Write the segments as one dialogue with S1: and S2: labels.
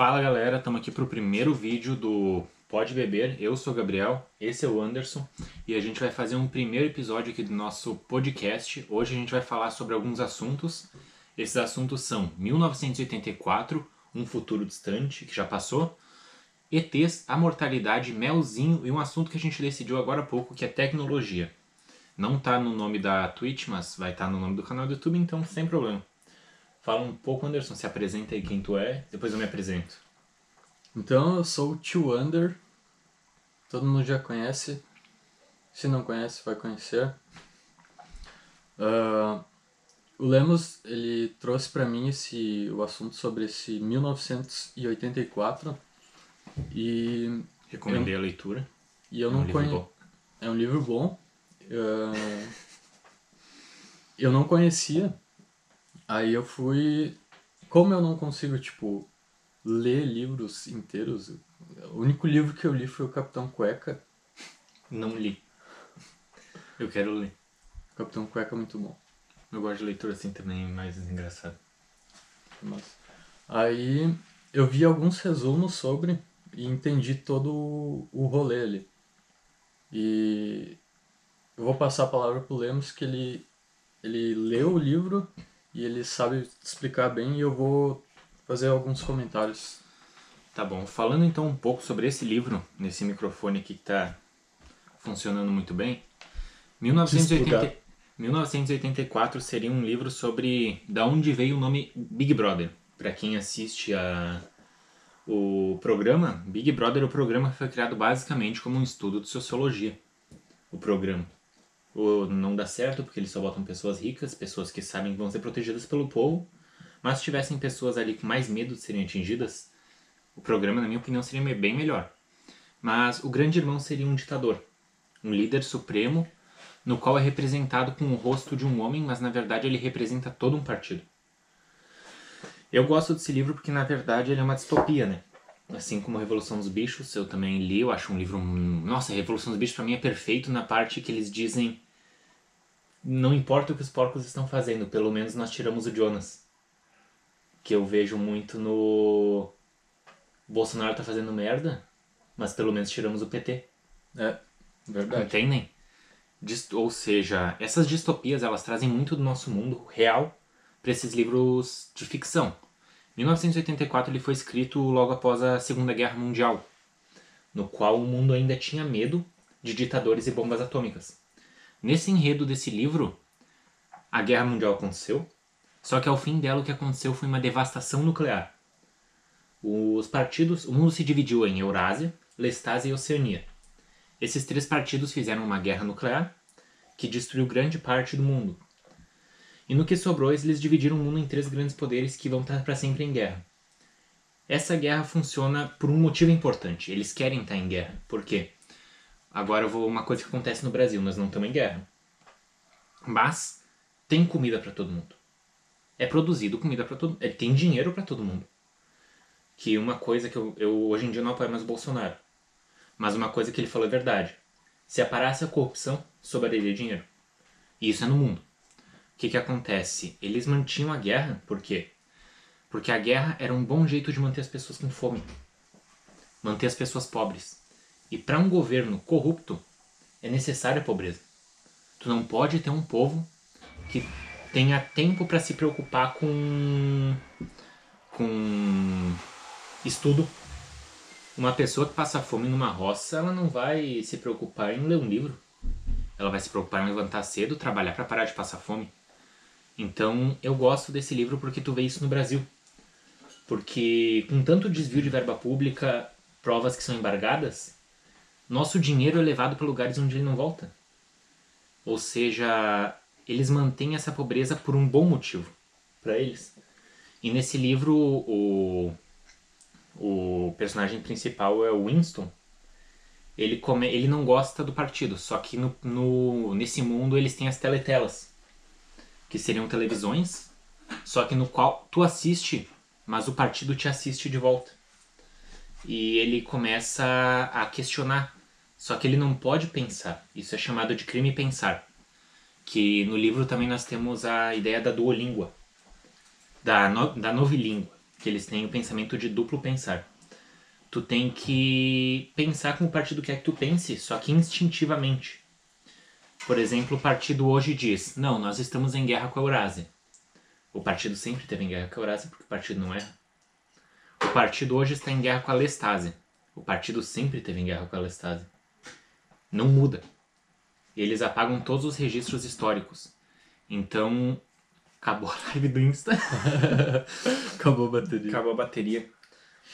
S1: Fala galera, estamos aqui para o primeiro vídeo do Pode Beber. Eu sou o Gabriel, esse é o Anderson e a gente vai fazer um primeiro episódio aqui do nosso podcast. Hoje a gente vai falar sobre alguns assuntos. Esses assuntos são 1984, Um Futuro Distante, que já passou, ETs, a mortalidade, melzinho e um assunto que a gente decidiu agora há pouco, que é tecnologia. Não está no nome da Twitch, mas vai estar tá no nome do canal do YouTube, então sem problema. Fala um pouco, Anderson, se apresenta aí quem tu é, depois eu me apresento.
S2: Então, eu sou o Tio Under. Todo mundo já conhece. Se não conhece, vai conhecer. Uh, o Lemos, ele trouxe para mim esse, o assunto sobre esse 1984. E...
S1: Recomendei eu, a leitura.
S2: E eu é não um conheço... É um livro bom. Uh, eu não conhecia Aí eu fui. Como eu não consigo, tipo, ler livros inteiros, o único livro que eu li foi o Capitão Cueca.
S1: Não li. Eu quero ler.
S2: O Capitão Cueca é muito bom.
S1: Eu gosto de leitura assim também, mais engraçado.
S2: Mas... Aí eu vi alguns resumos sobre e entendi todo o rolê ali. E eu vou passar a palavra pro Lemos que ele, ele leu o livro e ele sabe explicar bem e eu vou fazer alguns comentários.
S1: Tá bom. Falando então um pouco sobre esse livro, nesse microfone aqui que está funcionando muito bem. 1980, 1984 seria um livro sobre da onde veio o nome Big Brother. Para quem assiste a o programa, Big Brother, o programa foi criado basicamente como um estudo de sociologia. O programa ou não dá certo porque eles só botam pessoas ricas, pessoas que sabem que vão ser protegidas pelo povo. Mas se tivessem pessoas ali com mais medo de serem atingidas, o programa, na minha opinião, seria bem melhor. Mas o grande irmão seria um ditador, um líder supremo, no qual é representado com o rosto de um homem, mas na verdade ele representa todo um partido. Eu gosto desse livro porque na verdade ele é uma distopia, né? Assim como Revolução dos Bichos, eu também li, eu acho um livro. Nossa, Revolução dos Bichos para mim é perfeito na parte que eles dizem. Não importa o que os porcos estão fazendo, pelo menos nós tiramos o Jonas. Que eu vejo muito no. Bolsonaro tá fazendo merda, mas pelo menos tiramos o PT.
S2: É, verdade.
S1: Entendem? Ou seja, essas distopias elas trazem muito do nosso mundo real para esses livros de ficção. 1984 ele foi escrito logo após a Segunda Guerra Mundial, no qual o mundo ainda tinha medo de ditadores e bombas atômicas. Nesse enredo desse livro, a Guerra Mundial aconteceu, só que ao fim dela o que aconteceu foi uma devastação nuclear. Os partidos, o mundo se dividiu em Eurásia, Lestásia e Oceania. Esses três partidos fizeram uma guerra nuclear que destruiu grande parte do mundo, e no que sobrou, eles dividiram o mundo em três grandes poderes que vão estar para sempre em guerra. Essa guerra funciona por um motivo importante. Eles querem estar em guerra. Por quê? Agora eu vou uma coisa que acontece no Brasil, nós não estamos em guerra. Mas tem comida para todo mundo. É produzido comida para todo mundo. É, tem dinheiro para todo mundo. Que uma coisa que eu, eu hoje em dia não apoio mais o Bolsonaro. Mas uma coisa que ele falou é verdade. Se aparasse a corrupção, sobraria dinheiro. E isso é no mundo que, que acontece? Eles mantinham a guerra, por quê? Porque a guerra era um bom jeito de manter as pessoas com fome, manter as pessoas pobres. E para um governo corrupto, é necessária a pobreza. Tu não pode ter um povo que tenha tempo para se preocupar com com estudo. Uma pessoa que passa fome numa roça, ela não vai se preocupar em ler um livro. Ela vai se preocupar em levantar cedo, trabalhar para parar de passar fome. Então eu gosto desse livro porque tu vê isso no Brasil. Porque com tanto desvio de verba pública, provas que são embargadas, nosso dinheiro é levado para lugares onde ele não volta. Ou seja, eles mantêm essa pobreza por um bom motivo para eles. E nesse livro, o, o personagem principal é o Winston. Ele, come, ele não gosta do partido, só que no, no, nesse mundo eles têm as teletelas que seriam televisões, só que no qual tu assiste, mas o partido te assiste de volta. E ele começa a questionar, só que ele não pode pensar. Isso é chamado de crime pensar. Que no livro também nós temos a ideia da duolíngua, da, no, da novilíngua. que eles têm o pensamento de duplo pensar. Tu tem que pensar como o partido quer que tu pense, só que instintivamente. Por exemplo, o partido hoje diz: Não, nós estamos em guerra com a Eurásia. O partido sempre teve em guerra com a Eurásia porque o partido não erra. O partido hoje está em guerra com a Lestásia. O partido sempre teve em guerra com a Lestásia. Não muda. Eles apagam todos os registros históricos. Então, acabou a live do Insta.
S2: Acabou a bateria.
S1: Acabou a bateria.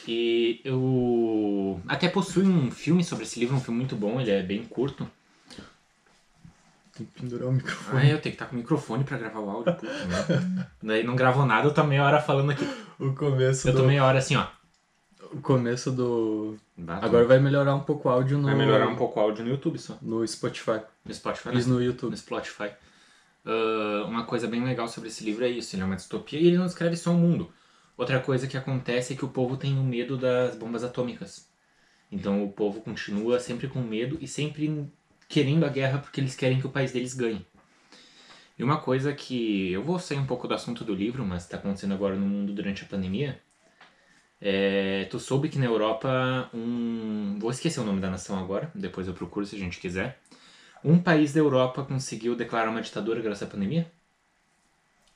S1: E eu até possui um filme sobre esse livro, um filme muito bom, ele é bem curto.
S2: Tem que pendurar o microfone.
S1: Ah, eu tenho que estar com o microfone pra gravar o áudio, puta. Daí não gravou nada, eu tô meia hora falando aqui.
S2: O começo
S1: Eu
S2: do...
S1: tô meia hora assim, ó.
S2: O começo do...
S1: Bato.
S2: Agora vai melhorar um pouco o áudio no...
S1: vai melhorar um pouco o áudio no YouTube só.
S2: No Spotify.
S1: No Spotify, né?
S2: no YouTube.
S1: no Spotify. Ah, uma coisa bem legal sobre esse livro é isso, ele é uma distopia e ele não descreve só o mundo. Outra coisa que acontece é que o povo tem o medo das bombas atômicas. Então o povo continua sempre com medo e sempre querendo a guerra porque eles querem que o país deles ganhe. E uma coisa que eu vou sair um pouco do assunto do livro, mas está acontecendo agora no mundo durante a pandemia, é, tu soube que na Europa um, vou esquecer o nome da nação agora, depois eu procuro se a gente quiser. Um país da Europa conseguiu declarar uma ditadura graças à pandemia?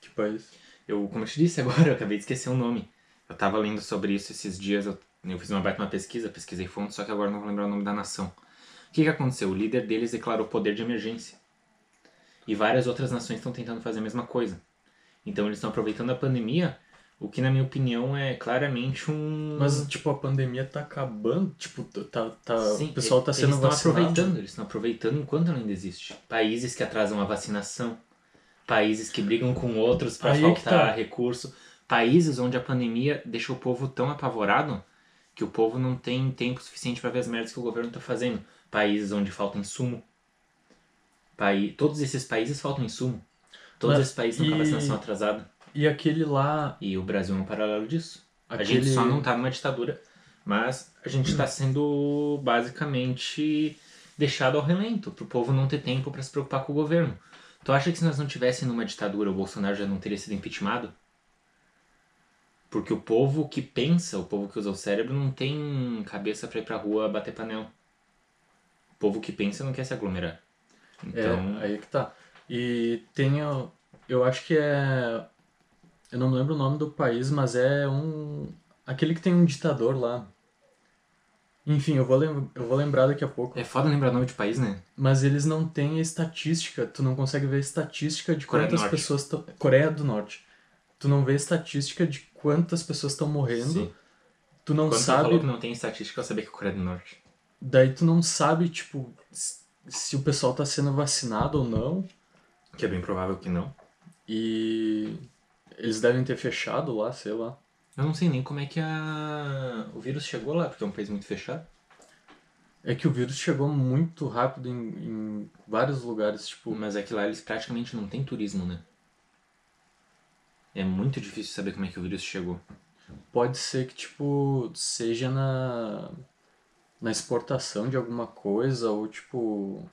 S2: Que país?
S1: Eu, como eu te disse agora, eu acabei de esquecer o nome. Eu tava lendo sobre isso esses dias, eu, eu fiz uma baita uma pesquisa, pesquisei fontes, só que agora não vou lembrar o nome da nação. O que, que aconteceu? O líder deles declarou poder de emergência. E várias outras nações estão tentando fazer a mesma coisa. Então eles estão aproveitando a pandemia, o que na minha opinião é claramente um.
S2: Mas, tipo, a pandemia tá acabando. Tipo, tá, tá,
S1: Sim,
S2: o pessoal tá
S1: eles
S2: sendo
S1: estão
S2: vacinado.
S1: aproveitando, eles estão aproveitando enquanto ela ainda existe. Países que atrasam a vacinação, países que brigam com outros para
S2: é
S1: faltar
S2: tá.
S1: recurso, países onde a pandemia deixa o povo tão apavorado que o povo não tem tempo suficiente para ver as merdas que o governo tá fazendo. Países onde falta insumo. Pai... Todos esses países faltam insumo. Todos
S2: Mas
S1: esses países estão com a vacinação atrasada.
S2: E aquele lá.
S1: E o Brasil é um paralelo disso. A
S2: Aquele...
S1: gente só não tá numa ditadura, mas a gente tá sendo basicamente deixado ao relento, pro povo não ter tempo para se preocupar com o governo. Tu acha que se nós não tivéssemos numa ditadura, o Bolsonaro já não teria sido impeachmentado? Porque o povo que pensa, o povo que usa o cérebro, não tem cabeça pra ir pra rua bater panela. O povo que pensa não quer se aglomerar. Então,
S2: É, aí que tá. E tem. Eu acho que é. Eu não me lembro o nome do país, mas é um. Aquele que tem um ditador lá. Enfim, eu vou, lem... eu vou lembrar daqui a pouco.
S1: é foda lembrar nome de país, né?
S2: Mas eles não têm estatística. Tu não consegue ver estatística de
S1: Coreia
S2: quantas pessoas estão. Coreia do Norte. Tu não vê estatística de quantas pessoas estão morrendo.
S1: Sim.
S2: Tu não
S1: Quando tu
S2: sabe.
S1: falou que não tem estatística, eu sabia que é Coreia do Norte.
S2: Daí tu não sabe, tipo, se o pessoal tá sendo vacinado ou não.
S1: Que é bem provável que não.
S2: E eles devem ter fechado lá, sei lá.
S1: Eu não sei nem como é que a... o vírus chegou lá, porque é um país muito fechado.
S2: É que o vírus chegou muito rápido em, em vários lugares, tipo,
S1: Mas é que lá eles praticamente não tem turismo, né? É muito difícil saber como é que o vírus chegou.
S2: pode ser que, tipo, seja na, na exportação de alguma coisa, ou tipo.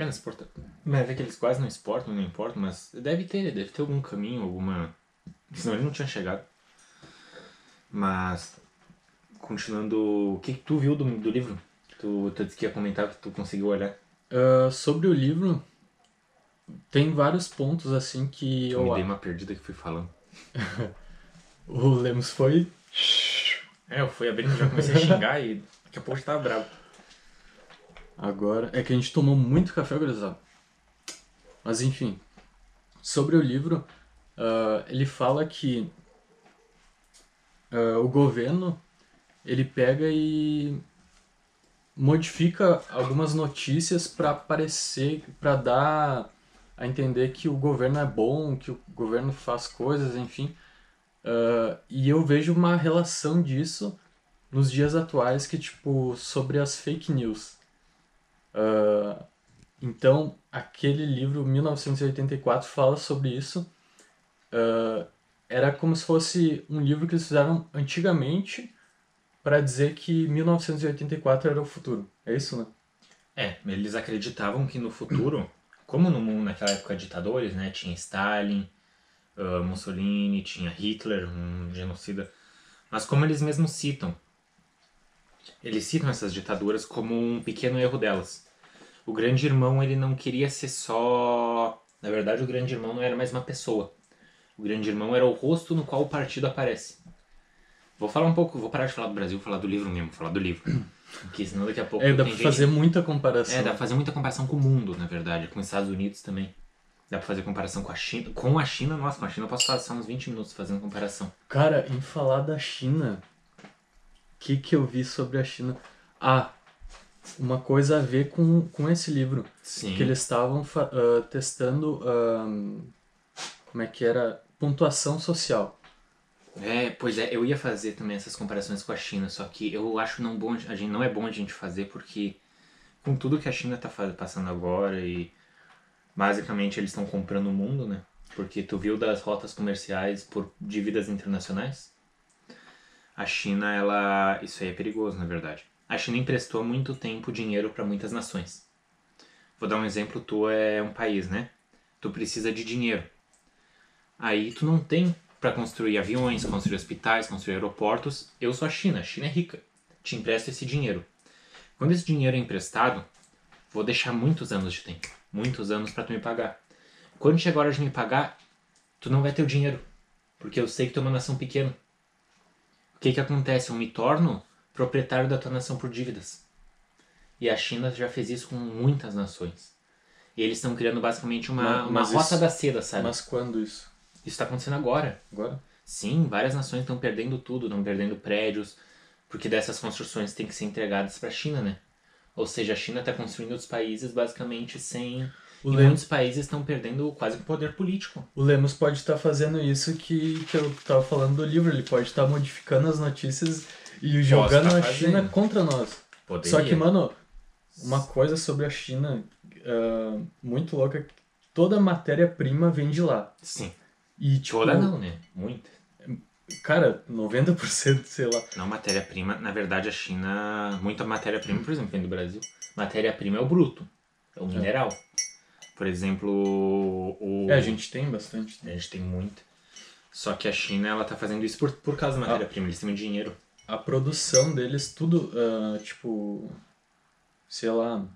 S1: É, eles exportam. Mas é que eles quase não exportam, não importam, mas deve ter, deve ter algum caminho, alguma. Senão ele não tinha chegado. Mas. Continuando. O que, que tu viu do, do livro? Tu, tu disse que ia comentar que tu conseguiu olhar.
S2: ah, sobre o livro, tem vários pontos assim que
S1: Eu
S2: eu.
S1: me dei uma perdida que fui falando.
S2: O Lemos foi.
S1: É, eu fui abrindo já comecei a xingar e daqui a pouco eu tava bravo.
S2: Agora. É que a gente tomou muito café, gurizada. Mas enfim. Sobre o livro, ah, ele fala que ah, o governo ele pega e modifica algumas notícias para parecer, para dar a entender que o governo é bom, que o governo faz coisas, enfim. Ah, e eu vejo uma relação disso nos dias atuais que tipo sobre as fake news. Ah, então, aquele livro, 1984, fala sobre isso. Ah, era como se fosse um livro que eles fizeram antigamente para dizer que 1984 era o futuro. É isso, né?
S1: É, eles acreditavam que no futuro, como no mundo naquela época ditadores, né, tinha Stalin, uh, Mussolini, tinha Hitler, um genocida. Mas como eles mesmos citam, eles citam essas ditaduras como um pequeno erro delas. O grande irmão ele não queria ser só. Na verdade, o grande irmão não era mais uma pessoa. O grande irmão era o rosto no qual o partido aparece. Vou falar um pouco, vou parar de falar do Brasil, falar do livro mesmo, falar do livro. Porque senão daqui a pouco.
S2: É, dá pra
S1: gente-
S2: fazer muita comparação.
S1: É, dá pra fazer muita comparação com o mundo, na verdade, com os Estados Unidos também. Dá pra fazer comparação com a China. Com a China, nossa, com a China eu posso passar uns 20 minutos fazendo comparação.
S2: Cara, em falar da China, que, que eu vi sobre a China? Ah, uma coisa a ver com, com esse livro.
S1: Sim.
S2: Que eles estavam ah, testando. como é que era? Pontuação social.
S1: É, pois é, eu ia fazer também essas comparações com a China, só que eu acho não bom, a gente não é bom a gente fazer porque com tudo que a China tá fa- passando agora e basicamente eles estão comprando o mundo, né? Porque tu viu das rotas comerciais por dívidas internacionais? A China, ela, isso aí é perigoso, na verdade. A China emprestou há muito tempo dinheiro para muitas nações. Vou dar um exemplo, tu é um país, né? Tu precisa de dinheiro. Aí tu não tem para construir aviões, construir hospitais, construir aeroportos. Eu sou a China, a China é rica. Te empresto esse dinheiro. Quando esse dinheiro é emprestado, vou deixar muitos anos de tempo, muitos anos para tu me pagar. Quando chegar a hora de me pagar, tu não vai ter o dinheiro, porque eu sei que tu é uma nação pequena. O que que acontece? Eu me torno proprietário da tua nação por dívidas. E a China já fez isso com muitas nações. E eles estão criando basicamente uma,
S2: Ma-
S1: uma rota
S2: isso-
S1: da seda, sabe?
S2: Mas quando isso?
S1: Isso está acontecendo agora.
S2: Agora?
S1: Sim, várias nações estão perdendo tudo, estão perdendo prédios, porque dessas construções têm que ser entregadas para a China, né? Ou seja, a China está construindo outros países basicamente sem.
S2: O
S1: e
S2: Lem-
S1: muitos países estão perdendo quase o poder político.
S2: O Lemos pode estar fazendo isso que, que eu tava falando do livro. Ele pode estar modificando as notícias e jogando
S1: tá
S2: a
S1: fazendo.
S2: China contra nós.
S1: Poderia.
S2: Só que, mano, uma coisa sobre a China ah, muito louca é toda matéria-prima vem de lá.
S1: Sim.
S2: E, tipo,
S1: Toda não, né? Muita.
S2: cara, 90%, sei lá.
S1: Não matéria-prima. Na verdade, a China. Muita matéria-prima, por exemplo, vem do Brasil. Matéria-prima é o bruto. É o mineral. Por exemplo, o.
S2: É, a gente tem bastante.
S1: A gente tem muito. Só que a China, ela tá fazendo isso por, por causa da matéria-prima. Eles têm muito dinheiro.
S2: A produção deles, tudo, ah, tipo, sei lá.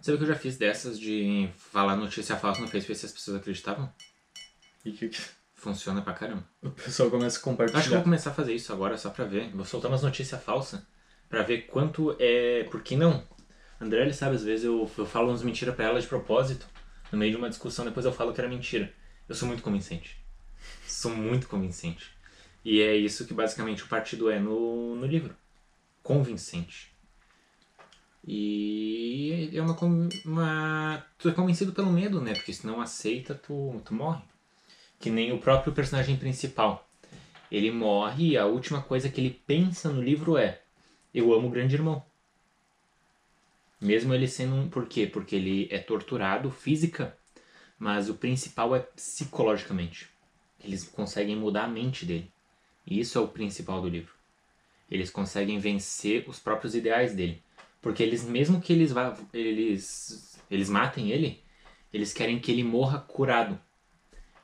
S1: Sabe que eu já fiz dessas de falar notícia falsa no Facebook se as pessoas acreditavam?
S2: E que,
S1: Funciona pra caramba.
S2: o pessoal começa a
S1: Eu acho que eu
S2: compartilhar.
S1: vou começar a fazer isso agora só pra ver. Vou soltar umas notícias falsas pra ver quanto é. Por que não? André, ele sabe, às vezes eu, eu falo umas mentiras pra ela de propósito. No meio de uma discussão, depois eu falo que era mentira. Eu sou muito convincente. Sou muito convincente. E é isso que basicamente o partido é no, no livro. Convincente. E é uma, uma. Tu é convencido pelo medo, né? Porque se não aceita, tu, tu morre. Que nem o próprio personagem principal. Ele morre e a última coisa que ele pensa no livro é: Eu amo o grande irmão. Mesmo ele sendo um. Por quê? Porque ele é torturado física, mas o principal é psicologicamente. Eles conseguem mudar a mente dele. E isso é o principal do livro. Eles conseguem vencer os próprios ideais dele. Porque eles, mesmo que eles, vá, eles, eles matem ele, eles querem que ele morra curado.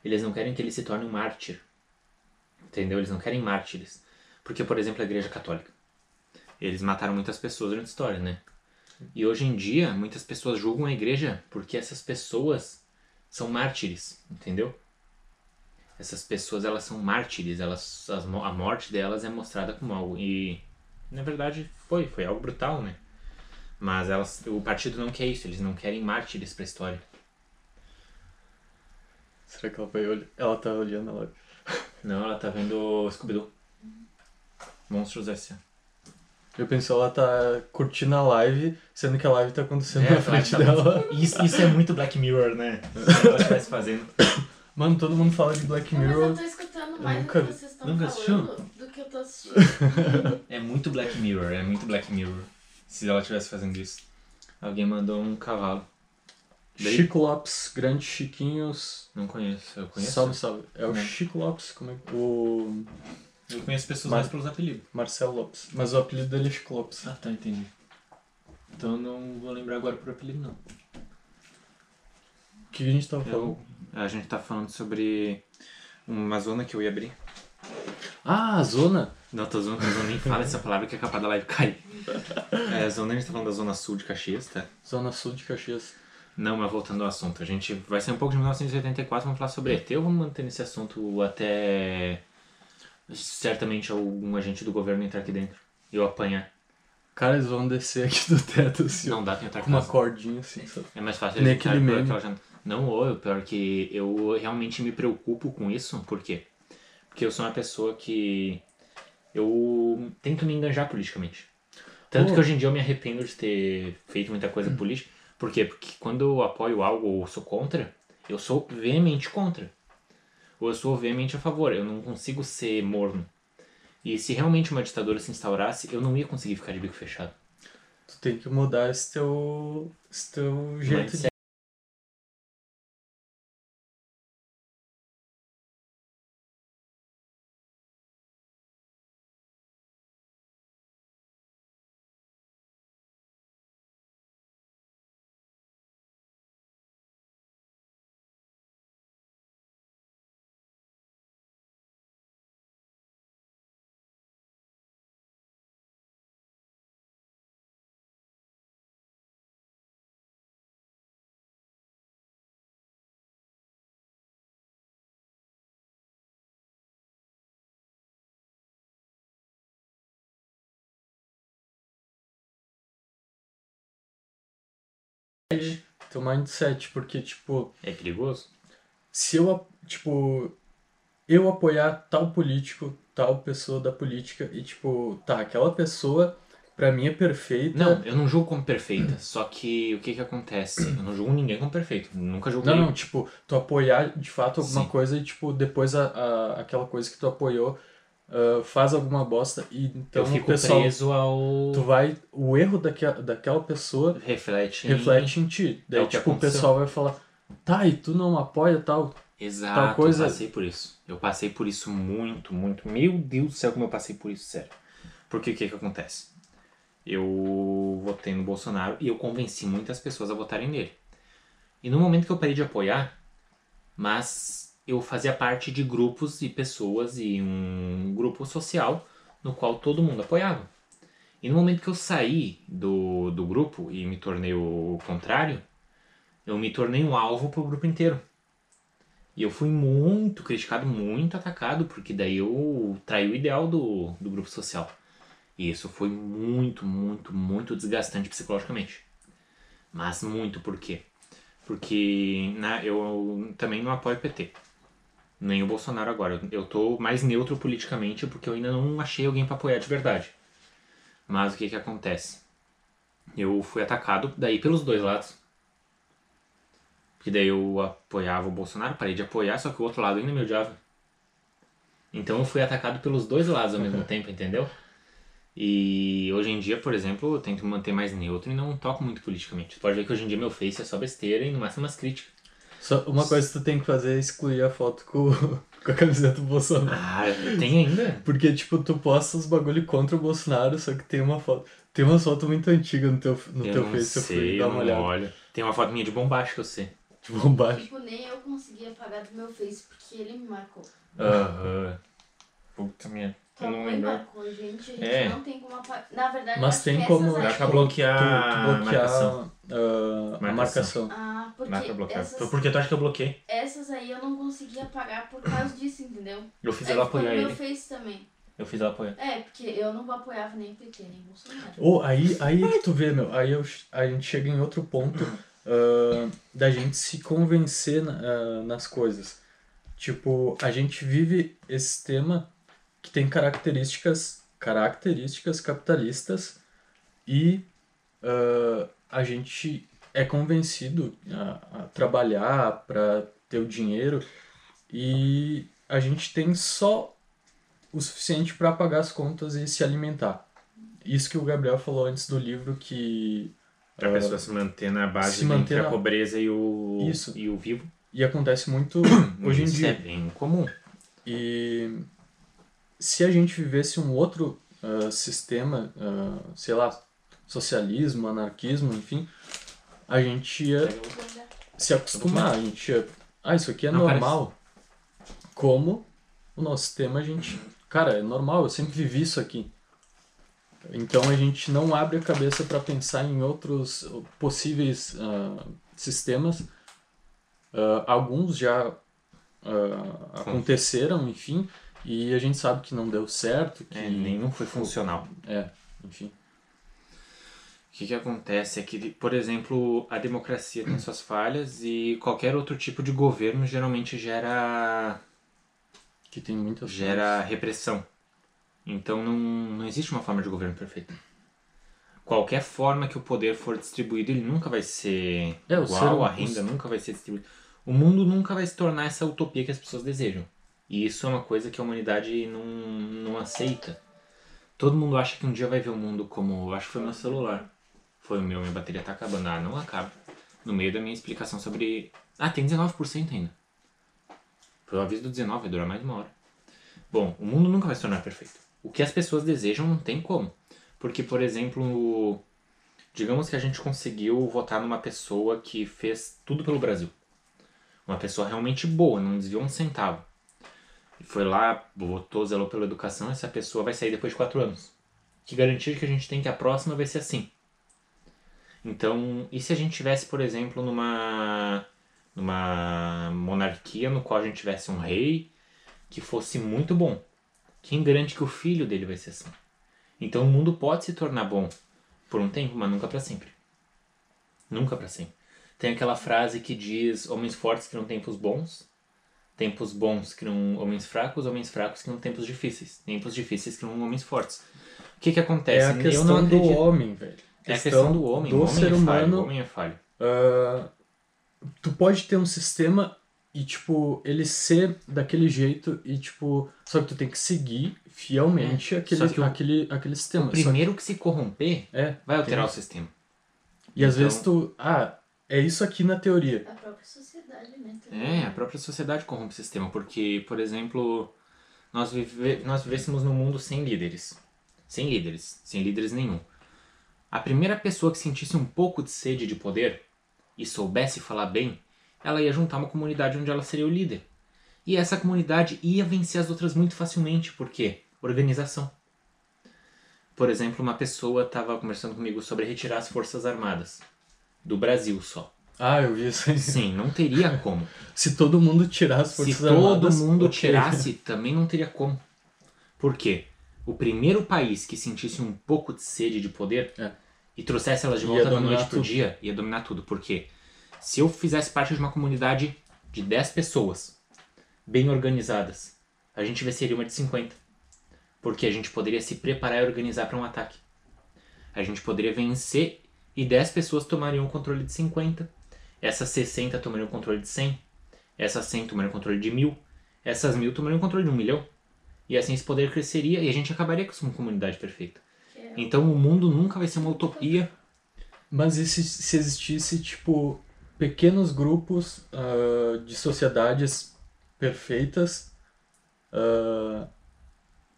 S1: Eles não querem que ele se torne um mártir. Entendeu? Eles não querem mártires. Porque, por exemplo, a Igreja Católica. Eles mataram muitas pessoas durante a história, né? E hoje em dia, muitas pessoas julgam a igreja porque essas pessoas são mártires, entendeu? Essas pessoas, elas são mártires, elas, as a morte delas é mostrada como algo. E, na verdade, foi, foi algo brutal, né? Mas elas, o partido não quer isso, eles não querem mártires pra história.
S2: Será que ela vai olhar? Ela tá olhando a live.
S1: Não, ela tá vendo Scooby-Doo. Monstros S.A.
S2: Eu pensei, ela tá curtindo a live, sendo que a live tá acontecendo
S1: É,
S2: na frente
S1: tá-
S2: dela.
S1: Isso, isso é muito Black Mirror, né? Se ela estivesse fazendo.
S2: Mano, todo mundo fala de Black
S3: Não, mas
S2: Mirror.
S3: eu tô escutando mais
S2: nunca
S3: do que vocês estão
S1: Nunca
S3: falando do que eu tô assistindo.
S1: É muito Black Mirror, é muito Black Mirror. Se ela estivesse fazendo isso. Alguém mandou um cavalo. Daí?
S2: Chico Lopes, grande Chiquinhos.
S1: Não conheço, eu conheço.
S2: Salve, salve. É o
S1: Não.
S2: Chico Lopes, como é que. O
S1: Eu conheço pessoas
S2: Mas-
S1: mais pelos apelidos.
S2: Marcelo Lopes. Mas o apelido dele é Chico Lopes.
S1: Ah, tá, entendi. Então eu não vou lembrar agora por apelido, não.
S2: que a gente tava falando?
S1: Eu, a gente tá falando sobre uma zona que eu ia abrir.
S2: Ah, a zona.
S1: Não, tô zoando, eu nem fala essa palavra que é capaz da live cair. É, a zona, a gente tá falando da zona sul de Caxias, tá?
S2: Zona sul de Caxias.
S1: Não, mas voltando ao assunto, a gente vai sair um pouco de 1984, vamos falar sobre ET ou vamos manter nesse assunto até certamente algum agente do governo entrar aqui dentro e eu apanhar?
S2: Cara, eles vão descer aqui do teto assim, ó,
S1: Não dá pra entrar
S2: com uma
S1: casa.
S2: cordinha assim, sabe?
S1: É mais fácil
S2: Nem
S1: eles entrarem
S2: aquele
S1: por
S2: meme.
S1: aquela. Não, ô, o pior que eu realmente me preocupo com isso, por quê? Porque eu sou uma pessoa que eu tento me enganjar politicamente. Tanto
S2: Pô.
S1: que hoje em dia eu me arrependo de ter feito muita coisa política. Por quê? Porque quando eu apoio algo ou sou contra, eu sou veemente contra. Ou eu sou veemente a favor. Eu não consigo ser morno. E se realmente uma ditadura se instaurasse, eu não ia conseguir ficar de bico fechado.
S2: Tu tem que mudar esse teu, esse teu jeito de...
S1: Mindset.
S2: teu mindset, porque, tipo,
S1: É perigoso?
S2: se eu, tipo, eu apoiar tal político, tal pessoa da política, e, tipo, tá, aquela pessoa, pra mim é perfeita.
S1: Não, eu não julgo como perfeita. Só que o que que acontece? Eu não julgo ninguém como perfeito. Nunca julguei.
S2: Não, não, tipo, tu apoiar de fato alguma
S1: Sim.
S2: coisa e, tipo, depois a, a- aquela coisa que tu apoiou ah, faz alguma bosta e então
S1: eu fico
S2: o pessoal.
S1: preso ao.
S2: Tu vai. O erro daquela, daquela pessoa
S1: Reflete. em-
S2: reflete em ti. Daí,
S1: É
S2: tipo, o pessoal vai falar, tá, e tu não apoia tal.
S1: Exato,
S2: tal coisa-
S1: eu passei por isso. Eu passei por isso muito, muito. Meu Deus do céu, como eu passei por isso, sério. Porque o que que acontece? Eu votei no Bolsonaro e eu convenci muitas pessoas a votarem nele. E no momento que eu parei de apoiar, mas eu fazia parte de grupos e pessoas e um grupo social no qual todo mundo apoiava. E no momento que eu saí do, do grupo e me tornei o contrário, eu me tornei um alvo pro grupo inteiro. E eu fui muito criticado, muito atacado, porque daí eu traí o ideal do, do grupo social. E isso foi muito, muito, muito desgastante psicologicamente. Mas muito por quê? Porque na, eu também não apoio o PT. Nem o Bolsonaro agora. Eu- Eu tô mais neutro politicamente porque eu ainda não achei alguém pra apoiar de verdade. Mas o que que acontece? Eu fui atacado daí pelos dois lados. Porque daí eu apoiava o Bolsonaro, parei de apoiar, só que o outro lado ainda me odiava. Então eu fui atacado pelos dois lados ao mesmo tempo, entendeu? E hoje em dia, por exemplo, eu tento manter mais neutro e não toco muito politicamente. Pode ver que hoje em dia meu Face é só besteira e no máximo umas críticas.
S2: Só uma coisa que tu tem que fazer é excluir a foto com, com a camiseta do Bolsonaro.
S1: Ah, tem ainda?
S2: Porque, tipo, tu posta os bagulho contra o Bolsonaro, só que tem uma foto. Tem uma foto muito antiga no teu, no
S1: eu
S2: teu
S1: não
S2: Face, eu fui dar uma olhada.
S1: olho. Tem uma foto minha de bombacha que eu sei.
S2: De bombacha.
S3: Tipo, nem eu consegui apagar do meu Face porque ele me marcou.
S1: Aham. Puta minha.
S3: Tua
S1: Eu não
S3: mãe
S1: lembro.
S3: marcou, gente. A gente
S1: É.
S3: não tem como apagar. Na verdade,
S2: Mas tem como-
S1: Dá pra
S2: Tu,
S1: bloquear,
S2: tu
S1: a
S2: bloquear
S1: marcação.
S2: ah, a marcação.
S3: Ah, porque
S1: Dá pra bloquear.
S3: essas,
S1: Porque tu acha que eu bloqueei?
S3: essas aí eu não consegui apagar por causa disso, entendeu?
S1: Eu fiz
S3: Aí
S1: ela apoiar
S3: meu
S1: ele.
S3: Face também.
S1: Eu fiz ela apoiar.
S3: É, porque eu não apoiava nem PT, nem Bolsonaro.
S2: Ou aí, aí é que tu vê, meu, aí eu, a gente chega em outro ponto ah, da gente se convencer na- ah, nas coisas. Tipo, a gente vive esse sistema que tem características, características capitalistas e ah, a gente é convencido a, a trabalhar para ter o dinheiro e a gente tem só o suficiente para pagar as contas e se alimentar. Isso que o Gabriel falou antes do livro que
S1: Pra
S2: ah,
S1: pessoa se manter na base
S2: se manter
S1: entre a pobreza e o,
S2: Isso.
S1: e o vivo.
S2: e acontece muito hoje em
S1: Isso
S2: dia.
S1: é bem comum.
S2: E se a gente vivesse um outro ah, sistema, ah, sei lá, socialismo, anarquismo, enfim, a gente ia se acostumar. A gente. Ah, isso aqui é
S1: Não
S2: normal. Como o nosso sistema, a gente. Cara, é normal, eu sempre vivi isso aqui. Então a gente não abre a cabeça para pensar em outros possíveis ah, sistemas. Ah, alguns já ah, aconteceram, enfim, e a gente sabe que não deu certo, que
S1: É, nenhum foi funcional.
S2: É, enfim.
S1: O que, que acontece é que, por exemplo, a democracia tem suas falhas e qualquer outro tipo de governo geralmente gera,
S2: Que tem muitas
S1: gera repressão. Então não, não existe uma forma de governo perfeita. Qualquer forma que o poder for distribuído, ele nunca vai ser
S2: É, o
S1: igual,
S2: ser-
S1: a renda nunca vai ser distribuída. O mundo nunca vai se tornar essa utopia que as pessoas desejam. E isso é uma coisa que a humanidade não, não aceita. Todo mundo acha que um dia vai ver o mundo como. Acho que foi meu celular. Foi o meu, minha bateria tá acabando. Ah, não acaba. No meio da minha explicação sobre. Ah, tem 19% ainda. Foi o aviso do 19, vai durar mais uma hora. Bom, o mundo nunca vai se tornar perfeito. O que as pessoas desejam não tem como. Porque, por exemplo, digamos que a gente conseguiu votar numa pessoa que fez tudo pelo Brasil. Uma pessoa realmente boa, não desviou um centavo. Foi lá, votou, zelou pela educação, essa pessoa vai sair depois de quatro anos. Que garantia que a gente tem que a próxima vai ser assim? Então, e se a gente tivesse, por exemplo, numa numa monarquia no qual a gente tivesse um rei que fosse muito bom? Quem garante que o filho dele vai ser assim? Então o mundo pode se tornar bom por um tempo, mas nunca para sempre. Nunca para sempre. Tem aquela frase que diz: homens fortes criam tempos bons, tempos bons criam homens fracos, homens fracos criam tempos difíceis, tempos difíceis criam homens fortes. O que que
S2: É
S1: acontece?
S2: a
S1: Eu
S2: questão
S1: não
S2: do homem, velho.
S1: É a questão do homem.
S2: Do
S1: o homem
S2: ser
S1: é falho,
S2: humano.
S1: o homem é falho.
S2: Ah, tu pode ter um sistema e, tipo, ele ser daquele jeito e, tipo, só que tu tem que seguir fielmente aquele,
S1: É, que o-
S2: aquele, aquele sistema.
S1: O
S2: Só que-
S1: primeiro que se corromper
S2: é,
S1: vai alterar
S2: tem-
S1: o sistema.
S2: E às
S1: Então-
S2: vezes tu. Ah, é isso aqui na teoria.
S3: A própria sociedade, né? também.
S1: É, a própria sociedade corrompe o sistema, porque, por exemplo, nós, vive... nós vivêssemos num mundo sem líderes. Sem líderes, sem líderes nenhum. A primeira pessoa que sentisse um pouco de sede de poder e soubesse falar bem, ela ia juntar uma comunidade onde ela seria o líder. E essa comunidade ia vencer as outras muito facilmente, por quê? Organização. Por exemplo, uma pessoa estava conversando comigo sobre retirar as forças armadas do Brasil só.
S2: Ah, eu vi isso aí.
S1: Sim, não teria como.
S2: Se todo mundo tirar as
S1: Se
S2: forças
S1: todo
S2: armadas,
S1: mundo
S2: ok.
S1: tirasse, também não teria como. Por quê? O primeiro país que sentisse um pouco de sede de poder
S2: É.
S1: e trouxesse elas de volta da noite pro
S2: tudo.
S1: dia, ia dominar tudo. Por quê? Se eu fizesse parte de uma comunidade de 10 pessoas, bem organizadas, a gente venceria uma de 50. Porque a gente poderia se preparar e organizar para um ataque. A gente poderia vencer e 10 pessoas tomariam o controle de 50. Essas 60 tomariam o controle de 100. Essas 100 tomariam o controle de 1000. Essas 1000 tomariam o controle de 1 milhão. E assim esse poder cresceria e a gente acabaria com uma comunidade perfeita.
S3: É
S1: Então o mundo nunca vai ser uma utopia.
S2: Mas e se, se existisse, tipo, pequenos grupos ah, de sociedades perfeitas, ah,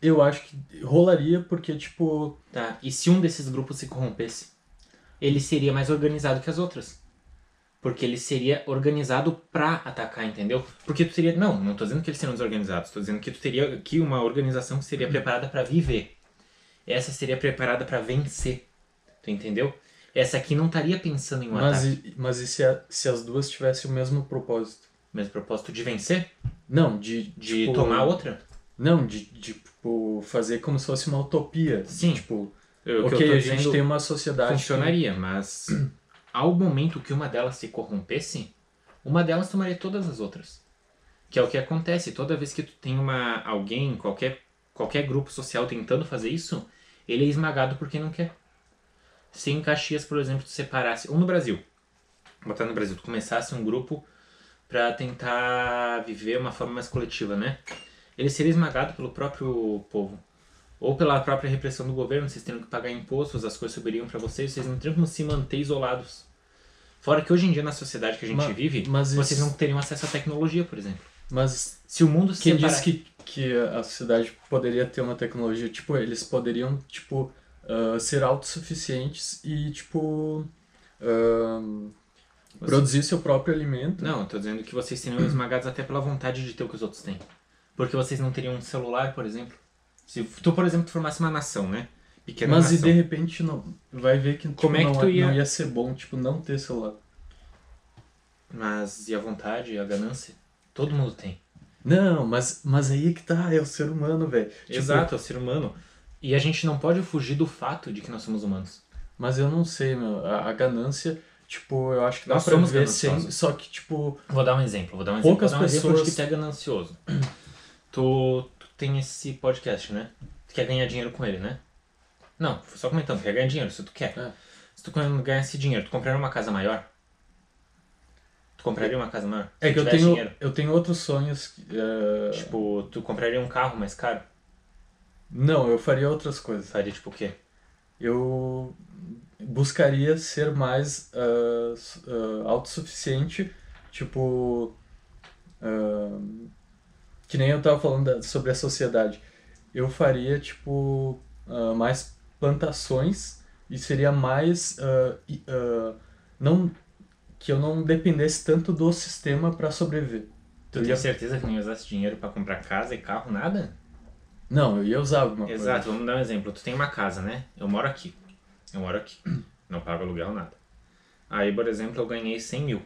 S2: eu acho que rolaria porque, tipo,
S1: Tá? E se um desses grupos se corrompesse, ele seria mais organizado que as outras. Porque ele seria organizado pra atacar, entendeu? Porque tu teria. Não, não tô dizendo que eles seriam desorganizados, tô dizendo que tu teria aqui uma organização que seria preparada pra viver. Essa seria preparada pra vencer. Tu entendeu? Essa aqui não estaria pensando em um
S2: mas,
S1: ataque.
S2: e, mas e se, a- se as duas tivessem o mesmo propósito?
S1: Mesmo propósito de vencer?
S2: Não, de,
S1: De
S2: tipo,
S1: tomar outra?
S2: Não, de, de tipo, fazer como se fosse uma utopia.
S1: Sim.
S2: Tipo,
S1: Eu- o que
S2: ok, a gente
S1: dizendo-
S2: tem uma sociedade. que-
S1: funcionaria, mas ao momento que uma delas se corrompesse, uma delas tomaria todas as outras. Que é o que acontece toda vez que tu tem uma alguém, qualquer qualquer grupo social tentando fazer isso, ele é esmagado por quem não quer. Se em Caxias, por exemplo, tu separasse, ou no Brasil, botar no Brasil, tu começasse um grupo pra tentar viver uma forma mais coletiva, né? Ele seria esmagado pelo próprio povo. Ou pela própria repressão do governo, vocês teriam que pagar impostos, as coisas subiriam pra vocês, vocês não teriam como se manter isolados. Fora que hoje em dia, na sociedade que a gente
S2: Ma-
S1: vive,
S2: mas
S1: vocês
S2: isso-
S1: não teriam acesso à tecnologia, por exemplo.
S2: Mas
S1: Se o mundo se
S2: quem
S1: separar-
S2: disse que, que a sociedade poderia ter uma tecnologia, tipo, eles poderiam, tipo, ah, ser autossuficientes e, tipo, ah, Produzir seu próprio alimento.
S1: Não, eu tô dizendo que vocês seriam esmagados até pela vontade de ter o que os outros têm. Porque vocês não teriam um celular, por exemplo. Se tu, por exemplo, formasse uma nação, né? Pequena
S2: Mas e de repente não, vai ver que tipo,
S1: Como é que
S2: não,
S1: tu ia-
S2: não ia ser bom, tipo, não ter celular.
S1: Mas e a vontade, e a ganância? Todo mundo tem.
S2: Não, mas, mas aí é que tá, é o ser humano, velho. Tipo,
S1: Exato, é o ser humano. E a gente não pode fugir do fato de que nós somos humanos.
S2: Mas eu não sei, meu. A, a ganância, tipo, eu acho que dá
S1: Nós
S2: pra
S1: somos
S2: ver sem. Só que, tipo,
S1: Vou dar um exemplo, vou dar um exemplo.
S2: Poucas
S1: vou dar um exemplo de
S2: pessoas-
S1: que tu é ganancioso. tu, tu tem esse podcast, né? Tu quer ganhar dinheiro com ele, né? Não, só comentando, tu quer ganhar dinheiro, se tu quer.
S2: É.
S1: Se tu ganhar esse dinheiro, tu compraria uma casa maior? Tu compraria uma casa maior?
S2: é que eu tenho,
S1: dinheiro.
S2: eu tenho outros sonhos. que, é,
S1: Tipo, tu compraria um carro mais caro?
S2: Não, eu faria outras coisas.
S1: Faria tipo o quê?
S2: Eu buscaria ser mais su- ah, autossuficiente, tipo. ah, que nem eu tava falando da- sobre a sociedade. Eu faria, tipo, mais plantações e seria mais. i- ah, não, que eu não dependesse tanto do sistema para sobreviver.
S1: Tu
S2: Eu
S1: tem
S2: ia-
S1: certeza que não ia usar esse dinheiro pra comprar casa e carro, nada?
S2: Não, eu ia usar alguma
S1: Exato,
S2: coisa.
S1: vamos dar um exemplo. Tu tem uma casa, né? Eu moro aqui. Eu moro aqui. Não pago aluguel, nada. Aí, por exemplo, eu ganhei 100 mil.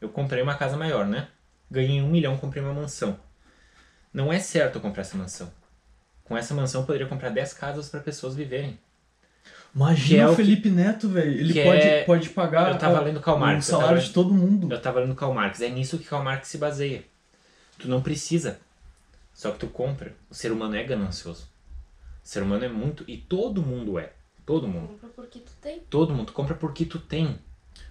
S1: Eu comprei uma casa maior, né? Ganhei um milhão, comprei uma mansão. Não é certo eu comprar essa mansão. Com essa mansão eu poderia comprar 10 casas para pessoas viverem.
S2: Imagina
S1: é o
S2: o
S1: que-
S2: Felipe Neto, velho. Ele pode,
S1: é-
S2: pode pagar
S1: Eu tava lendo Karl Marx.
S2: o
S1: eu tava
S2: salário
S1: lendo-
S2: de todo mundo.
S1: Eu tava lendo Karl Marx. É nisso que Karl Marx se baseia. Tu não precisa. Só que tu compra. O ser humano é ganancioso. O ser humano é muito. E todo mundo é. Todo mundo.
S3: Compra porque tu tem.
S1: Todo mundo. Tu compra porque tu tem.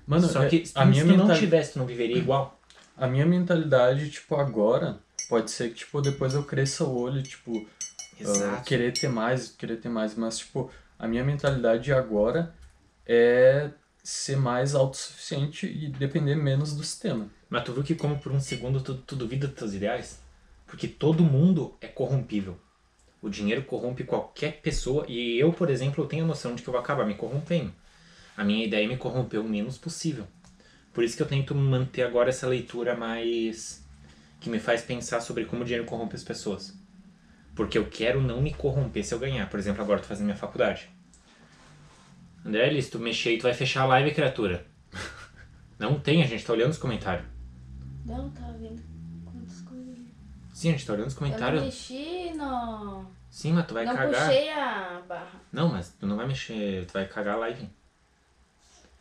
S2: Mano,
S1: Só
S2: é-
S1: que se
S2: a minha,
S1: tu não
S2: mentali-
S1: tivesse, tu não viveria igual.
S2: a minha mentalidade, tipo, agora, pode ser que, tipo, depois eu cresça o olho, tipo, ah, querer ter mais, querer ter mais, mas, tipo, a minha mentalidade agora é ser mais autossuficiente e depender menos do sistema.
S1: Mas tu viu que como por um segundo tu, tu duvida dos teus ideais? Porque todo mundo é corrompível. O dinheiro corrompe qualquer pessoa e eu, por exemplo, eu tenho a noção de que eu vou acabar me corrompendo. A minha ideia é me corromper o menos possível. Por isso que eu tento manter agora essa leitura mais... que me faz pensar sobre como o dinheiro corrompe as pessoas. Porque eu quero não me corromper se eu ganhar. Por exemplo, agora eu tô fazendo minha faculdade. André, Elis, tu mexer aí, tu vai fechar a live, criatura. Não tem, a gente tá olhando os comentários.
S3: Não, tava vendo quantas coisas.
S1: Sim, a gente tá olhando os
S3: Eu não
S1: comentários.
S3: mexi no...
S1: Sim, mas tu vai
S3: não
S1: cagar.
S3: puxei a barra.
S1: Não, mas tu não vai mexer, tu vai cagar a live.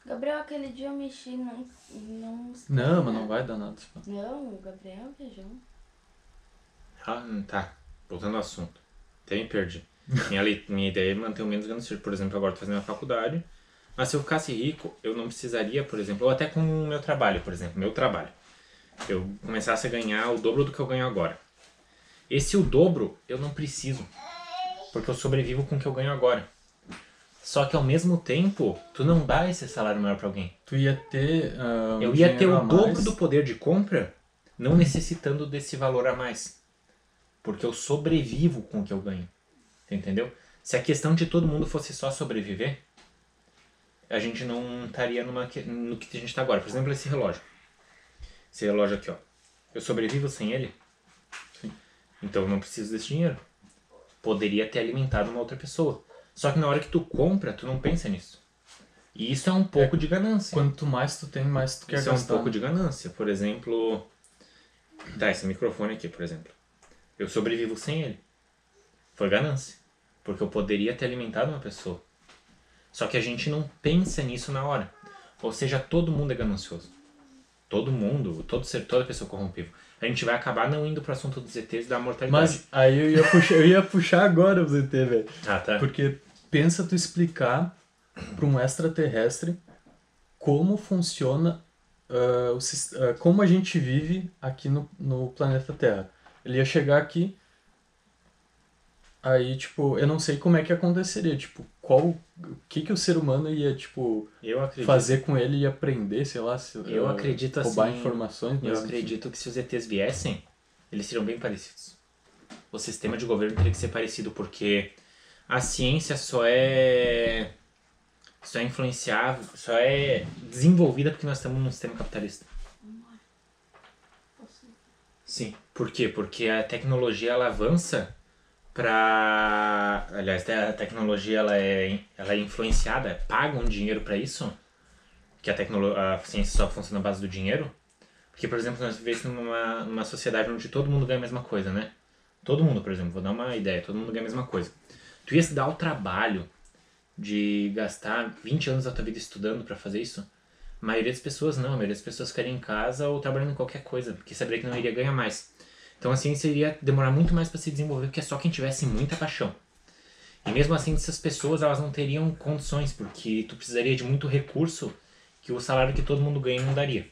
S3: Gabriel, aquele dia eu mexi, não... Não,
S2: Não, mas não vai dar nada. tipo.
S3: Não, o Gabriel viajou.
S1: Ah, hum, tá. Voltando ao assunto. Até me perdi. minha, minha ideia é manter o menos ganancioso. Por exemplo, agora tô fazendo a faculdade. Mas se eu ficasse rico, eu não precisaria, por exemplo, ou até com o meu trabalho, por exemplo, meu trabalho. Eu começasse a ganhar o dobro do que eu ganho agora. Esse o dobro, eu não preciso. Porque eu sobrevivo com o que eu ganho agora. Só que ao mesmo tempo, tu não dá esse salário maior pra alguém.
S2: Tu ia ter. ah, um
S1: Eu ia ter o dobro do poder de compra, não necessitando desse valor a mais. Porque eu sobrevivo com o que eu ganho. Entendeu? Se a questão de todo mundo fosse só sobreviver, a gente não estaria numa, no que a gente está agora. Por exemplo, esse relógio. Esse relógio aqui, ó. Eu sobrevivo sem ele?
S2: Sim.
S1: Então eu não preciso desse dinheiro. Poderia ter alimentado uma outra pessoa. Só que na hora que tu compra, tu não pensa nisso. E isso é um pouco de ganância.
S2: Quanto mais tu tem, mais tu quer
S1: Isso é um
S2: gastar.
S1: pouco de ganância. Por exemplo, tá, esse microfone aqui, por exemplo. Eu sobrevivo sem ele. Foi ganância. Porque eu poderia ter alimentado uma pessoa. Só que a gente não pensa nisso na hora. Ou seja, todo mundo é ganancioso. Todo mundo, todo ser, toda pessoa corrompível. A gente vai acabar não indo pro assunto dos ETs e da mortalidade.
S2: Mas aí eu ia puxar, eu ia puxar agora o ZT, velho.
S1: Ah, tá.
S2: Porque pensa tu explicar para um extraterrestre como funciona ah, o ah, como a gente vive aqui no, no planeta Terra. Ele ia chegar aqui, aí tipo, eu não sei como é que aconteceria, tipo, qual o que que o ser humano ia tipo
S1: Eu acredito.
S2: fazer com ele e aprender, sei lá, se,
S1: Eu
S2: ah,
S1: acredito
S2: roubar
S1: assim,
S2: informações.
S1: Eu
S2: mas, enfim.
S1: acredito que se os ETs viessem, eles seriam bem parecidos. O sistema de governo teria que ser parecido, porque a ciência só é só é influenciável, só é desenvolvida porque nós estamos num sistema capitalista. Sim. Por quê? Porque a tecnologia ela avança para, aliás, a tecnologia ela é, ela é influenciada, pagam dinheiro para isso, que a tecnologia, a ciência só funciona na base do dinheiro. Porque, por exemplo, nós vivemos numa, numa sociedade onde todo mundo ganha a mesma coisa, né? Todo mundo, por exemplo, vou dar uma ideia, todo mundo ganha a mesma coisa. Tu ia se dar o trabalho de gastar 20 anos da tua vida estudando para fazer isso? A maioria das pessoas não, a maioria das pessoas querem em casa ou trabalhando em qualquer coisa, porque saberia que não iria ganhar mais. Então a ciência iria demorar muito mais para se desenvolver, porque é só quem tivesse muita paixão. E mesmo assim, essas pessoas elas não teriam condições, porque tu precisaria de muito recurso que o salário que todo mundo ganha não daria.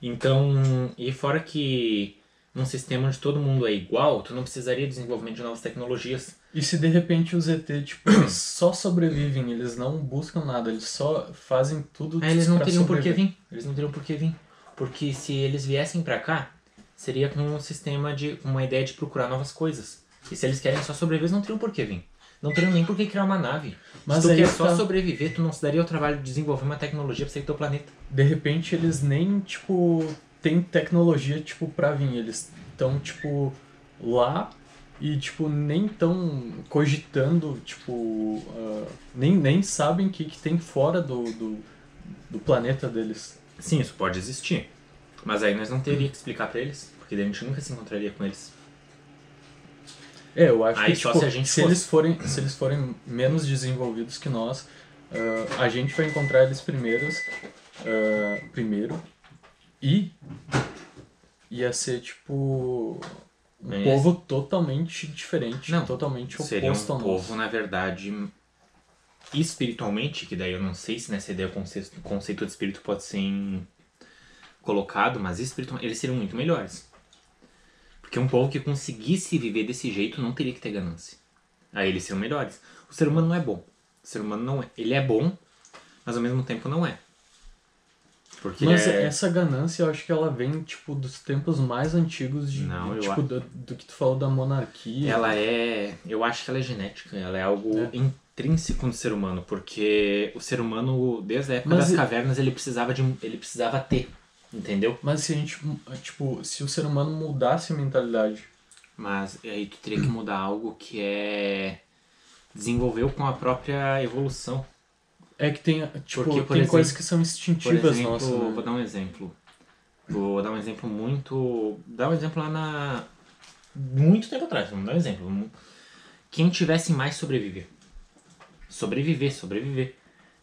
S1: Então, e fora que num sistema onde todo mundo é igual, tu não precisaria de desenvolvimento de novas tecnologias.
S2: E se de repente os ET, tipo, eles só sobrevivem, eles não buscam nada, eles só fazem tudo
S1: Aí eles não teriam por que vir. Eles não teriam por que vir. Porque se eles viessem pra cá, seria com um sistema de. uma ideia de procurar novas coisas. E se eles querem só sobreviver, eles não teriam por que vir. Não teriam nem por que criar uma nave.
S2: Mas
S1: se tu quer
S2: tá-
S1: só sobreviver, tu não se daria o trabalho de desenvolver uma tecnologia pra sair do teu planeta.
S2: De repente eles nem, tipo, têm tecnologia, tipo, pra vir. Eles estão, tipo, lá e, tipo, nem tão cogitando, tipo, ah, nem, nem sabem o que, que tem fora do, do, do planeta deles.
S1: Sim, isso pode existir. Mas aí nós não teria que explicar pra eles, porque daí a gente nunca se encontraria com eles.
S2: É, eu acho
S1: Aí
S2: que, tipo,
S1: se fosse.
S2: eles forem, se eles forem menos desenvolvidos que nós, ah, a gente vai encontrar eles primeiros, ah, primeiro e ia ser, tipo, um povo totalmente diferente,
S1: Não,
S2: totalmente oposto
S1: Seria um
S2: ao nosso.
S1: povo, na verdade, espiritualmente, que daí eu não sei se nessa ideia o conceito, o conceito de espírito pode ser em- colocado, mas espiritualmente eles seriam muito melhores. Porque um povo que conseguisse viver desse jeito não teria que ter ganância. Aí eles seriam melhores. O ser humano não é bom. O ser humano não é. Ele é bom, mas ao mesmo tempo não é. Porque
S2: Mas
S1: é...
S2: essa ganância, eu acho que ela vem, tipo, dos tempos mais antigos de,
S1: Não, eu
S2: tipo, do, do que tu falou da monarquia.
S1: Ela é. Eu acho que ela é genética, ela é algo
S2: É.
S1: intrínseco no ser humano, porque o ser humano, desde a época
S2: Mas
S1: das
S2: e-
S1: cavernas, ele precisava de. ele precisava ter. Entendeu?
S2: Mas se a gente, tipo, se o ser humano mudasse a mentalidade,
S1: Mas aí tu teria que mudar algo que é. desenvolveu com a própria evolução.
S2: É que tem, tipo,
S1: Porque, por
S2: tem coisas
S1: exemplo-
S2: que são
S1: Por
S2: instintivas
S1: exemplo,
S2: nossas, né?
S1: vou dar um exemplo. Vou dar um exemplo muito. Dar um exemplo lá na. Muito tempo atrás, vamos dar um exemplo. Quem tivesse mais sobreviver. Sobreviver, sobreviver.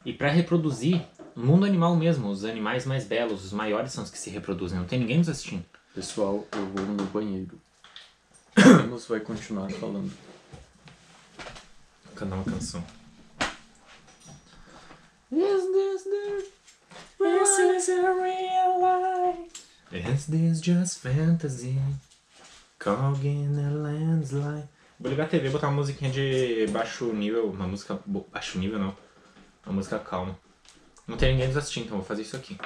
S1: E pra reproduzir, no mundo animal mesmo, os animais mais belos, os maiores são os que se reproduzem. Não tem ninguém nos assistindo.
S2: Pessoal, eu vou no banheiro. Vamos vai continuar falando.
S1: Cantar uma canção. Is this the This is a real life. Is this just fantasy? In a landslide. Vou ligar a TV e botar uma musiquinha de baixo nível. Uma música. Baixo nível não. Uma música calma. Não tem ninguém nos assistindo, então vou fazer isso aqui.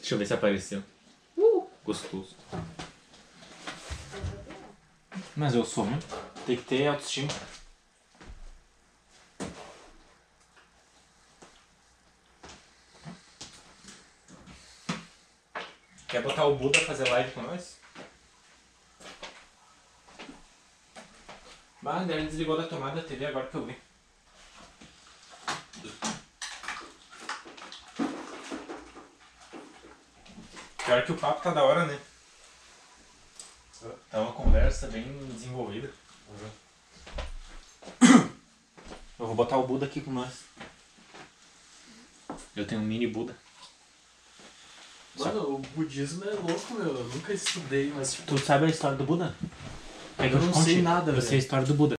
S1: Deixa eu ver se apareceu. Uh, gostoso. Mas eu sou, né? Tem que ter autoestima. Quer botar o Buda fazer live com nós? Bah, ele desligou da tomada da TV agora que eu vi. Pior que o papo tá da hora, né? Tá uma conversa bem desenvolvida. Eu vou botar o Buda aqui com nós. Eu tenho um mini Buda.
S2: Mano, o budismo é louco, meu. Eu nunca estudei, mas tipo,
S1: Tu sabe a história do Buda? Quer que
S2: Eu
S1: te
S2: não
S1: conte?
S2: sei nada,
S1: Eu sei a
S2: velho.
S1: história do Buda.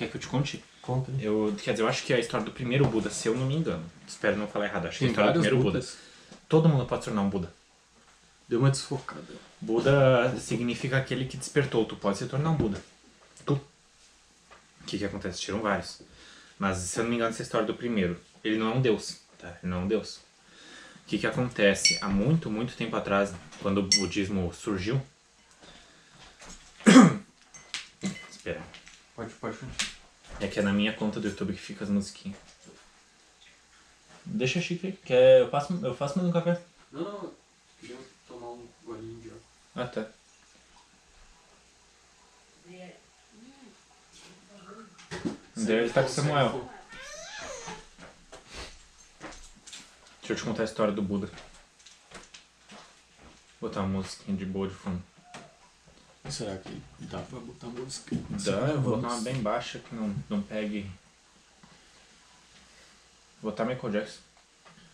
S1: Quer que eu te conte?
S2: Conta.
S1: Eu, quer dizer, eu acho que é a história do primeiro Buda, se eu não me engano. Espero não falar errado. Acho que é a história do primeiro
S2: Budas.
S1: Buda. Todo mundo pode se tornar um Buda.
S2: Deu uma desfocada.
S1: Buda significa aquele que despertou. Tu pode se tornar um Buda. Tu. O que que acontece? Tiram vários. Mas, se eu não me engano, essa é a história do primeiro. Ele não é um deus, tá? Ele não é um deus. O que que acontece? Há muito, muito tempo atrás, quando o budismo surgiu...
S2: Pode, pode continuar.
S1: É que é na minha conta do YouTube que fica as musiquinhas. Deixa a xícara aí. Quer... Eu faço, eu faço mais um café.
S2: Não, não. Queria tomar um golinho de água.
S1: Ah, tá. Daí ele tá com o Samuel. Deixa eu te contar a história do Buda. Vou botar uma musiquinha de boa de fundo.
S2: Será que dá pra botar música?
S1: Dá, eu vou botar uma bem baixa que não, não pegue. Vou botar Michael Jackson.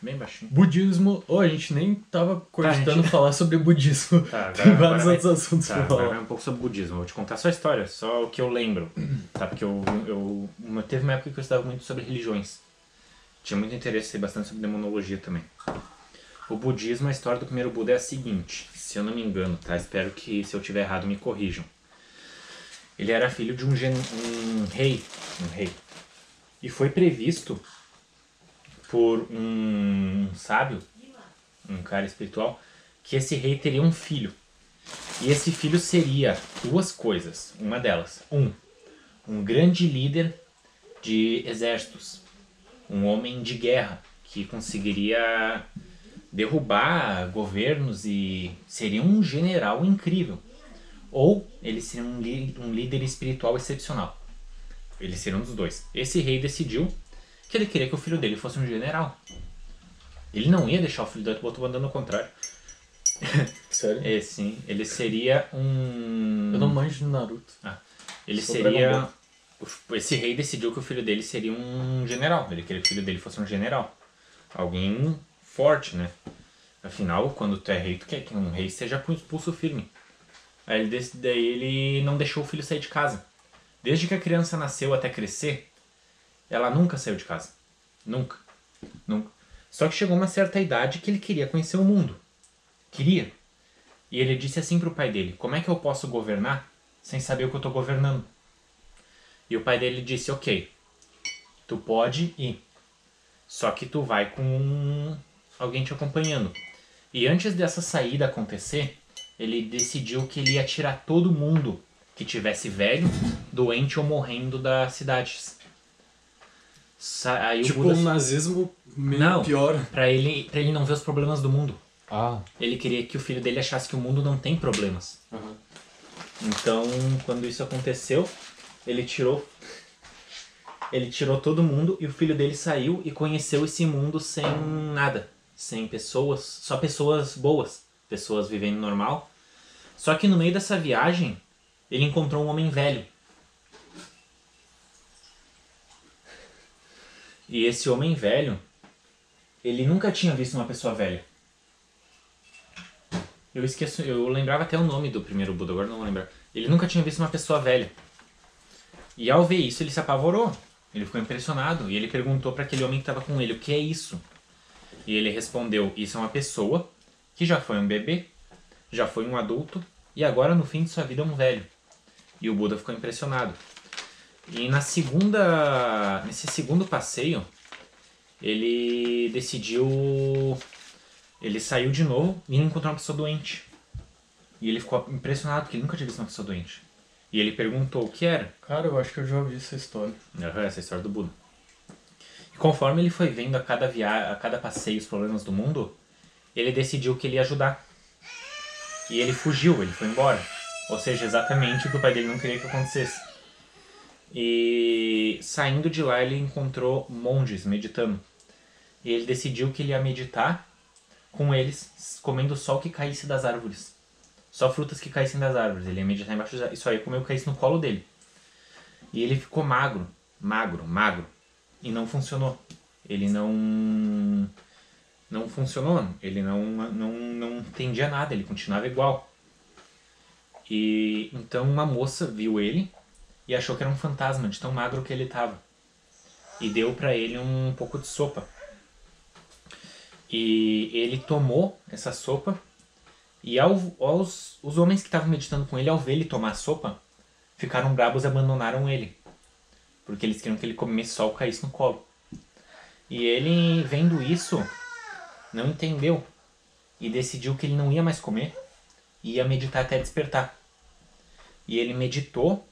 S1: Bem baixinho.
S2: Budismo. Oh, a gente nem tava cogitando
S1: gente-
S2: falar sobre budismo.
S1: Tá,
S2: Tem
S1: agora
S2: vários
S1: vai-
S2: outros assuntos
S1: Tá,
S2: pra
S1: agora vai
S2: falar.
S1: um pouco sobre budismo. Vou te contar só a história, só o que eu lembro. Tá? Porque eu, eu, uma- teve uma época que eu estudava muito sobre religiões. Tinha muito interesse, bastante sobre demonologia também. O budismo, a história do primeiro Buda é a seguinte, se eu não me engano, tá? Espero que se eu tiver errado me corrijam. Ele era filho de um, gen, um rei, um rei. E foi previsto por um sábio, um cara espiritual, que esse rei teria um filho. E esse filho seria duas coisas. Uma delas, um, um grande líder de exércitos, um homem de guerra que conseguiria derrubar governos e seria um general incrível. Ou ele seria um, um líder espiritual excepcional. Ele seria um dos dois. Esse rei decidiu que ele queria que o filho dele fosse um general. Ele não ia deixar o filho dele botou andando ao contrário.
S2: Sério?
S1: É, sim. Ele seria um.
S2: Eu não manjo de Naruto.
S1: Ele
S2: Sou
S1: seria. Esse rei decidiu que o filho dele seria um general. Ele queria que o filho dele fosse um general. Alguém forte, né? Afinal, quando tu é rei, tu quer que um rei seja com expulso firme. Aí ele, daí ele não deixou o filho sair de casa. Desde que a criança nasceu até crescer, ela nunca saiu de casa. Nunca. Nunca. Só que chegou uma certa idade que ele queria conhecer o mundo. Queria. E ele disse assim pro pai dele: Como é que eu posso governar sem saber o que eu tô governando? E o pai dele disse: Ok, tu pode ir. Só que tu vai com alguém te acompanhando. E antes dessa saída acontecer, ele decidiu que ele ia tirar todo mundo que tivesse velho, doente ou morrendo das cidades. Sa- Aí
S2: Tipo
S1: o Buda,
S2: um nazismo meio
S1: Não.
S2: pior.
S1: pra ele, pra ele não ver os problemas do mundo.
S2: Ah.
S1: Ele queria que o filho dele achasse que o mundo não tem problemas. Então, quando isso aconteceu, ele tirou ele tirou todo mundo e o filho dele saiu e conheceu esse mundo sem nada, sem pessoas, só pessoas boas, pessoas vivendo normal. Só que no meio dessa viagem, ele encontrou um homem velho. E esse homem velho, ele nunca tinha visto uma pessoa velha. Eu esqueço, eu lembrava até o nome do primeiro Buda, agora não vou lembrar. Ele nunca tinha visto uma pessoa velha. E ao ver isso, ele se apavorou. Ele ficou impressionado e ele perguntou para aquele homem que estava com ele: "O que é isso?" E ele respondeu: "Isso é uma pessoa que já foi um bebê, já foi um adulto e agora no fim de sua vida é um velho." E o Buda ficou impressionado. E na segunda, nesse segundo passeio, ele decidiu ele saiu de novo e encontrou uma pessoa doente. E ele ficou impressionado porque ele nunca tinha visto uma pessoa doente. E ele perguntou o que era.
S2: Cara, eu acho que eu já ouvi essa história.
S1: Essa é a história do Buda. E conforme ele foi vendo a cada, via... a cada passeio os problemas do mundo, ele decidiu que ele ia ajudar. E ele fugiu, ele foi embora. Ou seja, exatamente o que o pai dele não queria que acontecesse. E saindo de lá, ele encontrou monges meditando. E ele decidiu que ele ia meditar com eles, comendo só o que caísse das árvores. Só frutas que caíssem das árvores. Ele ia meditar embaixo e só ia comer o que caísse no colo dele. E ele ficou magro, magro, magro. E não funcionou. Ele não. Não funcionou. Ele não, não, não entendia nada, ele continuava igual. E então uma moça viu ele e achou que era um fantasma de tão magro que ele tava. E deu pra ele um pouco de sopa. E ele tomou essa sopa e ao, aos, os homens que estavam meditando com ele, ao ver ele tomar sopa, ficaram bravos e abandonaram ele. Porque eles queriam que ele comesse só o caísse no colo. E ele, vendo isso, não entendeu e decidiu que ele não ia mais comer e ia meditar até despertar. E ele meditou,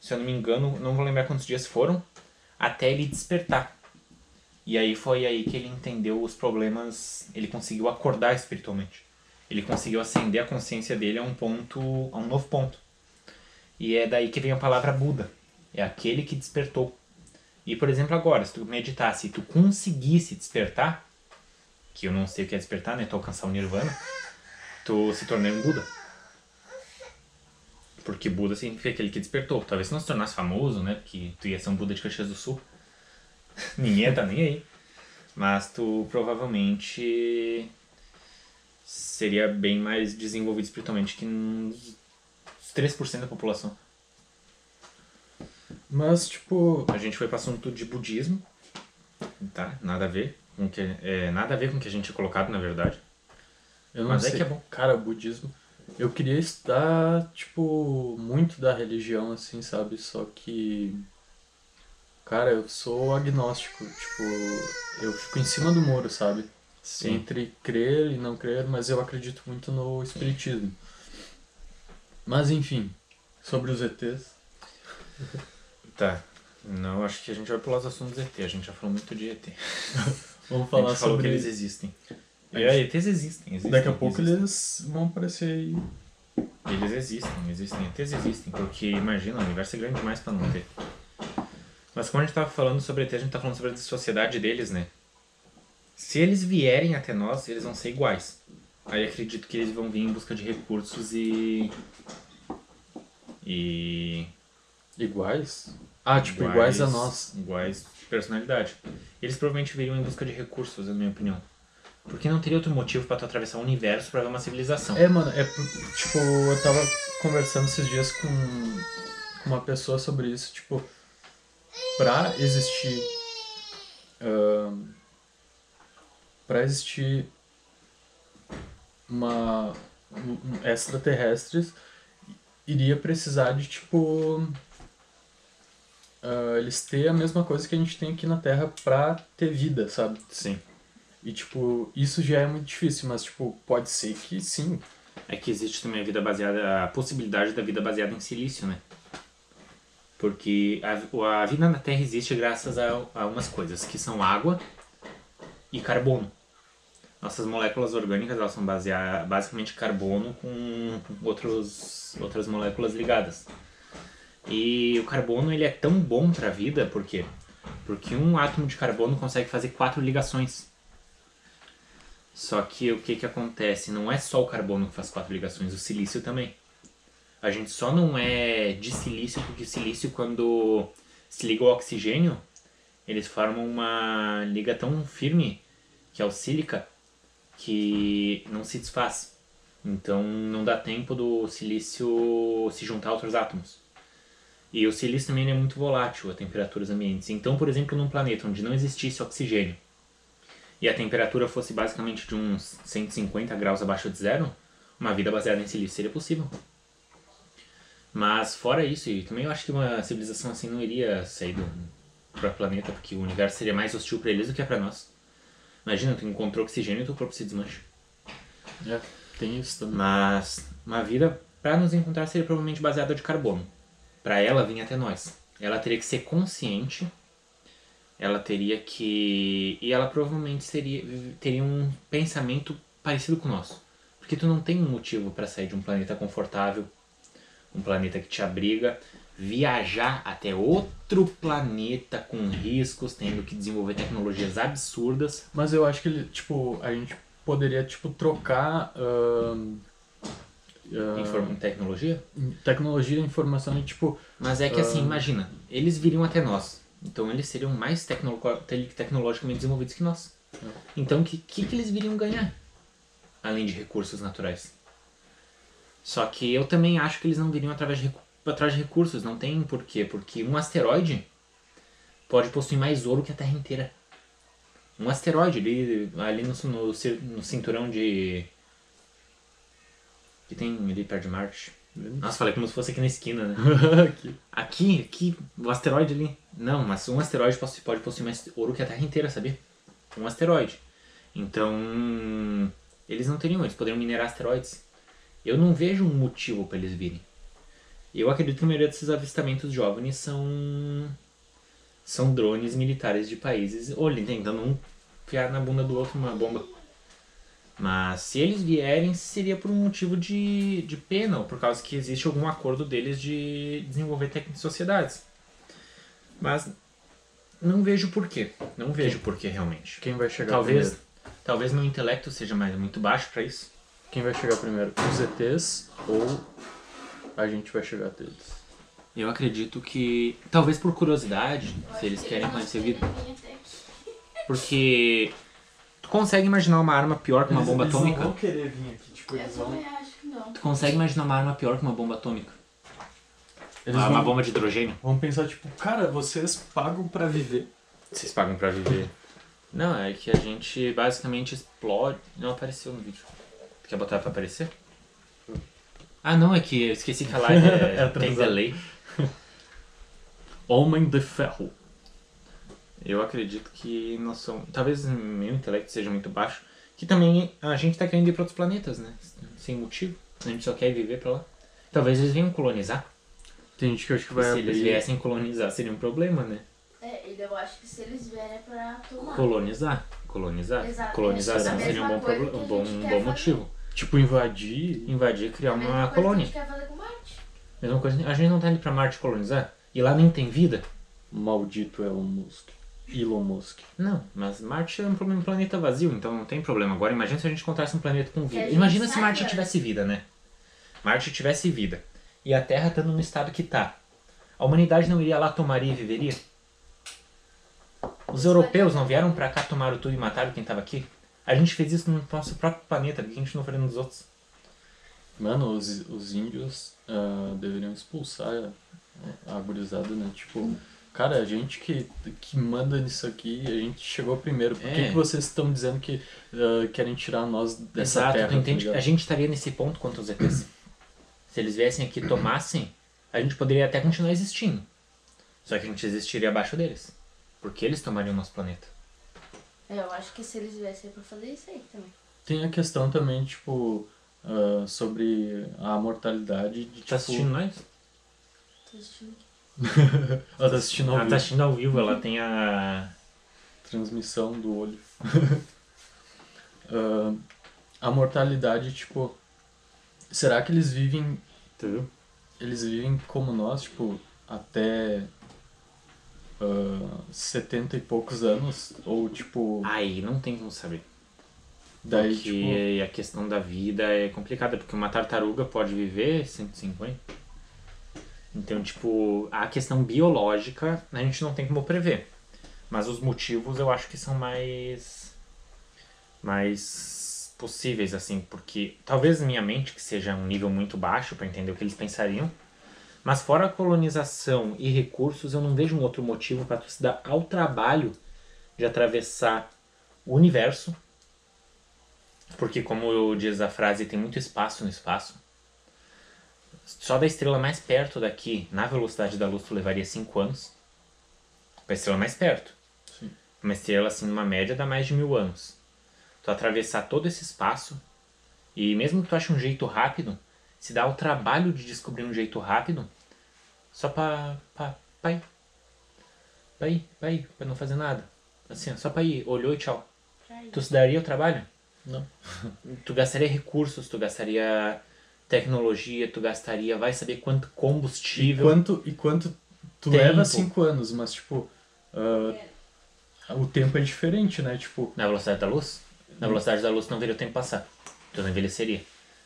S1: se eu não me engano, não vou lembrar quantos dias foram, até ele despertar. E aí foi aí que ele entendeu os problemas, ele conseguiu acordar espiritualmente. Ele conseguiu acender a consciência dele a um ponto, a um novo ponto. E é daí que vem a palavra Buda. É aquele que despertou. E por exemplo, agora, se tu meditasse e tu conseguisse despertar, que eu não sei o que é despertar, né? Tu alcançar o nirvana, tu se tornou um Buda. Porque Buda significa aquele que despertou. Talvez não se tornasse famoso, né? Porque tu ia ser um Buda de Caxias do Sul. Ninguém tá nem aí. Mas tu provavelmente seria bem mais desenvolvido espiritualmente que uns 3% da população.
S2: Mas, tipo.
S1: A gente foi para assunto de budismo, tá? Nada a ver com que é nada a ver com o que a gente tinha colocado, na verdade.
S2: Eu não
S1: Mas
S2: sei.
S1: é que é bom.
S2: Cara, budismo. Eu queria estudar, tipo, muito da religião, assim, sabe? Só que. Cara, eu sou agnóstico. Tipo, eu fico em cima do muro, sabe? Entre crer e não crer, mas eu acredito muito no espiritismo. Mas enfim, sobre os ETs.
S1: Tá. Não, acho que a gente vai pular os assuntos ET. A gente já falou muito de ET.
S2: Vamos
S1: a
S2: falar
S1: gente falou
S2: sobre
S1: que eles existem. É, ETs existem, existem.
S2: Daqui a pouco
S1: existem.
S2: eles vão aparecer aí.
S1: Eles existem, existem, ETs existem, porque imagina, o universo é grande demais pra não ter. Mas como a gente tava falando sobre ET, a gente tá falando sobre a sociedade deles, né? Se eles vierem até nós, eles vão ser iguais. Aí acredito que eles vão vir em busca de recursos e. E.
S2: Iguais? Ah, tipo, iguais, a nós.
S1: Iguais de personalidade. Eles provavelmente viriam em busca de recursos, na minha opinião. Porque não teria outro motivo pra tu atravessar o universo pra ver uma civilização.
S2: É, mano, é tipo, eu tava conversando esses dias com, uma pessoa sobre isso, tipo, pra existir. ahn, pra existir uma. um- um extraterrestres, iria precisar de, tipo. Ah, eles ter a mesma coisa que a gente tem aqui na Terra pra ter vida, sabe?
S1: Sim.
S2: E, tipo, isso já é muito difícil, mas, tipo, pode ser que sim.
S1: É que existe também a vida baseada, a possibilidade da vida baseada em silício, né? Porque a, a vida na Terra existe graças a, a umas coisas, que são água e carbono. Nossas moléculas orgânicas elas são basea, basicamente carbono com outros, outras moléculas ligadas. E o carbono ele é tão bom para a vida, por quê? Porque um átomo de carbono consegue fazer quatro ligações. Só que o que que acontece? Não é só o carbono que faz quatro ligações, o silício também. A gente só não é de silício porque o silício quando se liga ao oxigênio, eles formam uma liga tão firme, que é o sílica, que não se desfaz. Então não dá tempo do silício se juntar a outros átomos. E o silício também é muito volátil a temperaturas ambientes. Então, por exemplo, num planeta onde não existisse oxigênio, e a temperatura fosse basicamente de uns 150 graus abaixo de zero, uma vida baseada em silício seria possível. Mas fora isso, e também eu acho que uma civilização assim não iria sair do para planeta, porque o universo seria mais hostil para eles do que é para nós. Imagina, tu encontrou oxigênio e teu corpo se desmancha.
S2: É, tem isso também.
S1: Mas uma vida para nos encontrar seria provavelmente baseada de carbono. Para ela vir até nós, ela teria que ser consciente. Ela teria que e ela provavelmente seria teria um pensamento parecido com o nosso. Porque tu não tem um motivo para sair de um planeta confortável, um planeta que te abriga, viajar até outro planeta com riscos, tendo que desenvolver tecnologias absurdas.
S2: Mas eu acho que, tipo, a gente poderia, tipo, trocar ahn, ahn,
S1: Inform tecnologia?
S2: tecnologia, informação e, tipo,
S1: Mas é que assim,
S2: Ah.
S1: imagina, eles viriam até nós. Então eles seriam mais tecno te- tecnologicamente desenvolvidos que nós.
S2: É.
S1: Então o que, que, que eles viriam ganhar? Além de recursos naturais. Só que eu também acho que eles não viriam através de atrás de recursos, não tem porquê. Porque um asteroide pode possuir mais ouro que a Terra inteira. Um asteroide ali, ali no, no, no cinturão de. Que tem ali perto de Marte. Nossa, falei como se fosse aqui na esquina, né?
S2: Aqui.
S1: Aqui, aqui, o asteroide ali. Não, mas um asteroide posse- pode possuir mais ouro que a Terra inteira, sabia? Um asteroide. Então, eles não teriam, eles poderiam minerar asteroides. Eu não vejo um motivo para eles virem. Eu acredito que a maioria desses avistamentos de OVNIs são são drones militares de países olhem, tentando um enfiar na bunda do outro uma bomba. Mas se eles vierem, seria por um motivo de, de pena, ou por causa que existe algum acordo deles de desenvolver técnicas sociedades. Mas não vejo porquê. Não vejo porquê realmente.
S2: Quem vai chegar
S1: Talvez,
S2: primeiro?
S1: talvez meu intelecto seja mais, muito baixo para isso.
S2: Quem vai chegar primeiro? Os ETs ou a gente vai chegar até eles?
S1: Eu acredito que, talvez por curiosidade, se eles querem conhecer vida. Porque tu consegue imaginar uma arma pior que uma bomba atômica?
S2: querer vir aqui, tipo,
S3: Eu que não.
S1: Tu consegue imaginar uma arma pior que uma bomba atômica?
S2: Eles
S1: uma, uma
S2: vão,
S1: bomba de hidrogênio?
S2: vão pensar, tipo, cara, vocês pagam pra viver.
S1: Vocês pagam pra viver. Não, é que a gente basicamente explode. Não apareceu no vídeo. Tu quer botar pra aparecer? Ah, não, é que eu esqueci que a live
S2: É
S1: é, tem delay.
S2: Homem de ferro.
S1: Eu acredito que nós somos. Talvez meu intelecto seja muito baixo. Que também a gente tá querendo ir pra outros planetas, né? Sem motivo. A gente só quer viver pra lá. Talvez eles venham colonizar.
S2: Tem gente que eu acho que vai
S1: se eles
S2: abrir...
S1: viessem colonizar, seria um problema, né?
S3: É, eu acho que se eles vierem é pra tomar.
S1: Colonizar. Colonizar.
S3: Exato.
S1: Colonização
S3: É a
S1: seria um bom, um
S3: a
S1: bom, um bom
S3: fazer.
S1: motivo.
S2: Tipo, invadir...
S1: Invadir, criar
S3: A mesma
S1: uma
S3: que
S1: colônia.
S3: A gente quer fazer com Marte.
S1: Mesma coisa, a gente não tá indo pra Marte colonizar? E lá nem tem vida?
S2: Maldito Elon Musk. Elon Musk.
S1: Não, mas Marte é um problema- planeta vazio, então não tem problema. Agora imagina se a gente encontrasse um planeta com vida. Imagina se. Marte tivesse vida, né? Marte tivesse vida. E a Terra estando no estado que tá. A humanidade não iria lá, tomaria e viveria? Os europeus não vieram pra cá, tomaram tudo e mataram quem tava aqui? A gente fez isso no nosso próprio planeta, que a gente não faria nos outros?
S2: Mano, os, os índios ah, deveriam expulsar a, a gurizada, né? Tipo, cara, a gente que, que manda nisso aqui, a gente chegou primeiro. Por que,
S1: É.
S2: que vocês estão dizendo que ah, querem tirar nós dessa
S1: Exato,
S2: terra?
S1: tu
S2: tá
S1: entende?
S2: ligado?
S1: a gente estaria nesse ponto contra os ETs. Se eles viessem aqui e tomassem, a gente poderia até continuar existindo. Só que a gente existiria abaixo deles. Porque eles tomariam o nosso planeta.
S3: É, eu acho que se eles viessem é pra fazer isso aí também.
S2: Tem a questão também, tipo, ah, sobre a mortalidade de, tipo...
S1: Tá assistindo nós?
S3: Tô assistindo aqui.
S2: Ela tá assistindo ao
S1: Ela
S2: vivo.
S1: tá assistindo ao vivo, ela tem a.
S2: Transmissão do olho. Ah, a mortalidade, tipo... Será que eles vivem
S1: viu?
S2: eles vivem como nós, tipo, até ah, 70 e poucos anos, ou tipo,
S1: Aí não tem como saber.
S2: daí
S1: porque
S2: tipo,
S1: a questão da vida é complicada, porque uma tartaruga pode viver 150. Então, tipo, a questão biológica a gente não tem como prever. Mas os motivos eu acho que são mais. mais possíveis, assim, porque talvez minha mente, que seja um nível muito baixo para entender o que eles pensariam, mas fora a colonização e recursos, eu não vejo um outro motivo para tu se dar ao trabalho de atravessar o universo porque, como diz a frase, tem muito espaço no espaço. Só da estrela mais perto daqui, na velocidade da luz, tu levaria 5 anos. Pra estrela mais perto.
S2: Sim.
S1: Uma estrela, assim, numa média, dá mais de mil anos. Tu atravessar todo esse espaço, e mesmo que tu ache um jeito rápido, se dá o trabalho de descobrir um jeito rápido, só pra, pra, pra ir. Pra ir, pra ir, pra não fazer nada. Assim, ó, só pra ir, olhou e tchau. Tu se daria o trabalho?
S2: não.
S1: tu gastaria recursos, tu gastaria tecnologia, tu gastaria, vai saber quanto
S2: E
S1: combustível.
S2: quanto, e quanto tu
S1: Tempo.
S2: leva 5 anos, mas tipo, ah, o tempo é diferente, né? Tipo,
S1: Na velocidade da luz? Na velocidade da luz não veria o tempo passar. Tu não envelheceria.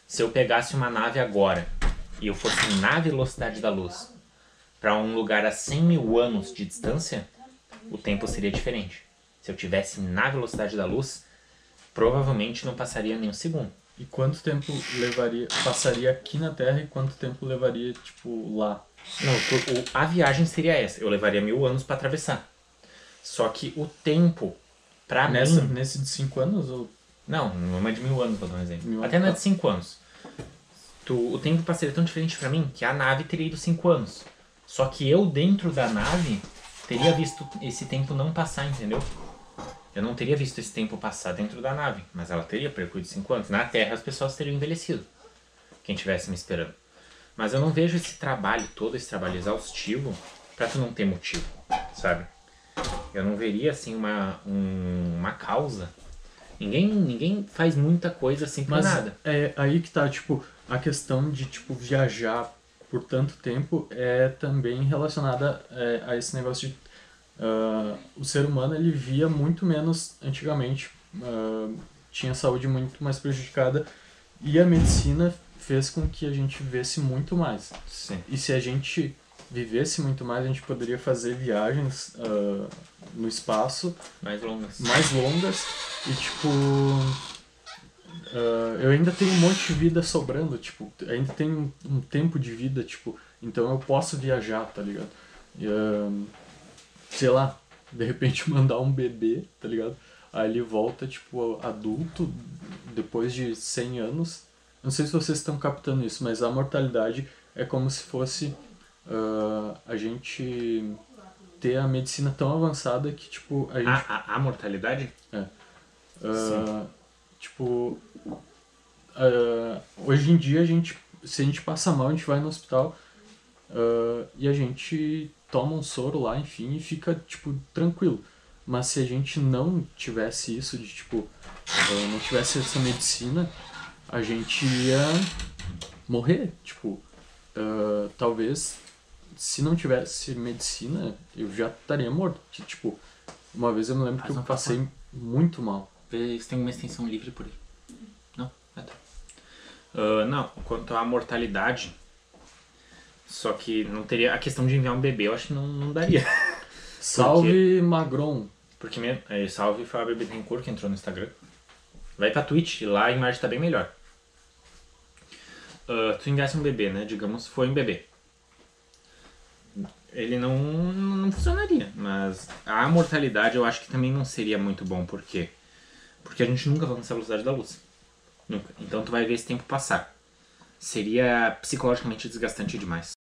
S1: Se eu pegasse uma nave agora e eu fosse na velocidade da luz para um lugar a 100 mil anos de distância, o tempo seria diferente. Se eu tivesse na velocidade da luz, provavelmente não passaria nem um segundo.
S2: E quanto tempo levaria, passaria aqui na Terra e quanto tempo levaria, tipo, lá?
S1: Não, o- a viagem seria essa. Eu levaria mil anos pra atravessar. Só que o tempo, pra
S2: Nessa,
S1: mim...
S2: nesse de 5 anos ou.
S1: Não, não é de mil anos, vou dar um exemplo.
S2: Mil
S1: Até não é
S2: tá.
S1: de cinco anos. Tu, o tempo passaria tão diferente pra mim que a nave teria ido cinco anos. Só que eu, dentro da nave, teria visto esse tempo não passar, entendeu? Eu não teria visto esse tempo passar dentro da nave, mas ela teria percorrido cinco anos. Na Terra as pessoas teriam envelhecido. Quem tivesse me esperando. Mas eu não vejo esse trabalho todo, esse trabalho exaustivo, pra tu não ter motivo, sabe? Eu não veria assim uma, um- uma causa. Ninguém, ninguém faz muita coisa assim por
S2: Mas
S1: nada.
S2: é aí que tá, tipo, a questão de, tipo, viajar por tanto tempo é também relacionada é, a esse negócio de... ah, o ser humano, ele via muito menos antigamente, ah, tinha saúde muito mais prejudicada e a medicina fez com que a gente vivesse muito mais.
S1: Sim.
S2: E se a gente vivesse muito mais, a gente poderia fazer viagens ah, no espaço
S1: Mais longas.
S2: mais longas e tipo ah, eu ainda tenho um monte de vida sobrando, tipo, ainda tenho um, um tempo de vida, tipo, então eu posso viajar, tá ligado? E, ah, sei lá, de repente mandar um bebê, tá ligado? Aí ele volta, tipo, adulto, depois de 100 anos. Não sei se vocês estão captando isso, mas a mortalidade é como se fosse ah, a gente ter a medicina tão avançada que, tipo, a gente
S1: A, a, a mortalidade?
S2: ah, tipo, ah, hoje em dia a gente, se a gente passa mal, a gente vai no hospital e a gente toma um soro lá, enfim, e fica, tipo, tranquilo. Mas se a gente não tivesse isso, de tipo, ah, não tivesse essa medicina, a gente ia morrer. Tipo, ah, talvez se não tivesse medicina, eu já estaria morto. Que, Tipo, uma vez eu me lembro que eu passei muito mal.
S1: Vê se tem uma extensão livre por aí. Não? Ah, tá. Ah, não, quanto à mortalidade. Só que não teria. A questão de enviar um bebê, eu acho que não, não daria.
S2: Salve Magron.
S1: Porque mesmo. É, salve Fábio Bittencourt que entrou no Instagram. Vai pra Twitch, lá a imagem tá bem melhor. Ah, tu enviasse um bebê, né? Digamos, foi um bebê. Ele não, não funcionaria, mas a mortalidade eu acho que também não seria muito bom, por quê? Porque a gente nunca vai alcançar a velocidade da luz. Nunca. Então tu vai ver esse tempo passar. Seria psicologicamente desgastante demais.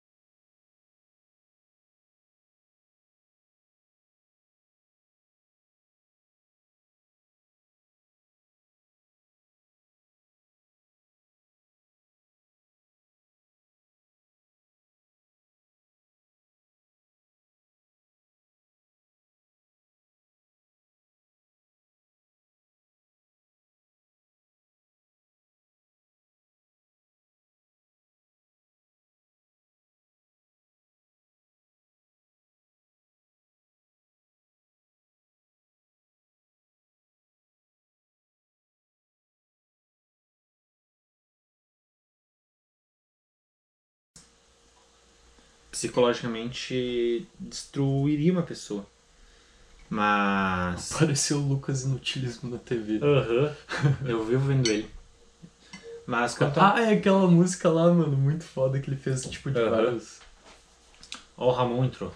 S1: Psicologicamente destruiria uma pessoa. Mas.
S2: Pareceu o Lucas Inutilismo na TV.
S1: Aham. Eu vivo vendo ele. Mas quanto a...
S2: Ah, é aquela música lá, mano, muito foda que ele fez, tipo, de
S1: Aham.
S2: vários.
S1: Ó, o Ramon entrou.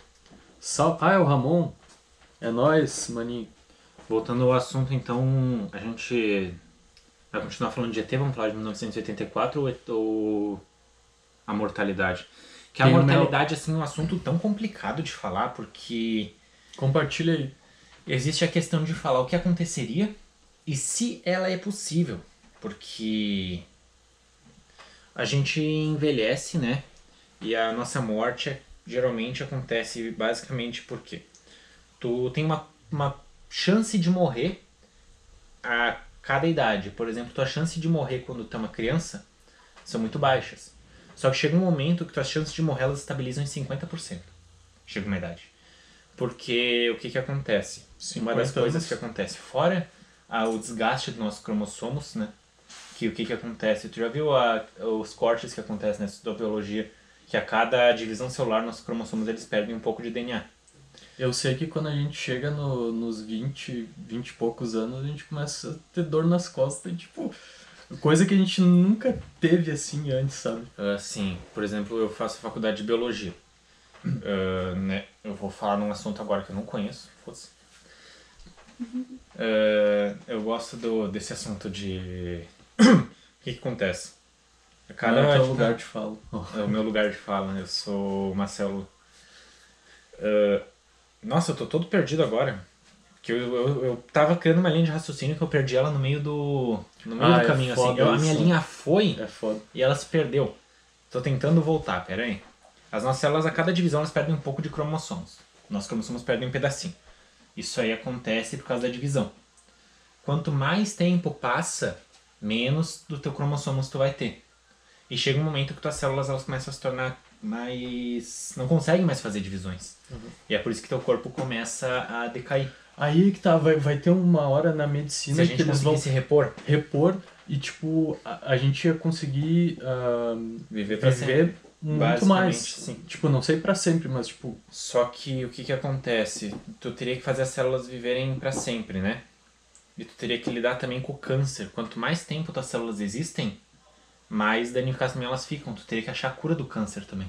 S2: Sal... Ah, é o Ramon? É nóis, maninho.
S1: Voltando ao assunto, então, a gente vai continuar falando de ET, vamos falar de 1984 ou, ET ou a mortalidade? Que a
S2: Tem o meu-
S1: mortalidade, assim, é um assunto tão complicado de falar, porque
S2: Compartilha aí.
S1: existe a questão de falar o que aconteceria e se ela é possível. Porque a gente envelhece, né? E a nossa morte é- geralmente acontece basicamente porque tu tem uma, uma chance de morrer a cada idade. Por exemplo, tua chance de morrer quando tu é uma criança são muito baixas. Só que chega um momento que tuas chances de morrer elas estabilizam em 50%. Chega uma idade. Porque o que que acontece? Uma das
S2: 50
S1: coisas
S2: anos.
S1: que acontece, fora ah, o desgaste dos nossos cromossomos, né? Que o que que acontece? Tu já viu a, os cortes que acontecem na biologia? Que a cada divisão celular, nossos cromossomos eles perdem um pouco de DNA.
S2: Eu sei que quando a gente chega no- nos 20, 20 e poucos anos, a gente começa a ter dor nas costas e, tipo, coisa que a gente nunca teve assim antes, sabe?
S1: Assim, por exemplo, eu faço faculdade de biologia. ah, né, eu vou falar num assunto agora que eu não conheço. Foda-se. Ah, eu gosto do, desse assunto de. o que, que acontece?
S2: Cada
S1: Cada
S2: é o lugar de fala.
S1: é o meu lugar de fala. Eu sou o Marcelo. Ah, nossa, eu tô todo perdido agora. Que eu, eu, eu tava criando uma linha de raciocínio que eu perdi ela no meio do. No meio
S2: Ah,
S1: do
S2: é
S1: caminho, assim.
S2: foda
S1: Eu- a minha
S2: isso.
S1: linha foi
S2: É
S1: e ela se perdeu. Tô tentando voltar, pera aí. As nossas células, a cada divisão, elas perdem um pouco de cromossomos. Nossos cromossomos perdem um pedacinho. Isso aí acontece por causa da divisão. Quanto mais tempo passa, menos do teu cromossomos tu vai ter. E chega um momento que tuas células elas começam a se tornar mais... não conseguem mais fazer divisões. E é por isso que teu corpo começa a decair.
S2: Aí que tá, vai, vai ter uma hora na medicina
S1: Se a
S2: que eles vão
S1: se repor,
S2: repor e, tipo, a, a gente ia conseguir ah,
S1: viver pra sempre.
S2: viver muito
S1: Basicamente,
S2: mais.
S1: sim.
S2: Tipo, não sei pra sempre, mas, tipo,
S1: Só que o que que acontece? Tu teria que fazer as células viverem pra sempre, né? E tu teria que lidar também com o câncer. Quanto mais tempo tuas células existem, mais danificadas também elas ficam. Tu teria que achar a cura do câncer também.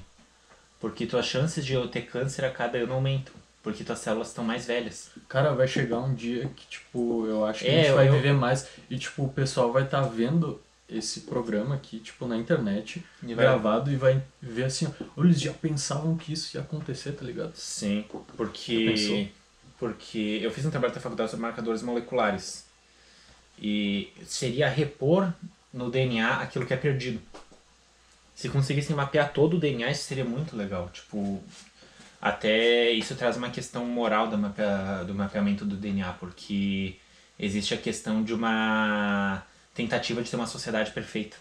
S1: Porque tuas chances de eu ter câncer a cada ano aumentam. Porque tuas células estão mais velhas.
S2: cara, vai chegar um dia que, tipo, eu acho que
S1: É,
S2: a gente vai
S1: eu-
S2: viver mais e, tipo, o pessoal vai estar vendo esse programa aqui, tipo, na internet,
S1: E vai-
S2: gravado e vai ver assim, ó, eles já pensavam que isso ia acontecer, tá ligado?
S1: Sim, porque porque eu fiz um trabalho da faculdade sobre marcadores moleculares. E seria repor no DNA aquilo que é perdido. Se conseguissem mapear todo o DNA, isso seria muito legal. Tipo, até isso traz uma questão moral do, mapea, do mapeamento do DNA, porque existe a questão de uma tentativa de ter uma sociedade perfeita.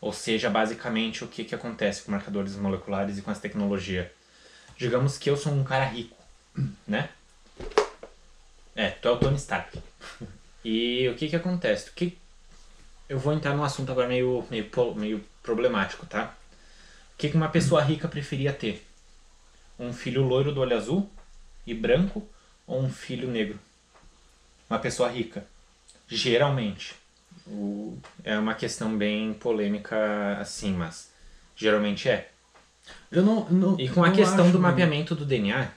S1: Ou seja, basicamente o que, que acontece com marcadores moleculares e com essa tecnologia. Digamos que eu sou um cara rico, né? É, tu é o Tony Stark. E o que que acontece? Que... Eu vou entrar num assunto agora meio, meio, meio problemático, tá? O que, que uma pessoa rica preferia ter? Um filho loiro do olho azul e branco ou um filho negro? Uma pessoa rica. Geralmente. O- É uma questão bem polêmica assim, mas geralmente é.
S2: Eu não, não
S1: E com a questão
S2: acho,
S1: do mapeamento do DNA,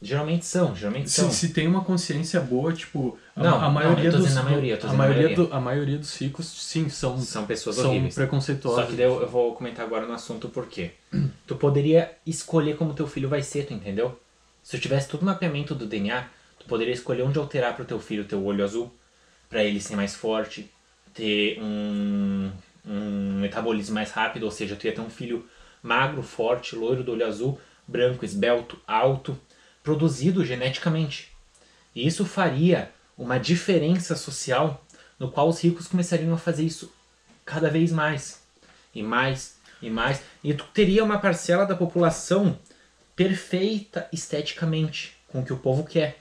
S1: geralmente são, geralmente são.
S2: Se, se tem uma consciência boa, tipo,
S1: Não,
S2: a
S1: não,
S2: maioria
S1: eu tô
S2: dos
S1: a maioria, eu
S2: a
S1: a
S2: maioria, do- a maioria dos ricos, sim, são
S1: São pessoas
S2: são
S1: horríveis.
S2: preconceituosos.
S1: Só que daí eu, eu vou comentar agora no assunto por quê. Tu poderia escolher como teu filho vai ser, tu entendeu? Se tu tivesse todo o mapeamento do DNA, tu poderia escolher onde alterar pro teu filho teu olho azul, pra ele ser mais forte, ter um, um metabolismo mais rápido, ou seja, tu ia ter um filho magro, forte, loiro do olho azul, branco, esbelto, alto, produzido geneticamente. E isso faria uma diferença social no qual os ricos começariam a fazer isso cada vez mais e mais e mais e tu teria uma parcela da população perfeita esteticamente com o que o povo quer.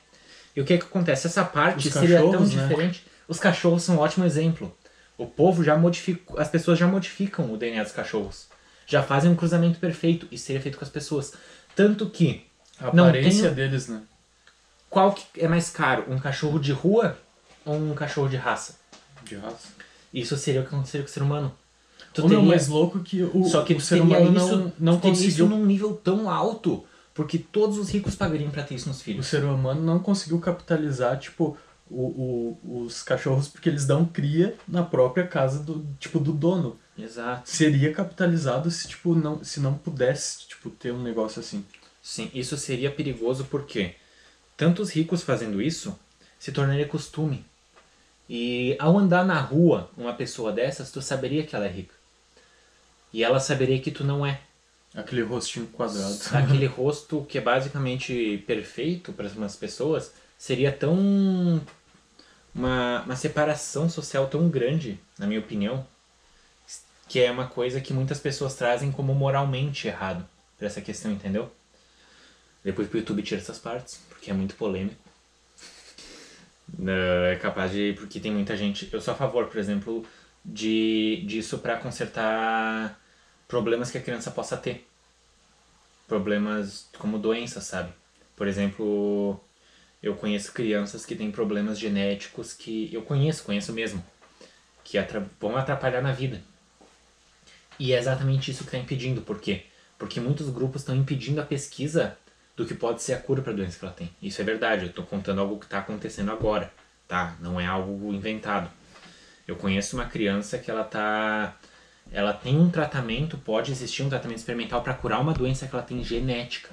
S1: E o que que acontece? Essa parte
S2: Os
S1: seria tão
S2: né?
S1: diferente. Os cachorros são um ótimo exemplo. O povo já modifica, as pessoas já modificam o DNA dos cachorros. Já fazem um cruzamento perfeito. Isso seria feito com as pessoas. Tanto que
S2: A aparência
S1: tem-
S2: deles, né?
S1: Qual que é mais caro, um cachorro de rua ou um cachorro de raça?
S2: De raça.
S1: Isso seria o que aconteceria com o ser humano. Tu
S2: Ou não,
S1: teria-
S2: mais louco que o,
S1: Só que
S2: o ser humano
S1: isso,
S2: não, não conseguiu
S1: isso num nível tão alto, porque todos os ricos pagariam pra ter isso nos
S2: o
S1: filhos.
S2: ser humano não conseguiu capitalizar, tipo, o, o- os cachorros porque eles dão cria na própria casa do, tipo, do dono.
S1: Exato.
S2: Seria capitalizado se, tipo, não, se não pudesse, tipo, ter um negócio assim.
S1: Sim, isso seria perigoso porque tantos ricos fazendo isso se tornaria costume. E ao andar na rua uma pessoa dessas, tu saberia que ela é rica. E ela saberia que tu não é.
S2: Aquele rostinho quadrado.
S1: Aquele rosto que é basicamente perfeito para algumas pessoas seria tão. Uma, uma separação social tão grande, na minha opinião, que é uma coisa que muitas pessoas trazem como moralmente errado para essa questão, entendeu? Depois pro YouTube tira essas partes, porque é muito polêmico. É capaz de. Porque tem muita gente. Eu sou a favor, por exemplo, de disso para consertar problemas que a criança possa ter problemas como doenças, sabe? Por exemplo, eu conheço crianças que têm problemas genéticos que eu conheço, conheço mesmo, que atra- vão atrapalhar na vida. E é exatamente isso que está impedindo, por quê? Porque muitos grupos estão impedindo a pesquisa do que pode ser a cura para a doença que ela tem. Isso é verdade, eu estou contando algo que está acontecendo agora, tá? Não é algo inventado. Eu conheço uma criança que ela tá ela tem um tratamento, pode existir um tratamento experimental para curar uma doença que ela tem genética.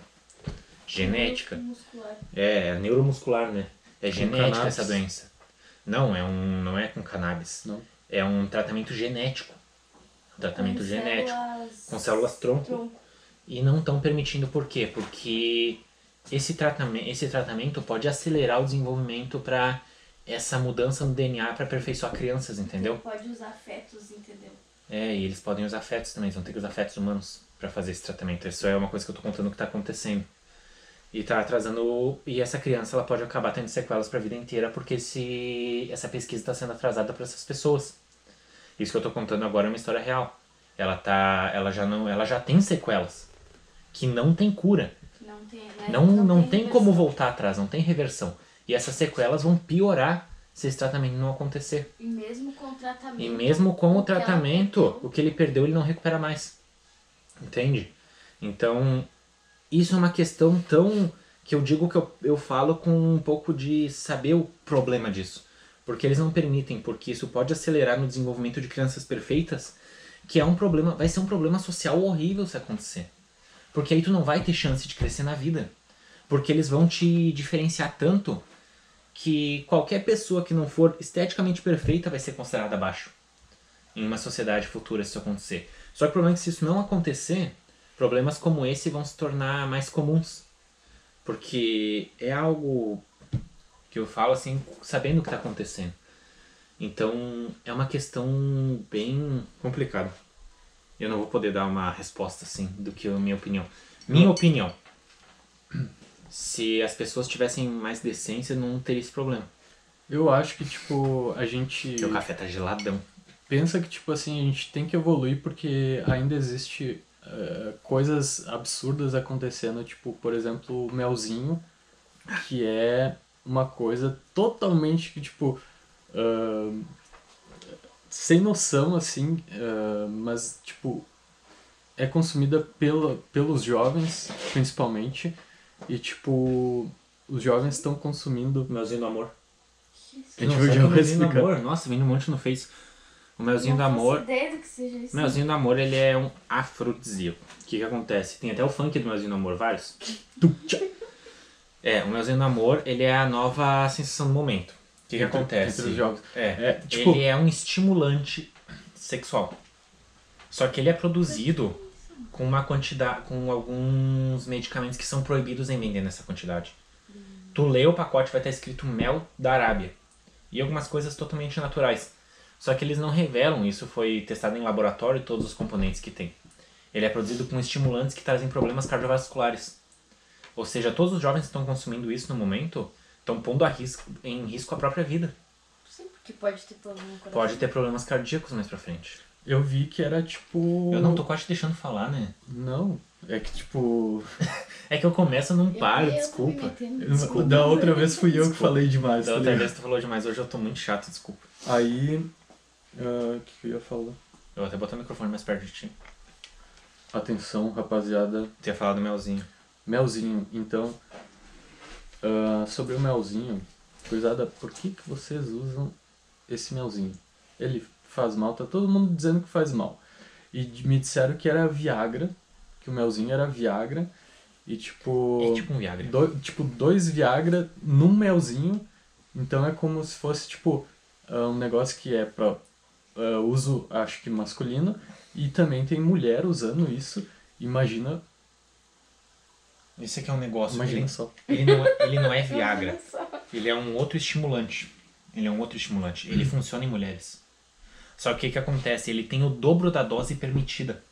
S1: Genética.
S3: Muscular.
S1: É, é neuromuscular, né? É genética
S2: cannabis?
S1: essa doença. Não, é um não é com cannabis.
S2: Não.
S1: É um tratamento genético. Um tratamento
S3: Com
S1: genético
S3: células-
S1: com células tronco
S3: tronco.
S1: E não estão permitindo por quê? Porque esse tratamento, esse tratamento pode acelerar o desenvolvimento para essa mudança no DNA para aperfeiçoar crianças, entendeu?
S3: Pode usar fetos, entendeu?
S1: É, e eles podem usar fetos também, eles vão ter que usar fetos humanos para fazer esse tratamento. Isso é uma coisa que eu tô contando que tá acontecendo. E tá atrasando. E essa criança ela pode acabar tendo sequelas para a vida inteira porque esse, essa pesquisa está sendo atrasada para essas pessoas. Isso que eu tô contando agora é uma história real. Ela tá, ela já não, ela já tem sequelas que não tem cura.
S3: Não tem, né?
S1: Não, não, tem, como
S3: reversão.
S1: voltar atrás, não tem reversão. E essas sequelas vão piorar se esse tratamento não acontecer.
S3: E mesmo com o tratamento.
S1: E mesmo com o tratamento, o que ele perdeu ele não recupera mais. Entende? Então, isso é uma questão tão que eu digo que eu, eu falo com um pouco de saber o problema disso. Porque eles não permitem, porque isso pode acelerar no desenvolvimento de crianças perfeitas, que é um problema, vai ser um problema social horrível se acontecer. Porque aí tu não vai ter chance de crescer na vida. Porque eles vão te diferenciar tanto que qualquer pessoa que não for esteticamente perfeita vai ser considerada abaixo em uma sociedade futura se isso acontecer. Só que o problema é que se isso não acontecer, problemas como esse vão se tornar mais comuns. Porque é algo que eu falo assim, sabendo o que está acontecendo. Então é uma questão bem complicada. Eu não vou poder dar uma resposta assim do que a minha opinião. Minha opinião. Se as pessoas tivessem mais decência, não teria esse problema.
S2: Eu acho que, tipo, a gente
S1: Porque o café tá geladão.
S2: pensa que, tipo assim, a gente tem que evoluir porque ainda existe eh, coisas absurdas acontecendo, tipo, por exemplo, o melzinho, que é uma coisa totalmente que, tipo, ahn, sem noção, assim, ah, mas, tipo, é consumida pela, pelos jovens, principalmente, e, tipo, os jovens estão consumindo...
S1: Melzinho do amor.
S2: A gente já
S1: o melzinho do amor. Nossa, vem um monte no Face. O melzinho do amor.
S3: ideia do que seja isso.
S1: Melzinho do amor, ele é um afrodisíaco. O que que acontece? Tem até o funk do melzinho do amor, vários. É, o melzinho do amor, ele é a nova sensação do momento. O que que acontece?
S2: entre os jovens.
S1: É,
S2: É, tipo-
S1: ele é um estimulante sexual. Só que ele é produzido com uma quantidade, com alguns medicamentos que são proibidos em vender nessa quantidade. Tu lê o pacote, vai estar escrito mel da Arábia. E algumas coisas totalmente naturais. Só que eles não revelam, isso foi testado em laboratório, todos os componentes que tem. Ele é produzido com estimulantes que trazem problemas cardiovasculares. Ou seja, todos os jovens que estão consumindo isso no momento estão pondo a risco, em risco a própria vida.
S3: Sim, porque pode ter problema no coração.
S1: Pode ter problemas cardíacos mais pra frente.
S2: Eu vi que era, tipo...
S1: Eu não tô quase te deixando falar, né?
S2: Não, é que, tipo...
S1: É que eu começo e não
S3: Eu-
S1: paro,
S3: eu
S1: desculpa.
S3: desculpa.
S2: Da outra vez fui eu que falei demais,
S1: Da
S2: tá
S1: outra
S2: ligado?
S1: vez tu falou demais, hoje eu tô muito chato, desculpa.
S2: Aí, ah, o que que eu ia falar?
S1: Eu vou até botar o microfone mais perto de ti.
S2: Atenção, rapaziada.
S1: Tu ia falar do melzinho.
S2: Melzinho, então, ah, sobre o melzinho, coisada, por que, que vocês usam esse melzinho? Ele faz mal, tá todo mundo dizendo que faz mal. E me disseram que era Viagra, que o melzinho era Viagra, e tipo...
S1: É tipo um Viagra.
S2: do- tipo, dois Viagra num melzinho. Então é como se fosse, tipo, ah, um negócio que é pra ah, uso, acho que masculino. E também tem mulher usando isso. Imagina,
S1: Esse aqui é um negócio.
S2: imagina
S1: Ele,
S2: só.
S1: ele, não é, ele não é Viagra. Ele é um outro estimulante. Ele é um outro estimulante. Ele funciona em mulheres. Só que o que, que acontece? Ele tem o dobro da dose permitida.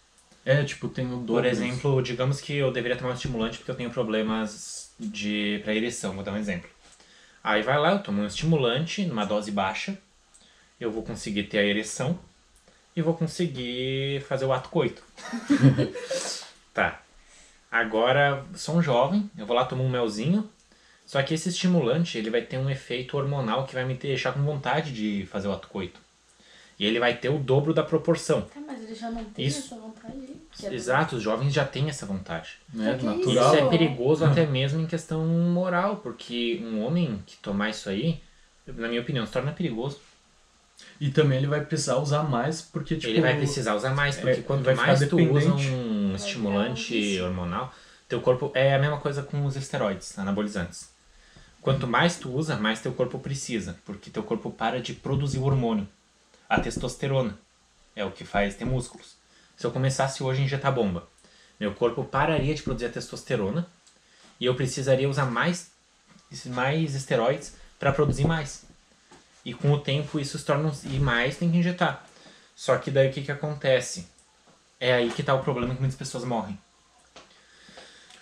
S2: É, tipo, tem o dobro.
S1: Por exemplo, digamos que eu deveria tomar um estimulante porque eu tenho problemas de para ereção, vou dar um exemplo. Aí vai lá, eu tomo um estimulante numa dose baixa, eu vou conseguir ter a ereção e vou conseguir fazer o ato coito. tá. Agora, sou um jovem, eu vou lá tomar um melzinho, só que esse estimulante, ele vai ter um efeito hormonal que vai me deixar com vontade de fazer o ato coito. E ele vai ter o dobro da proporção.
S3: Tá, mas ele já não tem
S1: Isso.
S3: essa vontade é
S1: Exato, os jovens já têm essa vontade.
S2: Né?
S3: Que
S2: Natural.
S1: Isso é perigoso até mesmo em questão moral, porque um homem que tomar isso aí, na minha opinião, se torna perigoso.
S2: E também ele vai precisar usar mais, porque, tipo...
S1: ele vai precisar usar mais, porque
S2: é,
S1: quanto
S2: vai ficar
S1: mais tu usa
S2: dependente.
S1: Um estimulante hormonal, teu corpo é a mesma coisa com os esteroides, anabolizantes. Quanto mais tu usa, mais teu corpo precisa, porque teu corpo para de produzir o hormônio. A testosterona é o que faz ter músculos. Se eu começasse hoje a injetar bomba, meu corpo pararia de produzir a testosterona e eu precisaria usar mais, mais esteroides para produzir mais. E com o tempo isso se torna. E mais tem que injetar. Só que daí o que, que acontece? É aí que tá o problema que muitas pessoas morrem.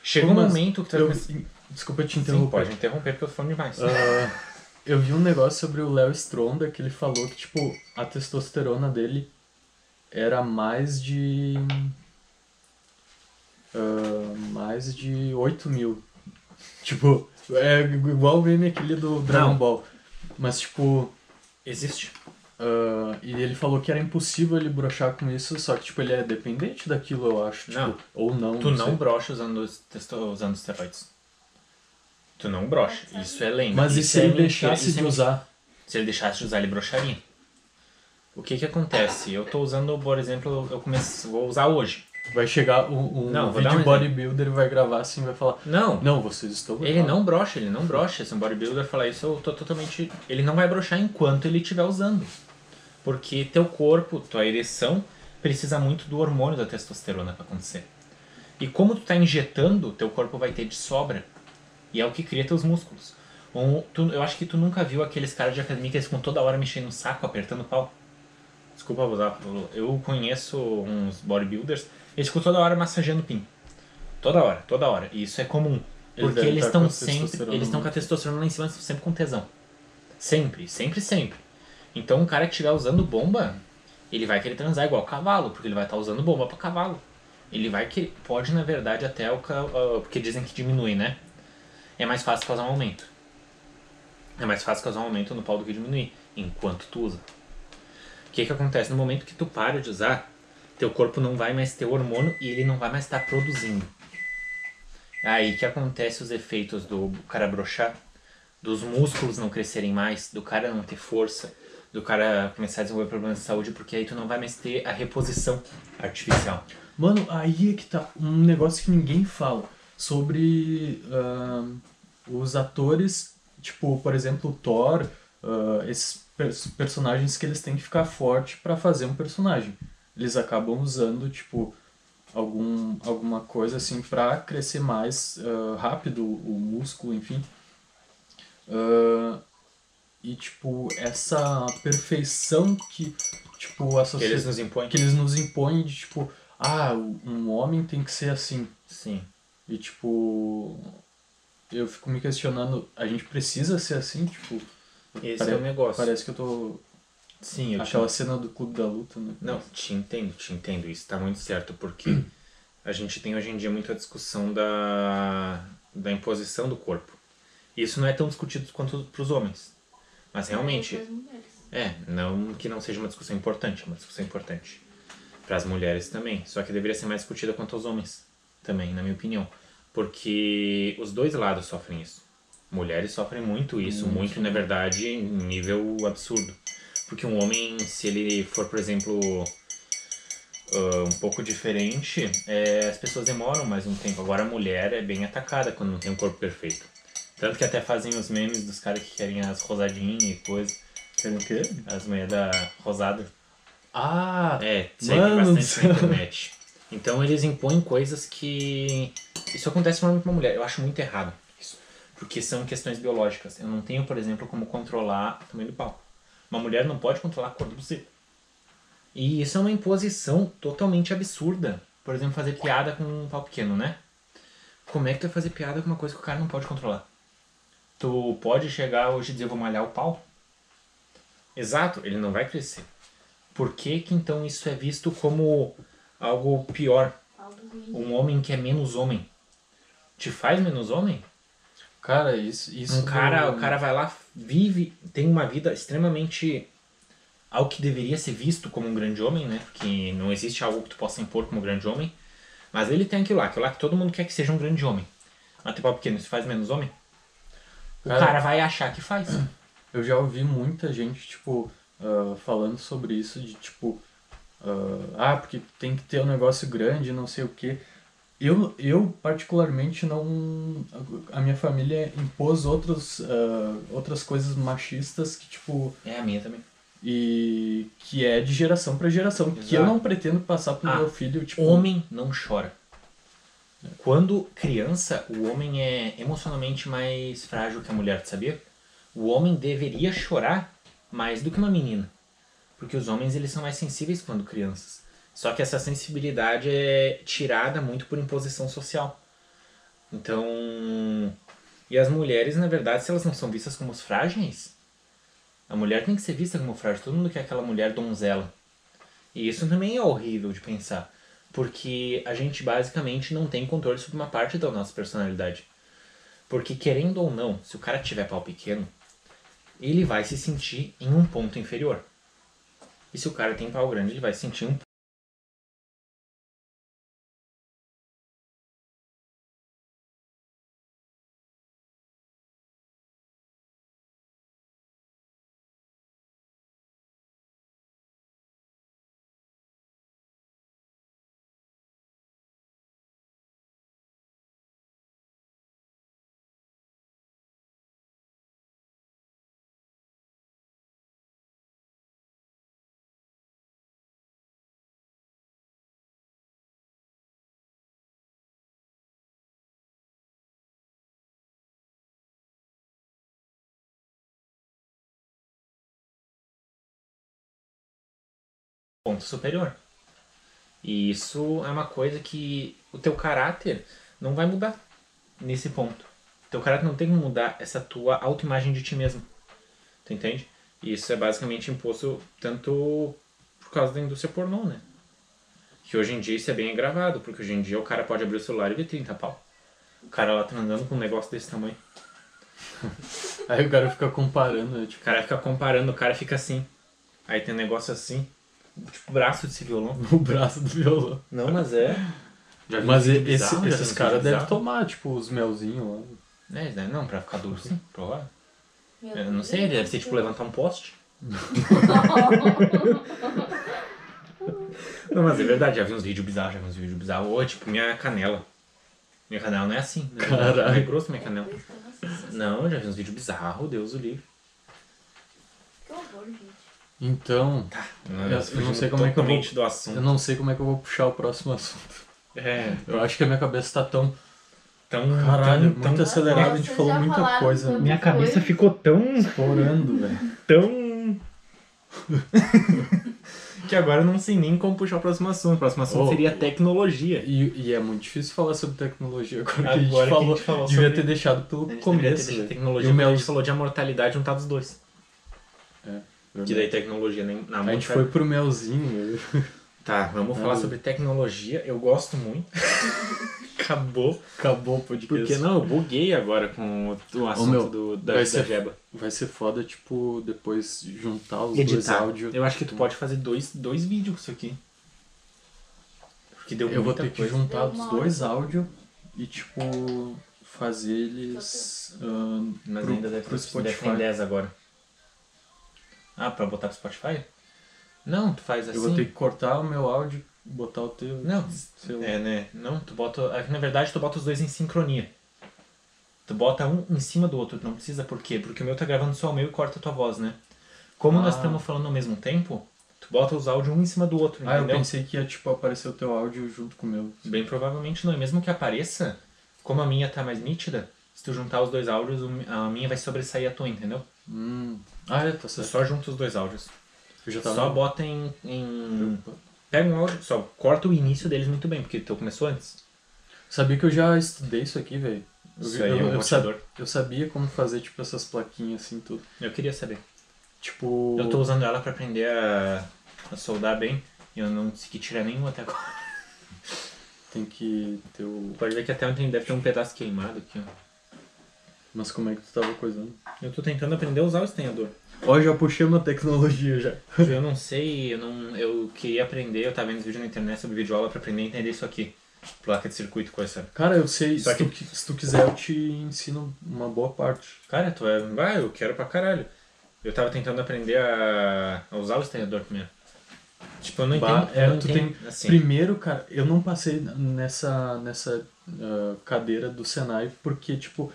S1: Chega um
S2: Mas
S1: momento que tu vai
S2: eu,
S1: começar-
S2: Desculpa te
S1: Sim,
S2: interromper.
S1: pode interromper porque eu tô falando demais.
S2: Ah, eu vi um negócio sobre o Léo Stronda que ele falou que, tipo, a testosterona dele era mais de. ah, mais de 8 mil. Tipo, é igual o meme aquele do Dragon
S1: Não.
S2: Ball. Mas, tipo.
S1: Existe.
S2: Ah, e ele falou que era impossível ele brochar com isso, só que, tipo, ele é dependente daquilo, eu acho. Tipo,
S1: Não.
S2: Ou não.
S1: Tu não
S2: sei.
S1: brocha usando, usando esteroides. Tu não brocha. Isso é lenda.
S2: Mas e
S1: Isso
S2: se
S1: é
S2: ele deixasse
S1: é
S2: de usar?
S1: Se ele deixasse de usar, ele broxaria. O que que acontece? Eu tô usando, por exemplo, eu comecei, vou usar hoje.
S2: Vai chegar um, um
S1: Não, dar
S2: vídeo
S1: um
S2: bodybuilder e vai gravar assim e vai falar.
S1: Não,
S2: Não, vocês estão.
S1: ele não brocha, ele não brocha. Se um bodybuilder falar isso, eu tô totalmente... Ele não vai brochar enquanto ele estiver usando. Porque teu corpo, tua ereção, precisa muito do hormônio da testosterona para acontecer. E como tu tá injetando, teu corpo vai ter de sobra. E é o que cria teus músculos. Um, tu- eu acho que tu nunca viu aqueles caras de academia que eles ficam toda hora mexendo no saco, apertando o pau. Desculpa abusar. Eu conheço uns bodybuilders, eles ficam toda hora massageando o pin. Toda hora, toda hora. E isso é comum. Porque eles estão
S2: a
S1: sempre. Eles estão com a testosterona lá em cima, estão sempre com tesão. Sempre, sempre, sempre. Então um cara que estiver usando bomba, ele vai querer transar igual cavalo, porque ele vai estar usando bomba pra cavalo. Ele vai que pode na verdade até o porque dizem que diminui, né? É mais fácil causar um aumento. É mais fácil causar um aumento no pau do que diminuir, enquanto tu usa. O que que acontece no momento que tu para de usar, teu corpo não vai mais ter hormônio e ele não vai mais estar produzindo. É Aí que acontece os efeitos do cara brochar, dos músculos não crescerem mais, do cara não ter força, do cara começar a desenvolver problemas de saúde, porque aí tu não vai mais ter a reposição artificial.
S2: Mano, aí é que tá um negócio que ninguém fala sobre ahn, os atores, tipo, por exemplo, o Thor, ah, esses pers- personagens que eles têm que ficar forte pra fazer um personagem. Eles acabam usando, tipo, algum, alguma coisa assim pra crescer mais ah, rápido o músculo, enfim. Ah, e, tipo, essa perfeição que, tipo, a
S1: Que eles nos impõem.
S2: que eles nos impõem de tipo, ah, um homem tem que ser assim.
S1: Sim.
S2: E tipo, eu fico me questionando, a gente precisa ser assim, tipo,
S1: Esse
S2: pare-
S1: é o negócio.
S2: parece que eu tô
S1: Sim, eu te
S2: aquela cena do clube da luta, né?
S1: Não, te entendo, te entendo. Isso tá muito certo, porque a gente tem hoje em dia muita discussão da, da imposição do corpo. Isso não é tão discutido quanto pros homens. Mas realmente,
S3: Para as mulheres.
S1: é, não que não seja uma discussão importante, é uma discussão importante. Para as mulheres também. Só que deveria ser mais discutida quanto aos homens também, na minha opinião. Porque os dois lados sofrem isso. Mulheres sofrem muito isso, muito, na verdade, em nível absurdo. Porque um homem, se ele for, por exemplo, ah, um pouco diferente, é, as pessoas demoram mais um tempo. Agora a mulher é bem atacada quando não tem um corpo perfeito. Tanto que até fazem os memes dos caras que querem as rosadinhas e coisa.
S2: Querem o quê?
S1: As mulheres da rosada.
S2: Ah,
S1: É, segue bastante na internet. Então eles impõem coisas que. Isso acontece normalmente com uma mulher. Eu acho muito errado isso. Porque são questões biológicas. Eu não tenho, por exemplo, como controlar o tamanho do pau. Uma mulher não pode controlar a cor do buceta. E isso é uma imposição totalmente absurda. Por exemplo, fazer piada com um pau pequeno, né? Como é que tu vai fazer piada com uma coisa que o cara não pode controlar? Tu pode chegar hoje e dizer, vou malhar o pau? Exato, ele não vai crescer. Por que que então isso é visto como algo pior? Um homem que é menos homem. Te faz menos homem?
S2: cara, isso, isso
S1: Um cara,
S2: do-
S1: o cara vai lá, vive, tem uma vida extremamente ao que deveria ser visto como um grande homem, né? Porque não existe algo que tu possa impor como grande homem. Mas ele tem aquilo lá, aquilo lá que todo mundo quer que seja um grande homem. Mas tem pau pequeno, isso faz menos homem? O
S2: Cara-
S1: cara vai achar que faz.
S2: Eu já ouvi muita gente, tipo, ah, falando sobre isso, de tipo, ah, ah, porque tem que ter um negócio grande, não sei o quê. Eu, eu particularmente, não. A minha família impôs outros, ah, outras coisas machistas que, tipo,
S1: É a minha também.
S2: e que é de geração pra geração, que eu
S1: Exato.
S2: não pretendo passar pro
S1: Ah,
S2: meu filho, tipo.
S1: Homem não chora. Quando criança, o homem é emocionalmente mais frágil que a mulher, sabia? O homem deveria chorar mais do que uma menina. Porque os homens eles são mais sensíveis quando crianças. Só que essa sensibilidade é tirada muito por imposição social. Então, e as mulheres, na verdade, se elas não são vistas como frágeis, a mulher tem que ser vista como frágil. Todo mundo quer aquela mulher donzela. E isso também é horrível de pensar, porque a gente basicamente não tem controle sobre uma parte da nossa personalidade. Porque querendo ou não, se o cara tiver pau pequeno, ele vai se sentir em um ponto inferior. E se o cara tem pau grande, ele vai se sentir um ponto superior. E isso é uma coisa que o teu caráter não vai mudar nesse ponto. O teu caráter não tem que mudar essa tua autoimagem de ti mesmo. Tu entende? E isso é basicamente imposto tanto por causa da indústria pornô, né? Que hoje em dia isso é bem agravado, porque hoje em dia o cara pode abrir o celular e ver 30 pau. O cara lá tá andando com um negócio desse tamanho.
S2: Aí o cara fica comparando, né,
S1: O
S2: tipo,
S1: cara fica comparando, o cara fica assim. Aí tem um negócio assim, tipo braço desse violão.
S2: no braço do violão.
S1: Não, mas é. Já
S2: Mas esse-
S1: bizarro,
S2: esses caras devem tomar, tipo, os melzinhos lá.
S1: É, não, pra ficar duro sim, provável. Eu não sei, deve ser tipo levantar um poste. Não, mas é verdade, já vi uns vídeos bizarros, já vi uns vídeos bizarros. Ou tipo, minha canela. Minha canela não é assim. Né?
S2: Caralho.
S1: É grosso minha canela. Não, já vi uns vídeos bizarros, Deus o livre.
S3: Que horror, gente.
S2: Então,
S1: Não,
S2: Eu- eu não sei como é que eu vou-
S1: do assunto.
S2: eu não sei como é que eu vou puxar o próximo assunto.
S1: É,
S2: Eu acho que a minha cabeça tá tão.
S1: tão.
S2: Caralho,
S1: tão,
S2: muito
S1: tão,
S2: acelerado, a gente falou muita coisa.
S3: tanto.
S1: Minha cabeça ficou tão.
S2: Estourando, velho.
S1: tão. que agora eu não sei nem como puxar o próximo assunto. O próximo assunto
S2: Oh.
S1: seria tecnologia.
S2: E, e é muito difícil falar sobre tecnologia agora, que a gente
S1: Agora que a
S2: falou.
S1: gente falou
S2: devia
S1: sobre-
S2: ter deixado pelo
S1: A ter
S2: começo.
S1: deixado
S2: velho.
S1: tecnologia,
S2: E o
S1: a gente falou de amortalidade juntar dos dois.
S2: É,
S1: Que daí tecnologia nem na
S2: A gente foi pro melzinho.
S1: Tá, vamos falar sobre tecnologia. Eu gosto muito. Acabou.
S2: Acabou o podcast.
S1: Porque não, eu buguei agora com o, assunto
S2: meu,
S1: do, da,
S2: vai
S1: da
S2: ser-
S1: Jeba.
S2: Vai ser foda, tipo, depois juntar os dois
S1: Editar.
S2: áudios.
S1: Eu acho que tu pode fazer dois, dois vídeos com isso aqui. Porque deu
S2: Eu vou ter que
S1: coisa.
S2: juntar
S3: Deu
S2: os dois áudios e, tipo, fazer eles ah,
S1: Mas
S2: pro,
S1: ainda deve, ter, deve ter
S2: Spotify.
S1: 10 agora. Ah, pra botar pro Spotify? Não, tu faz assim.
S2: Eu vou ter que cortar o meu áudio e botar o teu.
S1: Não,
S2: seu.
S1: É, né? Não, tu bota. é que, Na verdade, tu bota os dois em sincronia. Tu bota um em cima do outro, não precisa por quê? Porque o meu tá gravando só o meu e corta a tua voz, né? Como nós
S2: Ah.
S1: estamos falando ao mesmo tempo, tu bota os áudios um em cima do outro,
S2: Ah, eu
S1: entendeu?
S2: pensei que ia, tipo, aparecer o teu áudio junto com o meu.
S1: Bem provavelmente não. E mesmo que apareça, como a minha tá mais nítida, se tu juntar os dois áudios, a minha vai sobressair a tua, entendeu?
S2: Hum. Ah, é, tá
S1: Tu
S2: certo.
S1: só junta os dois áudios.
S2: Eu já tava.
S1: Só bota em, em. Pega um áudio, só corta o início deles muito bem, porque o teu começou antes.
S2: Sabia que eu já estudei isso aqui, velho. Eu,
S1: Isso aí é um
S2: eu, sab-
S1: roteador.
S2: eu sabia como fazer, tipo, essas plaquinhas assim, tudo.
S1: Eu queria saber.
S2: Tipo.
S1: Eu tô usando ela pra aprender a, a soldar bem e eu não consegui tirar nenhum até agora.
S2: Tem que ter o.
S1: Pode ver que até ontem deve ter um pedaço queimado aqui, ó.
S2: Mas como é que tu tava coisando?
S1: Eu tô tentando aprender a usar o estenhador.
S2: Ó, já puxei uma tecnologia já.
S1: Eu não sei, eu não. Eu queria aprender, eu tava vendo vídeo na internet sobre videoaula pra aprender a entender isso aqui. Placa de circuito com essa.
S2: Cara, eu sei,
S1: Só
S2: se,
S1: que-
S2: tu, se tu quiser eu te ensino uma boa parte.
S1: Cara, tu é. Vai, eu quero pra caralho. Eu tava tentando aprender a, a usar o estenhador primeiro. Tipo, eu não
S2: Bah,
S1: entendo.
S2: é,
S1: eu não entendo,
S2: tem-
S1: assim.
S2: Primeiro, cara, eu não passei nessa, nessa ah, cadeira do Senai porque, tipo,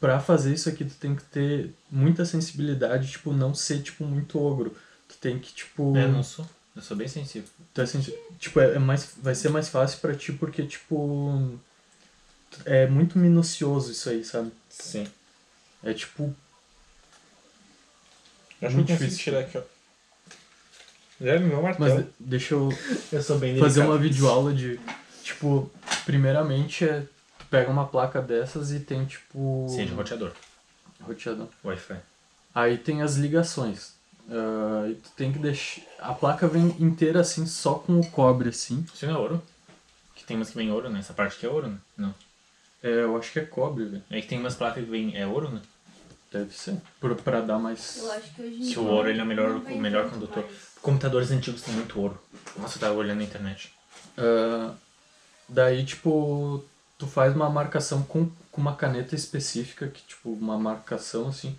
S2: pra fazer isso aqui tu tem que ter muita sensibilidade, tipo, não ser, tipo, muito ogro. Tu tem que, tipo...
S1: É, eu não sou. Eu sou bem sensível.
S2: tu é sensi- tipo, é, é mais, vai ser mais fácil pra ti porque, tipo... É muito minucioso isso aí, sabe?
S1: Sim.
S2: É tipo...
S1: Acho
S2: Muito
S1: que eu consigo
S2: difícil.
S1: tirar aqui, ó. Zero meu
S2: Mas
S1: martelo.
S2: de- deixa eu
S1: eu sou bem
S2: fazer uma videoaula de... Tipo, primeiramente é... Pega uma placa dessas e tem, tipo...
S1: Sim, de roteador.
S2: roteador.
S1: Wi-Fi.
S2: Aí tem as ligações. E tu tem que deixar. A placa vem inteira assim, só com o cobre assim.
S1: Isso não é ouro? Que tem umas que vem ouro, né? Essa parte aqui é ouro, né? Não.
S2: É, eu acho que é cobre, velho.
S1: É que tem umas placas que vem. É ouro, né?
S2: Deve ser. Por, pra dar mais.
S3: Eu acho que hoje em
S1: Que
S3: dia
S1: o ouro ele é o melhor, o melhor condutor.
S3: mais.
S1: Computadores antigos têm muito ouro. Nossa, eu tava olhando na internet.
S2: Ah, daí, tipo, tu faz uma marcação com, com uma caneta específica, que, tipo, uma marcação assim,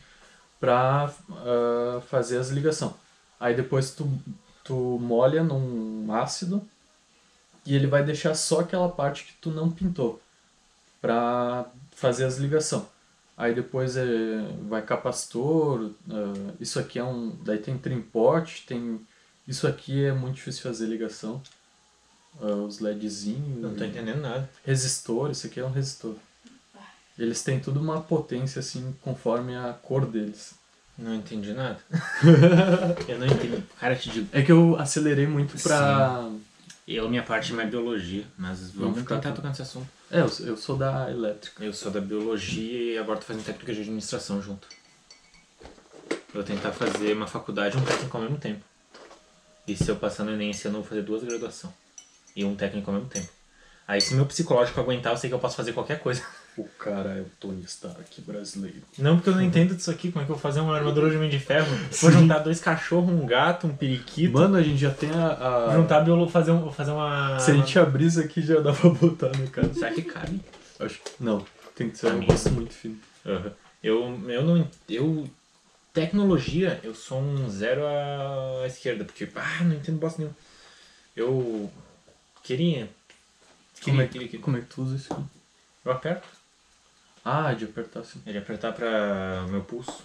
S2: pra ah, fazer as ligações. Aí depois tu, tu molha num ácido e ele vai deixar só aquela parte que tu não pintou pra fazer as ligações. Aí depois é, vai capacitor, ah, isso aqui é um. Daí tem trimpote, tem. Isso aqui é muito difícil fazer ligação. Ah, os LEDzinhos.
S1: Não tô entendendo nada.
S2: Resistor, isso aqui é um resistor. Eles têm tudo uma potência assim conforme a cor deles.
S1: Não entendi nada. eu não entendi. Cara, te digo.
S2: É que eu acelerei muito pra.
S1: Eu, minha parte é mais biologia, mas vamos tentar tocar nesse assunto.
S2: É, eu, eu sou da elétrica.
S1: Eu sou da biologia e agora tô fazendo técnica de administração junto. Eu vou tentar fazer uma faculdade e um técnico ao mesmo tempo. E se eu passar no Enem esse ano, eu vou fazer duas graduações. E um técnico ao mesmo tempo. Aí se meu psicológico aguentar, eu sei que eu posso fazer qualquer coisa.
S2: O cara é o Tony Stark brasileiro.
S1: Não porque eu não entendo disso aqui, como é que eu vou fazer uma armadura de homem de ferro? Vou juntar dois cachorros, um gato, um periquito.
S2: Mano, a gente já tem a. a-
S1: Juntar biolo, fazer, um, fazer uma.
S2: Se a gente abrir isso aqui já dá pra botar, né, cara?
S1: Será que cabe?
S2: Acho que. Não, tem que ser um negócio muito fino.
S1: Aham. Eu, eu não. Eu. Tecnologia, eu sou um zero à esquerda, porque. Ah, não entendo bosta nenhuma. Eu. Queria.
S2: Como é,
S1: queria.
S2: como é que tu usa isso aqui?
S1: Eu aperto.
S2: Ah, de apertar assim.
S1: É de apertar pra meu pulso.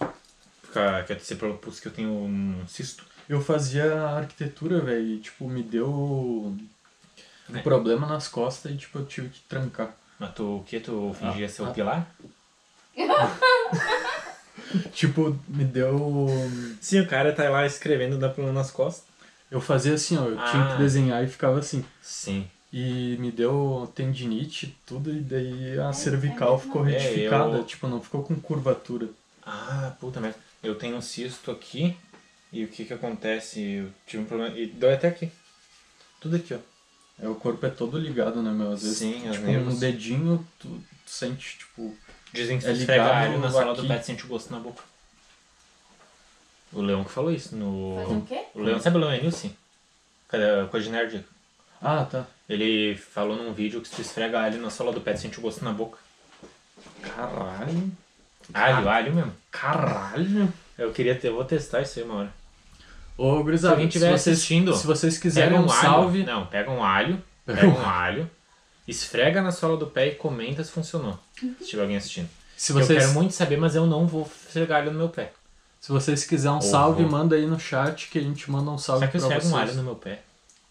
S1: Ficar, quer dizer pelo pulso que eu tenho um cisto.
S2: Eu fazia arquitetura, velho, e tipo, me deu um
S1: É.
S2: problema nas costas e tipo, eu tive que trancar.
S1: Mas tu o que? Tu fingia
S2: Ah,
S1: ser o
S2: ah.
S1: pilar?
S2: Tipo, me deu.
S1: Sim, o cara tá lá escrevendo, dá problema nas costas.
S2: Eu fazia assim, ó, eu tinha
S1: Ah.
S2: que desenhar e ficava assim.
S1: Sim.
S2: E me deu tendinite, tudo, e daí a cervical ficou
S1: É,
S2: retificada,
S1: eu-
S2: tipo, não ficou com curvatura.
S1: Ah, puta merda. Eu tenho um cisto aqui e o que que acontece? Eu tive um problema. E dói até aqui. Tudo aqui, ó.
S2: É, o corpo é todo ligado, né, meu? Às vezes,
S1: Sim,
S2: tipo,
S1: nervos.
S2: um dedinho, tu, tu sente, tipo...
S1: Dizem que
S2: É
S1: se esfrega
S2: ligado
S1: alho na sola do pé, tu sente o gosto na boca. O Leão que falou isso no.
S3: Fazer o quê?
S1: O Leão, sabe o Leão Enilson? Cadê Coisa de Nerd?
S2: Ah, tá.
S1: Ele falou num vídeo que se tu esfrega alho na sola do pé, tu sente o gosto na boca.
S2: Caralho.
S1: Alho, alho mesmo.
S2: Caralho.
S1: Eu queria ter, eu vou testar isso aí uma hora.
S2: Ô,
S1: Se
S2: gurizada,
S1: alguém estiver assistindo,
S2: se vocês quiserem um,
S1: um alho.
S2: salve...
S1: Não, pega um alho.
S2: Pega
S1: Pega
S2: um
S1: alho. Esfrega na sola do pé e comenta se funcionou. Se tiver alguém assistindo.
S2: Se
S1: Eu
S2: vocês,
S1: quero muito saber, mas eu não vou esfregar alho no meu pé.
S2: Se vocês quiserem um
S1: Ou
S2: salve,
S1: vou.
S2: manda aí no chat que a gente manda um salve
S1: Será que eu esfrego um alho no meu pé?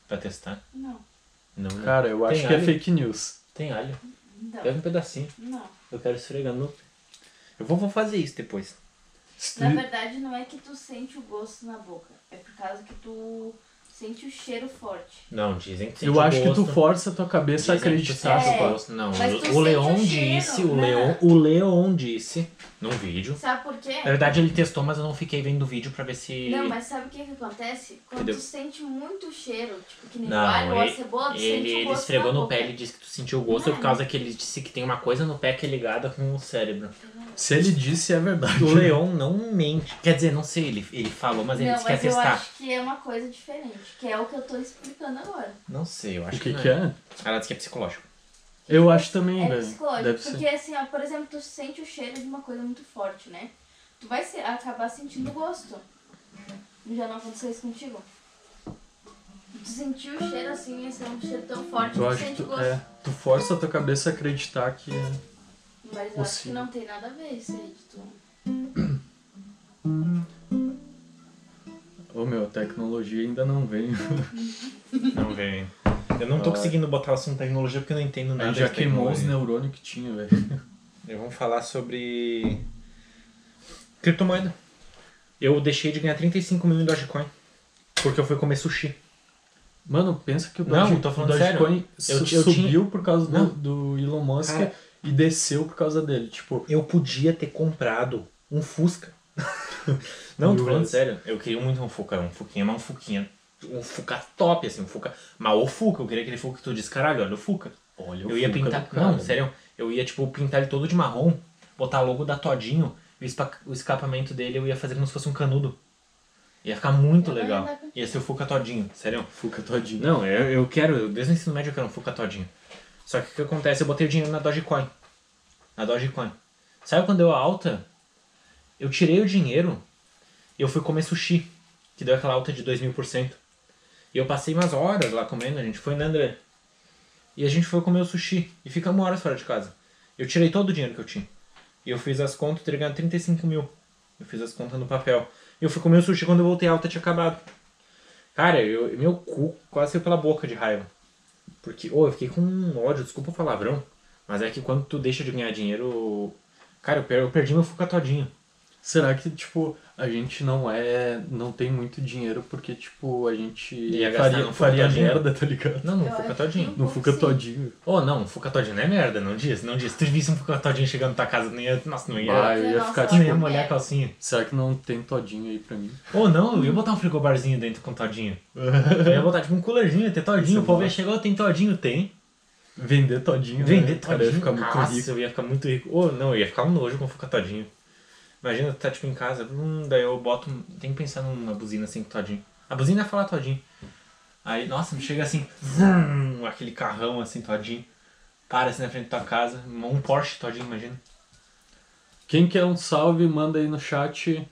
S1: Pra testar?
S3: Não,
S1: Não, né?
S2: Cara, eu acho
S1: Tem
S2: que é
S1: alho?
S2: fake news.
S1: Tem alho.
S3: não,
S1: Pega um pedacinho.
S3: não.
S1: Eu quero esfregar no meu pé. Eu vou, vou fazer isso depois.
S3: Na verdade, não é que tu sente o gosto na boca. É por causa que tu sente o cheiro forte.
S1: Não, dizem que
S2: Eu
S1: sente
S2: acho
S1: o
S2: que tu
S1: gosto.
S2: força a tua cabeça a
S1: Dizem que tu
S2: acreditar.
S1: sente o gosto. Não,
S3: Mas tu
S1: o
S3: sente
S1: Leon
S3: o cheiro,
S1: disse, o
S3: né?
S1: Leon, o Leon disse num vídeo.
S3: Sabe por quê?
S1: Na verdade ele testou, mas eu não fiquei vendo o vídeo pra ver se.
S3: Não, mas sabe o que que acontece? Quando
S1: Entendeu?
S3: tu sente muito cheiro, tipo que nem
S1: Não,
S3: o alho ou a
S1: ele-
S3: cebola, tu
S1: Ele,
S3: sente o
S1: ele
S3: gosto
S1: esfregou
S3: na
S1: no
S3: boca.
S1: pé, ele disse que tu sentiu o gosto
S3: Não.
S1: por causa que ele disse que tem uma coisa no pé que é ligada com o cérebro.
S2: Se ele disse, é verdade.
S1: O Leon não mente. Quer dizer, não sei, ele, ele falou, mas ele
S3: não,
S1: disse que ia
S3: mas eu
S1: testar.
S3: acho que é uma coisa diferente, que é o que eu tô explicando agora.
S1: Não sei, eu acho
S2: O que
S1: não
S2: que é?
S1: Ela disse que é psicológico.
S2: Eu acho também,
S3: É
S2: velho.
S3: psicológico,
S2: Deve
S3: porque
S2: ser.
S3: assim, ó, por exemplo, tu sente o cheiro de uma coisa muito forte, né? Tu vai se- acabar sentindo o gosto. Já não aconteceu isso contigo? Tu sentiu o cheiro assim, esse é um cheiro tão forte,
S2: Eu
S3: tu
S2: acho que
S3: sente o
S2: tu,
S3: gosto.
S2: é, tu força a tua cabeça a acreditar que.
S3: Mas eu acho que
S2: Possível.
S3: não tem nada a ver isso aí de tu.
S2: Ô meu, a tecnologia ainda não veio.
S1: Não, velho. Eu não tô
S2: Ah.
S1: conseguindo botar o assunto tecnologia porque eu não entendo nada
S2: Aí já
S1: de
S2: queimou os neurônios que tinha, velho.
S1: Vamos falar sobre criptomoeda. Eu deixei de ganhar 35 mil em Dogecoin porque eu fui comer sushi.
S2: Mano, pensa que o
S1: Não,
S2: Doge-
S1: tô falando
S2: Dogecoin
S1: Eu
S2: su-
S1: ti- eu
S2: subiu
S1: tinha-
S2: por causa
S1: Não.
S2: do, do Elon Musk
S1: Cara.
S2: e desceu por causa dele. Tipo,
S1: Eu podia ter comprado um Fusca. não, tô falando sério. Eu queria muito um Fuca, um Fuquinha, mas um Fuquinha. Um Fuca top, assim, um Fuca. Mas o Fuca, eu queria aquele Fuca que tu diz, caralho, olha o Fuca.
S2: olha
S1: Eu ia pintar. Não, sério. Eu ia, tipo, pintar ele todo de marrom, botar logo da Todinho, e o, o escapamento dele eu ia fazer como se fosse um canudo. Ia ficar muito
S3: Eu
S1: legal. Ia ser o Fuca Todinho, sério.
S2: Fuca todinho.
S1: Não, eu, eu quero, eu- desde o ensino médio eu quero um Fuca Todinho. Só que o que acontece? Eu botei o dinheiro na Dogecoin. Na Dogecoin. Sabe quando deu a alta? Eu tirei o dinheiro e eu fui comer sushi, que deu aquela alta de 2 mil por cento. E eu passei umas horas lá comendo, a gente foi, né, André? E a gente foi comer o sushi e ficamos horas fora de casa. Eu tirei todo o dinheiro que eu tinha. E eu fiz as contas, teria ganhado 35 mil. Eu fiz as contas no papel. E eu fui comer o sushi quando eu voltei a alta tinha acabado. Cara, eu, meu cu quase saiu pela boca de raiva. Porque, ô, eu fiquei com ódio, desculpa o palavrão. Mas é que quando tu deixa de ganhar dinheiro. Cara, eu perdi meu fuca todinho.
S2: Será que, tipo, a gente não é. não tem muito dinheiro porque, tipo, a gente
S1: Ia
S2: faria,
S1: no
S2: faria merda, tá ligado?
S1: Não, não,
S3: Eu
S1: fuca
S3: acho
S1: todinho.
S3: que
S2: No
S3: Um
S2: Fuca todinho.
S1: Ô, não, fuca todinho não é merda, não diz, não diz. Se tu visse um fuca todinho chegando na tua casa, não ia. Nossa, não ia.
S2: Bah, eu ia
S3: Nossa,
S2: ficar,
S1: não ia
S2: tipo,
S1: molhar a calcinha.
S2: será que não tem todinho aí pra mim?
S1: Ô, não, eu ia botar um frigobarzinho dentro com todinho. Eu ia botar tipo um coolerzinho, ter todinho.
S2: Isso
S1: O povo
S2: é
S1: ia chegar, tem todinho, tem.
S2: Vender todinho.
S1: Vender
S2: né? Cara, ia
S1: todinho,
S2: ficar muito
S1: nossa,
S2: rico.
S1: eu ia ficar muito rico. Ô, não, eu ia ficar um nojo com fuca todinho. Imagina tu tá tipo em casa, hum, daí eu boto. Tem que pensar numa buzina assim todinho. A buzina ia falar todinho. Aí, nossa, chega assim, vrum, aquele carrão assim todinho. Para assim na frente da tua casa, um Porsche todinho, imagina.
S2: Quem quer um salve, manda aí no chat.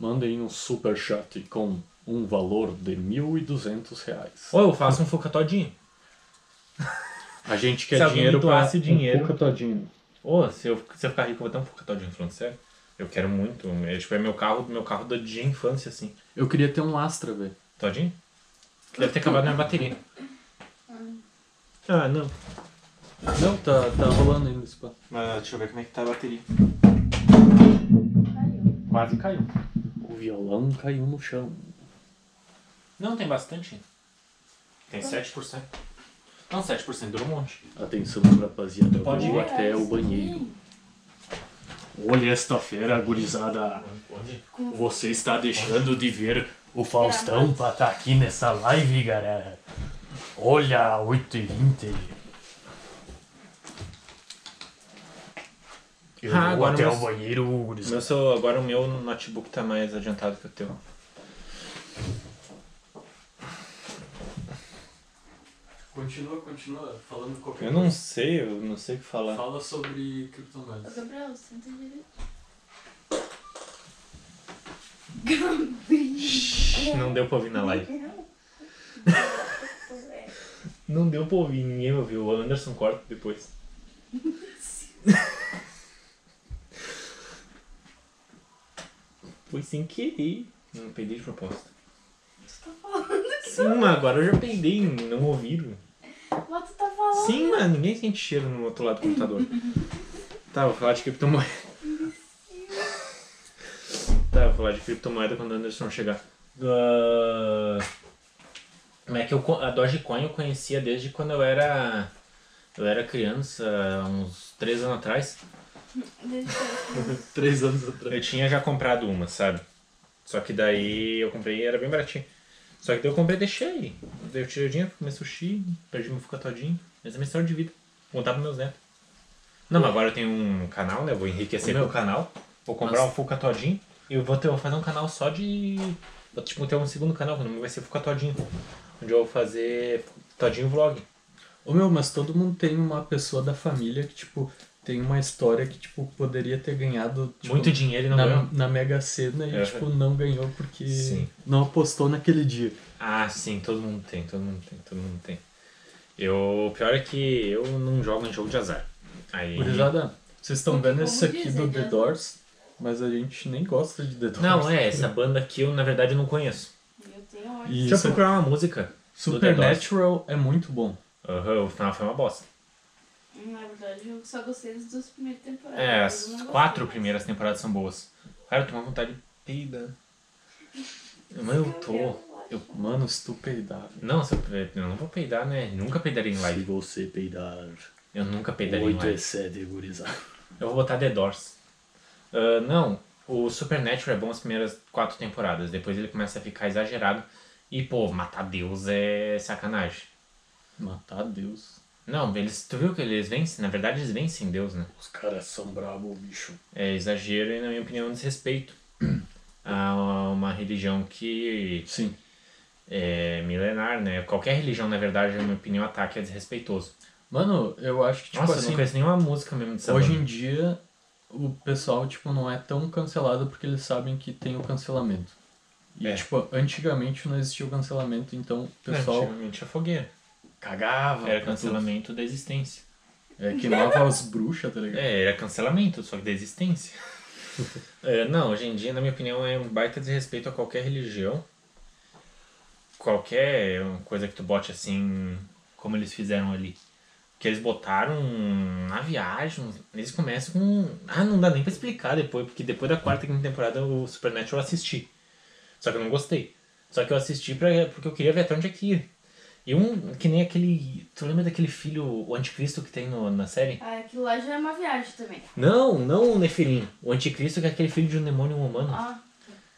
S2: Manda aí um super chat com um valor de 1.200 reais.
S1: Ou eu faço um fuca todinho.
S2: A gente
S1: Se
S2: quer
S1: alguém
S2: dinheiro pra
S1: doasse dinheiro-
S2: um Fuca todinho.
S1: Ô, se eu, se eu ficar rico, eu vou ter um fuca todinho, falando sério. Eu quero muito. É, tipo, é meu carro, meu carro da- de infância, assim.
S2: Eu queria ter um Astra, velho.
S1: Todinho? Deve ter acabado minha bateria. Ah, não.
S2: Não, tá, tá rolando ainda esse pá.
S1: Mas deixa eu ver como é que tá a bateria.
S3: Caiu.
S1: Quase caiu.
S2: O violão caiu no chão.
S1: Não, tem bastante. Tem 7%. Não, 7% durou um monte.
S2: Atenção, rapaziada. Eu
S1: Pode
S2: vou
S1: ir.
S2: até o banheiro. Olha esta fera, gurizada. Você está deixando de ver o Faustão pra estar aqui nessa live, galera. Olha, 8h20. Eu
S1: Ah,
S2: vou até
S1: meus-
S2: o banheiro, gurizada.
S1: Meu agora o meu notebook tá mais adiantado que o teu.
S2: Continua, continua falando qualquer
S1: Eu não sei, eu não sei o que falar.
S2: Fala sobre
S3: Ô,
S2: criptomoedas.
S3: Gabriel, senta direito.
S1: Não deu pra ouvir na live. Não deu pra ouvir, ninguém ouviu. O Anderson corta depois. Foi sem querer. Não peidei de propósito.
S3: Tu tá falando?
S1: Sim, mas agora eu já peidei, não ouviram.
S3: Mas tu tá falando?
S1: Sim, mano, ninguém sente cheiro no outro lado do computador. tá, vou falar de criptomoeda. tá, vou falar de criptomoeda quando o Anderson chegar. Ah, Como é que eu, a Dogecoin eu conhecia desde quando eu era. Eu era criança, uns 3 anos atrás.
S2: Três anos atrás.
S1: Eu tinha já comprado uma, sabe? Só que daí eu comprei e era bem baratinho. Só que daí eu comprei e deixei. Daí eu tirei o dinheiro, comi sushi, perdi meu fuca todinho. Essa é a minha história de vida. Vou contar pros meus netos. Não, mas agora eu tenho um canal, né? Eu vou enriquecer
S2: Meu.
S1: canal. Vou comprar
S2: Mas-
S1: um fuca todinho. E eu vou, ter, vou fazer um canal só de. Vou tipo, ter um segundo canal, que o nome vai ser Fuca Todinho. Onde eu vou fazer Todinho Vlog.
S2: Ô meu, mas todo mundo tem uma pessoa da família que, tipo, tem uma história que, tipo, poderia ter ganhado tipo,
S1: Muito dinheiro e não
S2: na,
S1: ganhou.
S2: na Mega Sena e,
S1: É.
S2: tipo, não ganhou porque
S1: Sim.
S2: não apostou naquele dia.
S1: Ah, sim, todo mundo tem, todo mundo tem, todo mundo tem. Eu, o pior é que eu não jogo em jogo de azar. Aí,
S2: Gurizada, vocês estão vendo esse aqui
S3: dizem,
S2: do The
S3: né?
S2: Doors, mas a gente nem gosta de The Doors.
S1: Não, é, essa banda aqui eu na verdade não conheço.
S3: Eu tenho ódio.
S1: Deixa eu procurar uma música. The.
S2: Supernatural é muito bom.
S1: Aham, o final foi uma bosta.
S3: Na verdade, eu só gostei das duas primeiras temporadas.
S1: É, as quatro primeiras temporadas são boas. Cara, eu tô com vontade de peidar. Mas eu tô. Eu,
S2: Mano, se tu peidar.
S1: não, se eu, eu não vou peidar, né? Nunca peidaria em live.
S2: você peidar.
S1: Eu nunca peidaria em live.
S2: 7, gurizada.
S1: Eu vou botar The Doors. Ah, não, o Supernatural é bom as primeiras quatro temporadas. Depois ele começa a ficar exagerado. E, pô, matar Deus é sacanagem.
S2: Matar Deus.
S1: Não, eles, tu viu que eles vencem? Na verdade, eles vencem Deus, né?
S2: Os caras são bravos, bicho.
S1: É exagero e, na minha opinião, desrespeito a uma religião que
S2: Sim.
S1: é milenar, né? Qualquer religião, na verdade, na minha opinião, ataque é desrespeitoso.
S2: Mano, eu acho que, tipo
S1: Nossa, eu
S2: assim,
S1: não conheço nenhuma música mesmo dessa
S2: hoje em dia o pessoal, tipo, não é tão cancelado porque eles sabem que tem o cancelamento. E,
S1: É.
S2: tipo, antigamente não existia o cancelamento, então o
S1: É,
S2: pessoal
S1: Antigamente a fogueira.
S2: Cagava.
S1: Era cancelamento da existência.
S2: tudo. É, queimava as bruxas, tá ligado?
S1: É, era cancelamento, só que da existência. É, não, hoje em dia, na minha opinião, é um baita desrespeito a qualquer religião. Qualquer coisa que tu bote assim, como eles fizeram ali. Que eles botaram na viagem, eles começam com. Ah, não dá nem pra explicar depois, porque depois da quarta e quinta temporada o Supernatural eu assisti. Só que eu não gostei. Só que eu assisti pra, porque eu queria ver até onde é que ia. E um, que nem aquele. Tu lembra daquele filho, o anticristo que tem no, na série?
S3: Ah, aquilo lá já é uma viagem também.
S1: Não, não o Nefilim. O anticristo que é aquele filho de um demônio humano.
S3: Ah,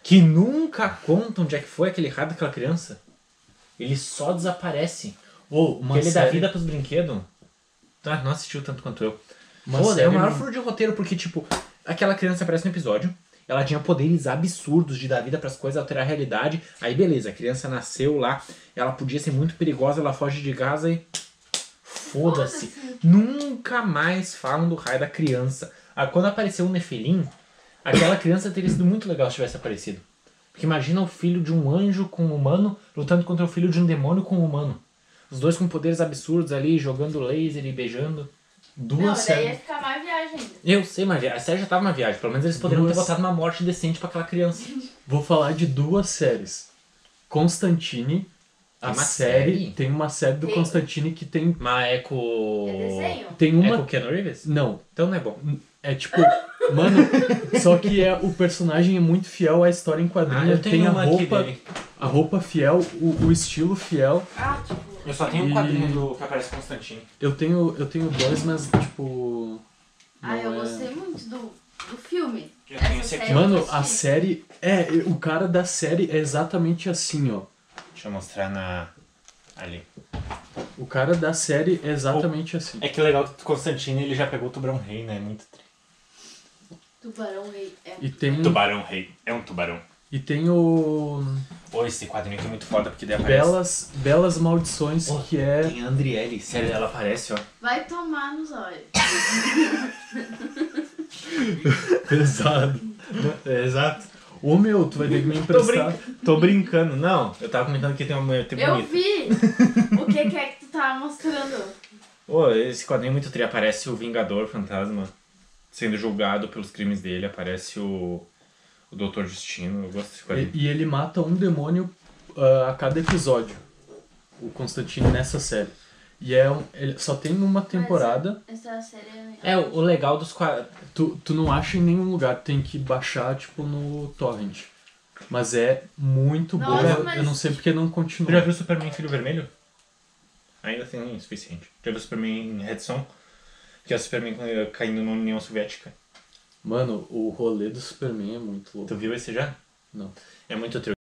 S1: Que nunca conta onde é que foi aquele raio daquela criança. Ele só desaparece.
S2: Ou uma
S1: Porque ele dá vida pros brinquedos. Tá, não assistiu tanto quanto eu.
S2: uma
S1: Pô, é o maior furo de roteiro, porque, tipo, aquela criança aparece no episódio, ela tinha poderes absurdos de dar vida pras coisas, alterar a realidade. Aí, beleza, a criança nasceu lá, ela podia ser muito perigosa, ela foge de casa e. Foda-se.
S3: Foda-se.
S1: Nunca mais falam do raio da criança. Ah, quando apareceu o Nefelim, aquela criança teria sido muito legal se tivesse aparecido. Porque imagina o filho de um anjo com um humano lutando contra o filho de um demônio com um humano. Os dois com poderes absurdos ali, jogando laser e beijando.
S2: Duas
S3: não, daí ia
S2: séries.
S3: ficar mais viagem ainda.
S1: Eu sei, mas a série já tava uma viagem. Pelo menos eles poderiam
S2: Duas-
S1: ter botado uma morte decente pra aquela criança.
S2: Vou falar de duas séries. Constantine, a
S1: Tem uma
S2: série,
S1: série?
S2: tem uma série do
S3: Tem.
S2: Constantine que tem
S1: Mas é com.
S3: É desenho?
S2: tem
S1: É
S2: uma
S1: com o Keanu Reeves?
S2: não,
S1: Então não é bom.
S2: é tipo, mano, só que é o personagem é muito fiel à história em
S1: Ah,
S2: quadrinho,
S1: eu tenho
S2: tem a
S1: uma aqui
S2: roupa,
S1: dele.
S2: a roupa fiel, o, o estilo fiel.
S3: Ah, tipo.
S1: Eu só tenho um
S2: E-
S1: quadrinho do que aparece Constantino.
S2: Eu tenho eu tenho dois, mas tipo
S3: Ah, eu
S2: não é-
S3: gostei muito do, do filme.
S1: Eu tenho
S3: Essa
S1: esse aqui.
S3: série
S2: Mano, a série é o cara da série é exatamente assim, ó.
S1: Deixa eu mostrar na. Ali.
S2: O cara da série é exatamente assim.
S1: É que legal que o Constantino ele já pegou o Tubarão Rei, né? Muito tri.
S3: Tubarão Rei. É.
S2: E tem
S1: Tubarão Rei. É um tubarão.
S2: E tem o
S1: Pô, esse quadrinho aqui é muito foda porque daí aparece.
S2: Belas Belas Maldições,
S1: Oh,
S2: que é
S1: Tem a Andriele. Sério, ela aparece, ó.
S3: Vai tomar nos olhos.
S2: pesado.
S1: É, exato.
S2: Ô meu, tu vai ter que me
S1: Tô,
S2: emprestar.
S1: brin... Tô brincando. Não, eu tava comentando que tem uma tem
S3: Eu
S1: bonito.
S3: vi! o que, que é que tu tava mostrando?
S1: Pô, esse quadrinho é muito tri. Aparece o Vingador Fantasma sendo julgado pelos crimes dele. Aparece o, o Doutor Destino. Eu gosto desse.
S2: E, e ele mata um demônio ah, a cada episódio. O Constantine nessa série. E é um, ele só tem uma temporada.
S3: Essa série é.
S1: É, o o legal dos quadrinhos.
S2: Tu, tu não acha em nenhum lugar, tem que baixar tipo no torrent. Mas é muito
S3: Nossa,
S2: boa.
S3: mas-
S2: Eu não sei porque não
S1: Tu já
S2: continua.
S1: viu Superman Filho Vermelho? Ainda tem o suficiente. Já viu Superman Red Son? Que é o Superman eh, caindo na União Soviética.
S2: Mano, o rolê do Superman é muito louco.
S1: Tu viu esse já?
S2: Não.
S1: É muito trio.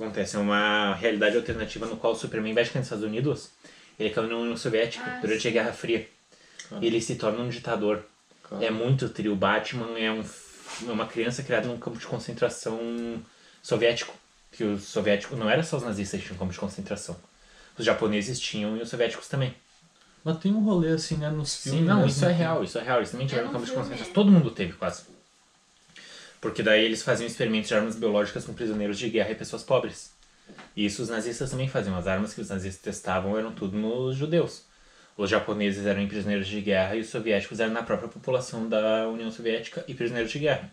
S1: Que acontece? É uma realidade alternativa no qual o Superman vai ficar nos Estados Unidos. Ele caiu na União Soviética
S3: Ah,
S1: durante a Guerra Fria. E ele se torna um ditador.
S2: Cara.
S1: É muito trio. Batman é, um, é uma criança criada num campo de concentração soviético. Que os soviéticos não era só os nazistas que tinham campo de concentração. Os japoneses tinham e os soviéticos também.
S2: Mas tem um rolê assim, né, nos
S1: Sim,
S2: filmes.
S1: não,
S2: mesmo
S1: isso é
S2: que-
S1: real, isso é real. Eles também tiveram
S3: não
S1: campo de concentração. Todo mundo teve, quase. Porque daí eles faziam experimentos de armas biológicas com prisioneiros de guerra e pessoas pobres. E isso os nazistas também faziam. As armas que os nazistas testavam eram tudo nos judeus. Os japoneses eram prisioneiros de guerra e os soviéticos eram na própria população da União Soviética e prisioneiros de guerra.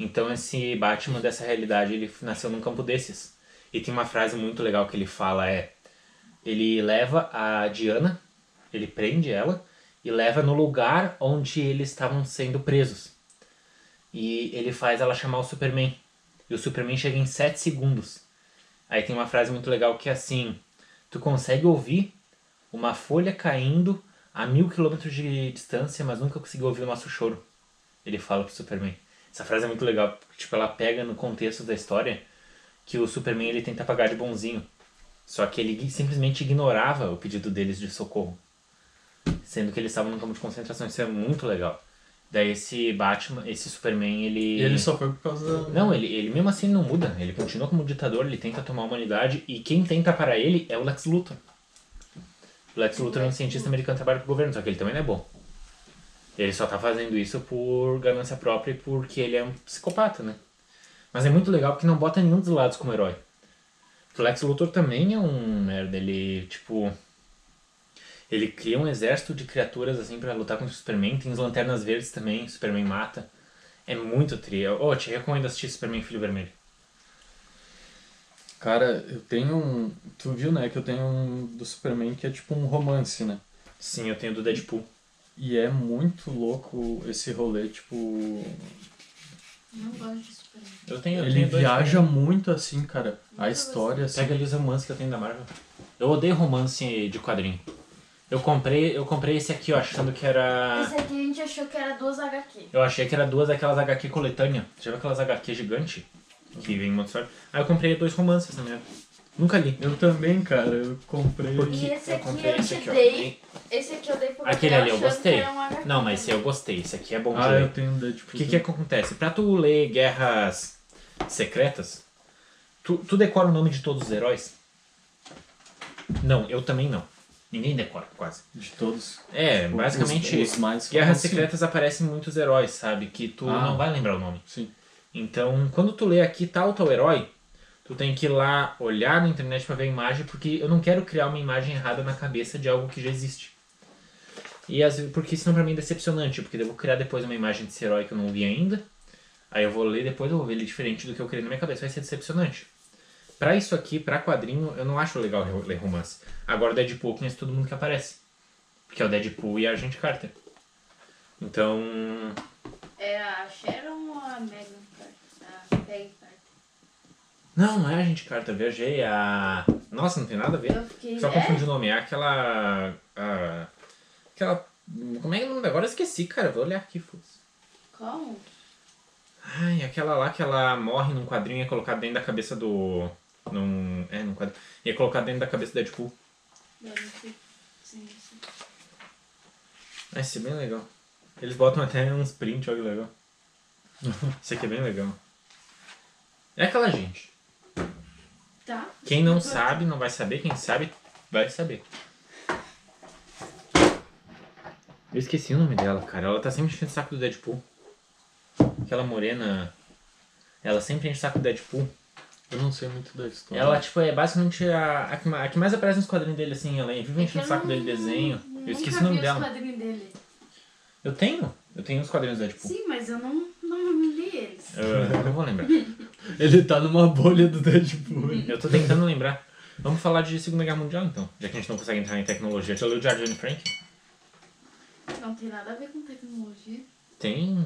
S1: Então esse Batman dessa realidade, ele nasceu num campo desses. E tem uma frase muito legal que ele fala é ele leva a Diana, ele prende ela e leva no lugar onde eles estavam sendo presos. E ele faz ela chamar o Superman. E o Superman chega em 7 segundos. Aí tem uma frase muito legal que é assim: Tu consegue ouvir uma folha caindo a mil quilômetros de distância, mas nunca conseguiu ouvir o nosso choro. Ele fala pro Superman. Essa frase é muito legal, porque tipo, ela pega no contexto da história que o Superman ele tenta pagar de bonzinho. Só que ele simplesmente ignorava o pedido deles de socorro. Sendo que eles estavam no campo de concentração. Isso é muito legal. Daí esse Batman, esse Superman, ele.
S2: E ele só foi por causa da.
S1: Não, ele, ele mesmo assim não muda. Ele continua como ditador, ele tenta tomar a humanidade. E quem tenta para ele é o Lex Luthor. O Lex Luthor é um cientista americano que trabalha pro governo, só que ele também não é bom. Ele só tá fazendo isso por ganância própria e porque ele é um psicopata, né? Mas é muito legal porque não bota nenhum dos lados como herói. O Lex Luthor também é um merda. Ele, tipo. Ele cria um exército de criaturas assim pra lutar contra o Superman. Tem os lanternas verdes também, o Superman mata. É muito trio. Oh, te recomendo assistir Superman Filho Vermelho.
S2: Cara, eu tenho um. Tu viu, né, que eu tenho um do Superman que é tipo um romance, né?
S1: Sim, eu tenho do Deadpool.
S2: E é muito louco esse rolê, tipo.
S3: Não gosto de Superman.
S1: Eu tenho, eu
S2: Ele
S1: tenho dois
S2: viaja
S1: também.
S2: muito assim, cara. A
S3: Nunca
S2: história, assim.
S1: Pega ali os romances que eu tenho da Marvel. Eu odeio romance de quadrinho. Eu comprei, eu comprei esse aqui, ó, achando que era.
S3: Esse aqui a gente achou que era duas HQ.
S1: Eu achei que era duas daquelas HQ coletânea. Já viu aquelas HQ gigante? Que vem uma história. Aí eu comprei dois romances também. Nunca li.
S2: Eu também, cara, eu comprei.
S1: Por quê?
S3: E esse
S1: eu
S3: aqui
S1: comprei
S3: eu
S1: esse
S3: te
S1: aqui, ó.
S3: dei. Esse aqui eu dei pro
S1: Aquele ali eu gostei.
S3: um.
S1: Não, mas esse eu gostei. Esse aqui é bom de
S2: Ah,
S1: ler.
S2: eu tenho Deadpool.
S1: O que que acontece? Pra tu ler Guerras Secretas, tu, tu decora o nome de todos os heróis? Não, eu também não. Ninguém decora, quase.
S2: De todos.
S1: É,
S2: Tipo,
S1: basicamente,
S2: os- os mais
S1: Guerras. Secretas aparecem muitos heróis, sabe? Que tu
S2: Ah.
S1: não vai lembrar o nome.
S2: Sim.
S1: Então, quando tu lê aqui tal tal herói, tu tem que ir lá olhar na internet pra ver a imagem, porque eu não quero criar uma imagem errada na cabeça de algo que já existe. E vezes, porque senão pra mim é decepcionante, porque eu vou criar depois uma imagem desse herói que eu não vi ainda, aí eu vou ler depois eu vou ver ele diferente do que eu criei na minha cabeça, vai ser decepcionante. Pra isso aqui, pra quadrinho, eu não acho legal ler romance. Agora o Deadpool conhece todo mundo que aparece. Porque é o Deadpool e a Agente Carter. Então,
S3: É a Sharon ou a Megan Carter? A Peggy Carter?
S1: Não, não é a gente Carter, viajei. é A. Nossa, não tem nada a ver.
S3: Eu fiquei...
S1: Só
S3: é?
S1: confundi o nome. É aquela. A... Aquela. Como é que é o nome? Agora eu esqueci, cara. Vou olhar aqui, foda-se.
S3: Como?
S1: Ai, aquela lá que ela morre num quadrinho e é colocada dentro da cabeça do. Num. É, num quadrinho. E é colocada dentro da cabeça do Deadpool.
S3: Sim, sim.
S1: Vai ser bem legal. Eles botam até uns prints, olha que legal. Isso aqui é bem legal. É aquela gente.
S3: Tá?
S1: Quem não sabe não vai saber, quem sabe vai saber. Eu esqueci o nome dela, cara. Ela tá sempre enchendo o saco do Deadpool. Aquela morena. Ela sempre enche o saco do Deadpool.
S2: Eu não sei muito da história.
S1: Ela, tipo, é basicamente a, a, que ma- a que mais aparece nos quadrinhos dele, assim. Ela vive
S3: É
S1: enchendo o saco dele desenho. Eu esqueci o nome
S3: vi
S1: dela.
S3: os quadrinhos dele.
S1: Eu tenho. Eu tenho os quadrinhos do Deadpool.
S3: Sim, mas eu não, não li eles.
S1: Eu não vou lembrar.
S2: Ele tá numa bolha do Deadpool.
S1: Eu tô tentando lembrar. Vamos falar de Segunda Guerra Mundial, então. Já que a gente não consegue entrar em tecnologia. Já leu o Diário de Anne Frank?
S3: Não tem nada a ver com tecnologia.
S1: Tem.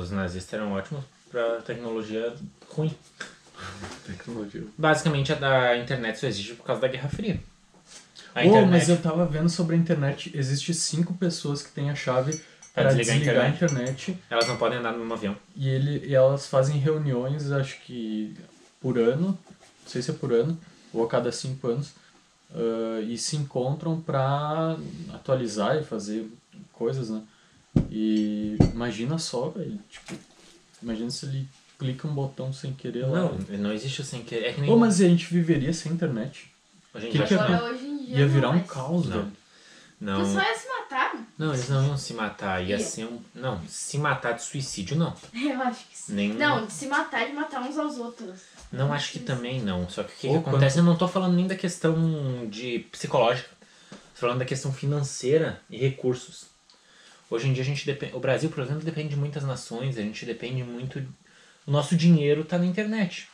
S1: Os nazistas eram ótimos pra tecnologia ruim.
S2: Tecnologia.
S1: Basicamente, a da internet só existe por causa da Guerra Fria. A
S2: Oh,
S1: internet...
S2: mas eu tava vendo sobre a internet. Existe cinco pessoas que têm a chave
S1: Pra
S2: pra
S1: desligar a
S2: desligar, a internet.
S1: Elas não podem andar no mesmo avião.
S2: E, ele, e elas fazem reuniões, acho que por ano, não sei se é por ano, ou a cada cinco anos, ah, e se encontram pra atualizar e fazer coisas, né? E imagina só, velho, tipo, imagina se ele clica um botão sem querer lá.
S1: Não, não existe o sem querer. É que nem...
S2: Pô, mas a gente viveria sem internet.
S1: A gente
S2: que que é
S1: chamar-
S3: Agora, hoje em dia.
S2: Ia
S3: não
S2: virar um
S3: mais.
S2: caos,
S1: Não.
S2: velho.
S3: O
S1: Não,
S3: pessoal ia se matar.
S1: não, eles não iam se matar. Ia
S3: Ia.
S1: ser um... Não, se matar de suicídio, não.
S3: Eu acho que sim.
S1: Nem...
S3: Não, de se matar, de matar uns aos outros.
S1: Não, acho que também não. Só que o que, que acontece, eu não tô falando nem da questão de psicológica. Tô falando da questão financeira e recursos. Hoje em dia a gente depende. O Brasil, por exemplo, depende de muitas nações, a gente depende muito. O nosso dinheiro tá na internet.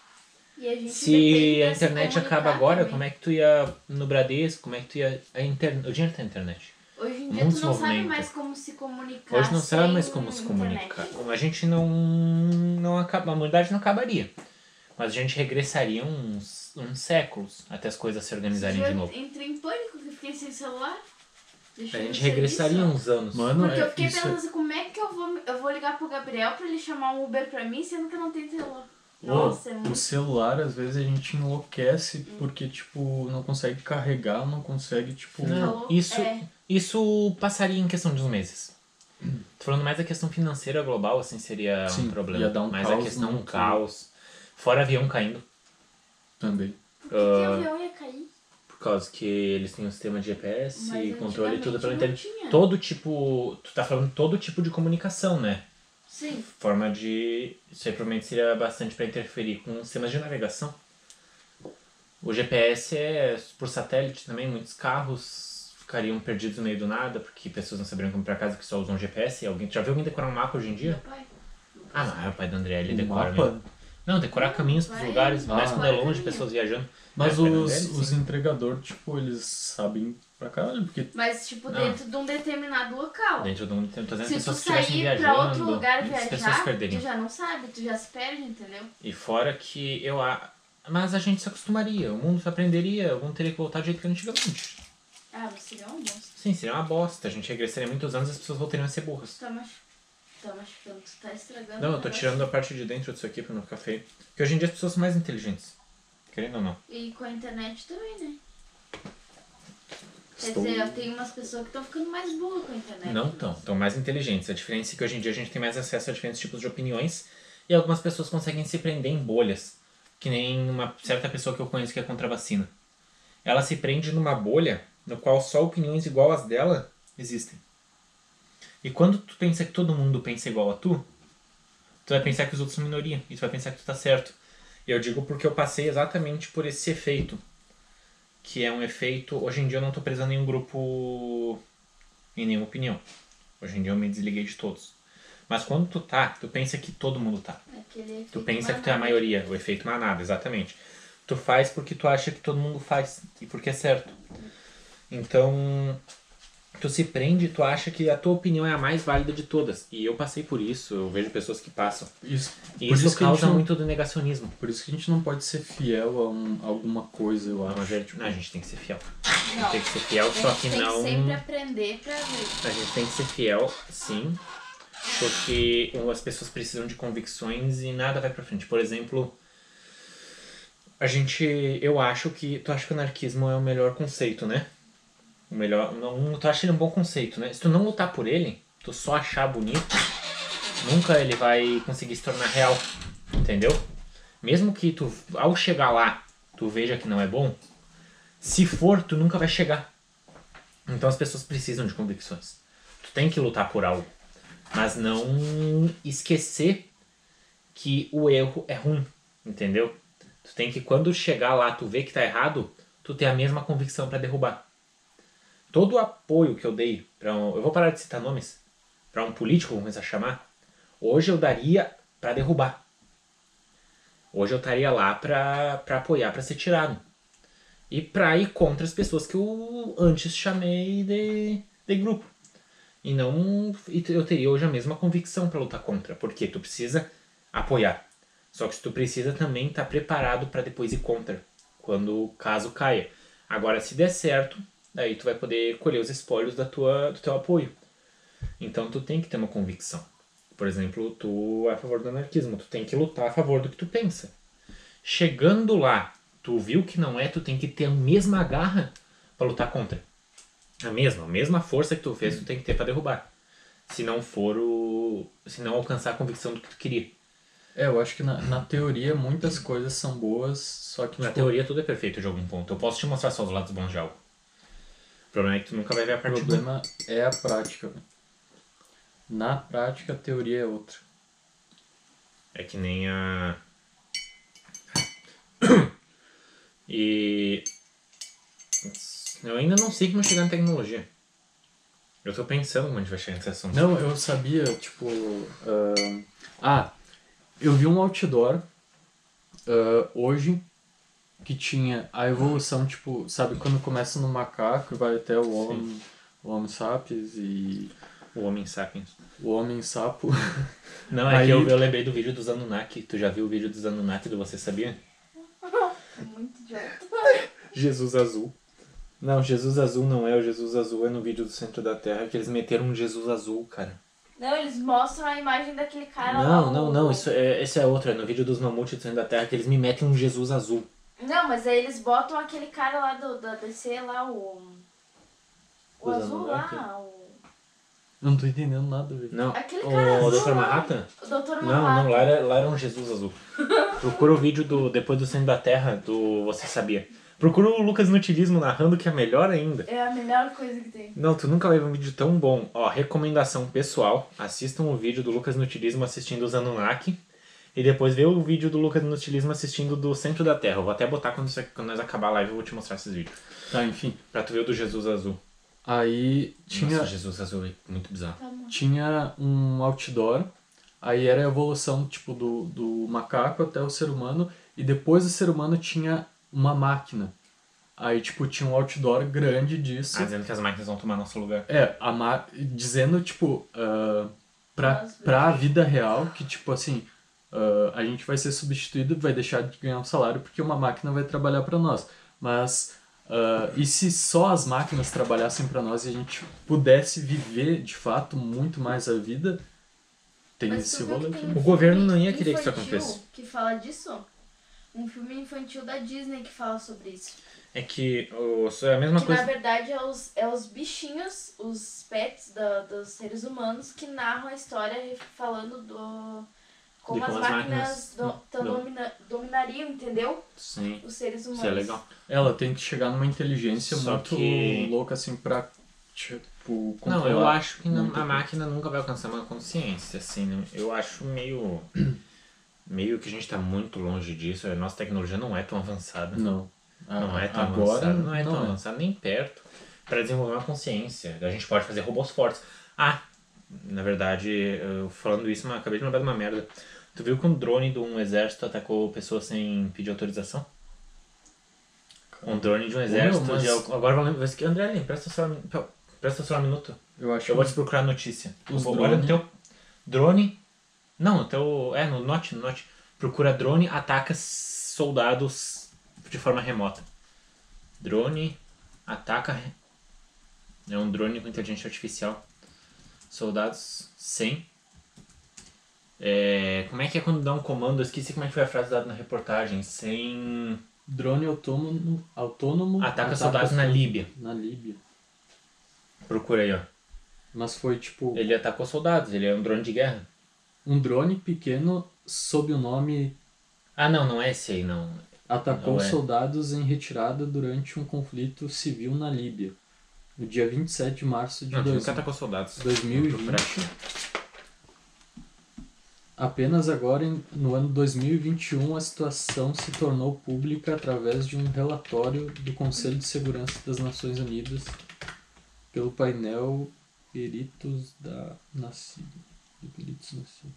S3: E a gente
S1: Se a internet acaba agora,
S3: também.
S1: como é que tu ia no Bradesco, como é que tu ia. A internet, o dinheiro tá na internet.
S3: Hoje em dia tu não sabe mais como se comunicar.
S1: Hoje não sabe mais como se comunicar. A gente não. não acaba, a humanidade não acabaria. Mas a gente regressaria uns, uns séculos até as coisas se organizarem de novo.
S3: entrei em pânico que fiquei sem celular.
S1: A
S3: Deixei
S1: gente
S3: no
S1: regressaria
S3: serviço.
S1: uns anos.
S2: Mano,
S3: Porque
S2: é,
S3: eu fiquei
S2: isso é-
S3: pensando assim, como é que eu vou, eu vou ligar pro Gabriel pra ele chamar um Uber pra mim, sendo que eu não tenho celular. Nossa, é
S2: o celular, às vezes, a gente enlouquece porque, tipo, não consegue carregar, não consegue, tipo...
S1: Não, isso,
S3: É.
S1: isso passaria em questão de uns meses. Tô falando mais da questão financeira global, assim, seria
S2: Sim,
S1: um problema.
S2: ia dar um
S1: Mas
S2: caos
S1: a questão um caos. Fora avião caindo.
S2: Também.
S3: Por que, que o avião ia cair?
S1: Por causa que eles têm um sistema de GPS
S3: Mas
S1: e controle e tudo pela internet.
S3: tinha.
S1: Todo tipo. Tu tá falando todo tipo de comunicação, né?
S3: Sim.
S1: Forma de. Isso aí provavelmente seria bastante para interferir com sistemas de navegação. O GPS é por satélite também, muitos carros ficariam perdidos no meio do nada, porque pessoas não saberiam como ir pra casa que só usam GPS. Alguém, já viu alguém decorar um mapa hoje em
S3: Meu
S1: dia?
S3: pai.
S1: Ah, não, é o pai do André, ele
S2: Um
S1: decora
S2: mapa?
S1: mesmo. Não, decorar caminhos pros
S3: vai-
S1: lugares,
S2: Ah.
S1: mais quando é longe, pessoas viajando.
S2: Mas
S1: É,
S2: os, os entregadores, tipo, eles sabem pra caralho, porque...
S3: Mas, tipo,
S1: Não.
S3: dentro de um determinado local.
S1: Dentro de um. Dizendo
S3: Se tu
S1: pessoas que estivessem
S3: sair
S1: viajando.
S3: pra outro lugar viajar, tu já não sabe, tu já se perde, entendeu?
S1: E fora que eu. a- Mas a gente se acostumaria, o mundo se aprenderia, o mundo teria que voltar do jeito que era antigamente.
S3: Ah, mas seria um bosta.
S1: Sim, seria uma bosta. A gente regressaria muitos anos e as pessoas voltariam a ser burras.
S3: Tá, mach... tá machucando, tu tá estragando.
S1: Não, eu tô tirando a parte de dentro disso aqui pra não ficar feio. Porque hoje em dia as pessoas são mais inteligentes. Querendo ou não.
S3: E com a internet também, né? Quer
S2: Estou-
S3: dizer, tem umas pessoas que estão ficando mais burras com a internet.
S1: Não tão, estão mais inteligentes. A diferença é que hoje em dia a gente tem mais acesso a diferentes tipos de opiniões e algumas pessoas conseguem se prender em bolhas. Que nem uma certa pessoa que eu conheço que é contra a vacina. Ela se prende numa bolha no qual só opiniões igual às dela existem. E quando tu pensa que todo mundo pensa igual a tu, tu vai pensar que os outros são minoria e tu vai pensar que tu tá certo. E eu digo porque eu passei exatamente por esse efeito. Que é um efeito. Hoje em dia eu não tô preso a nenhum grupo em nenhuma opinião. Hoje em dia eu me desliguei de todos. Mas quando tu tá, tu pensa que todo mundo tá. Tu pensa que tu é a
S3: manada.
S1: maioria, o efeito manada, exatamente. Tu faz porque tu acha que todo mundo faz e porque é certo. Então, tu se prende, tu acha que a tua opinião é a mais válida de todas. E eu passei por isso, eu vejo pessoas que passam.
S2: Isso,
S1: E isso,
S2: isso a gente
S1: causa
S2: não-
S1: muito do negacionismo.
S2: Por isso que a gente não pode ser fiel a, um- a alguma coisa, eu
S1: Não,
S2: acho.
S1: mas é- não, a gente tem que ser fiel.
S3: Não.
S1: Tem que ser fiel,
S3: A
S1: só
S3: gente
S1: que
S3: tem
S1: não.
S3: que sempre aprender pra ver.
S1: A gente tem que ser fiel, sim, porque as pessoas precisam de convicções e nada vai pra frente. Por exemplo, a gente, eu acho que, tu acha que o anarquismo é o melhor conceito, né? O melhor, não, tu acha um bom conceito, né? Se tu não lutar por ele, tu só achar bonito, nunca ele vai conseguir se tornar real, entendeu? Mesmo que tu, ao chegar lá, tu veja que não é bom, se for, tu nunca vai chegar. Então as pessoas precisam de convicções. Tu tem que lutar por algo, mas não esquecer que o erro é ruim, entendeu? Tu tem que quando chegar lá, tu vê que tá errado, tu ter a mesma convicção para derrubar. Todo o apoio que eu dei para um, eu vou parar de citar nomes, para um político, vamos começar a chamar, hoje eu daria para derrubar. Hoje eu estaria lá para apoiar, para ser tirado. E para ir contra as pessoas que eu antes chamei de, de grupo. E não eu teria hoje a mesma convicção para lutar contra, porque tu precisa apoiar. Só que tu precisa também estar tá preparado para depois ir contra, quando o caso caia. Agora, se der certo, aí tu vai poder colher os espólios da tua, do teu apoio. Então tu tem que ter uma convicção. Por exemplo, tu é a favor do anarquismo, tu tem que lutar a favor do que tu pensa. Chegando lá, tu viu que não é, tu tem que ter a mesma garra para lutar contra. A mesma, a mesma força que tu fez, tu tem que ter para derrubar. Se não for o. Se não alcançar a convicção do que tu queria.
S2: É, eu acho que na, na teoria muitas coisas são boas, só que.
S1: Na tipo, teoria tudo é perfeito de algum ponto. Eu posso te mostrar só os lados bons de algo. O problema é que tu nunca vai ver a parte
S2: O problema é a prática. Na prática, a teoria é outra.
S1: É que nem a. E. Eu ainda não sei como chegar na tecnologia. Eu tô pensando como a gente vai chegar nesse assunto.
S2: Não, eu sabia, tipo. Uh... Ah, eu vi um outdoor uh, hoje que tinha a evolução, tipo, sabe quando começa no macaco e vai até o homem, o homem sapiens e.
S1: O homem sapiens.
S2: O homem sapo.
S1: Não, é Aí... que eu, eu lembrei do vídeo dos Anunnaki. Tu já viu o vídeo dos Anunnaki do Você Sabia?
S3: Muito idiota.
S1: Jesus Azul. Não, Jesus Azul não é. O Jesus Azul é no vídeo do Centro da Terra que eles meteram um Jesus Azul, cara.
S3: Não, eles mostram a imagem daquele cara
S1: não,
S3: lá.
S1: Não, não, Isso é, esse é outro. É no vídeo dos mamutes do Centro da Terra que eles me metem um Jesus Azul.
S3: Não, mas aí eles botam aquele cara lá do, da DC lá, o. O Os azul lá, o.
S2: Eu não tô entendendo nada, velho.
S1: Não.
S3: Aquele cara
S1: o azul Dr. Manhattan?
S3: O Dr. Manhattan.
S1: Não, não, lá era, lá era um Jesus azul. Procura o vídeo do Depois do Centro da Terra, do Você Sabia. Procura o Lucas Nutilismo narrando, que é melhor ainda.
S3: É a melhor coisa que tem.
S1: Não, tu nunca vai ver um vídeo tão bom. Ó, recomendação pessoal. Assistam o vídeo do Lucas Nutilismo assistindo os Anunnaki. E depois vê o vídeo do Lucas Nutilismo assistindo do Centro da Terra. Eu vou até botar quando, você, quando nós acabar a live, eu vou te mostrar esses vídeos.
S2: Tá, enfim.
S1: Pra tu ver o do Jesus Azul.
S2: Aí tinha.
S1: Nossa, Jesus Azul é muito bizarro. Tá
S2: tinha um outdoor. Aí era a evolução, tipo, do, do macaco até o ser humano. E depois do ser humano tinha uma máquina. Aí, tipo, tinha um outdoor grande disso.
S1: Ah, dizendo que as máquinas vão tomar nosso lugar.
S2: É, a ma... dizendo, tipo, uh, pra, pra a vida real, que, tipo, assim, uh, a gente vai ser substituído, vai deixar de ganhar um salário porque uma máquina vai trabalhar para nós. Mas, uh, e se só as máquinas trabalhassem para nós e a gente pudesse viver, de fato, muito mais a vida, tem
S3: Mas
S2: esse rolê.
S3: Um
S1: o governo não ia querer que isso acontecesse.
S3: que fala disso? Um filme infantil da Disney que fala sobre isso.
S1: É que o, é a mesma
S3: que,
S1: coisa.
S3: Na verdade, é os, é os bichinhos, os pets da, dos seres humanos que narram a história falando do. Como, as, máquinas, máquinas do, do, domina, dominariam, entendeu?
S1: Sim.
S3: Os seres humanos.
S1: Isso é legal.
S2: Ela tem que chegar numa inteligência Só muito que... louca, assim, pra. Tipo,
S1: não, eu acho que não, a máquina nunca vai alcançar uma consciência, assim. Né? Eu acho meio. meio que a gente tá muito longe disso. A nossa tecnologia não é tão avançada.
S2: Não.
S1: Não é tão Agora, avançado, não é tão não é. avançado nem perto para desenvolver uma consciência. A gente pode fazer robôs fortes. Ah, na verdade, falando isso, acabei de lembrar de uma merda. Tu viu que um drone de um exército atacou pessoas sem pedir autorização? Um drone de um exército. Meu, mas... de... Agora vamos lembrar. André, presta só, presta só um minuto.
S2: Eu acho
S1: Eu vou te procurar notícia. Os Olha no teu. Drone. Não, no teu. É, no Note, no Note. Procura drone ataca soldados de forma remota. Drone ataca. É um drone com inteligência artificial. Soldados sem. É, como é que é quando dá um comando? Eu esqueci como é que foi a frase dada na reportagem. Sem.
S2: Drone autônomo. autônomo
S1: ataca, ataca soldados na Líbia.
S2: Na Líbia.
S1: Procura aí, ó.
S2: Mas foi tipo.
S1: Ele atacou soldados, ele é um drone de guerra.
S2: Um drone pequeno sob o nome.
S1: Ah, não, não é esse aí, não.
S2: atacou
S1: Não é.
S2: soldados em retirada durante um conflito civil na Líbia, no dia 27 de março de
S1: Não,
S2: dois-
S1: nunca atacou soldados.
S2: 2020. Apenas agora, em- no ano 2021, a situação se tornou pública através de um relatório do Conselho de Segurança das Nações Unidas pelo painel Peritos da Nascida. Peritos Nascida.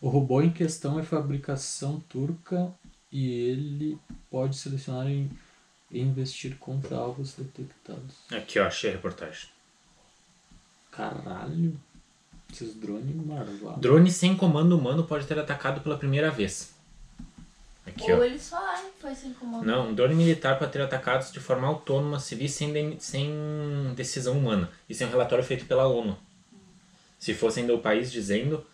S2: O robô em questão é fabricação turca e ele pode selecionar e e investir contra alvos detectados.
S1: Aqui, ó, achei a reportagem.
S2: Caralho! Esses drones marvados.
S1: Drone sem comando humano pode ter atacado pela primeira vez. Aqui,
S3: Ou
S1: ó.
S3: eles falaram que foi sem comando.
S1: Não, um drone militar pode ter atacados de forma autônoma, civis sem, de- sem decisão humana. Isso é um relatório feito pela ONU. Se fosse ainda o país dizendo,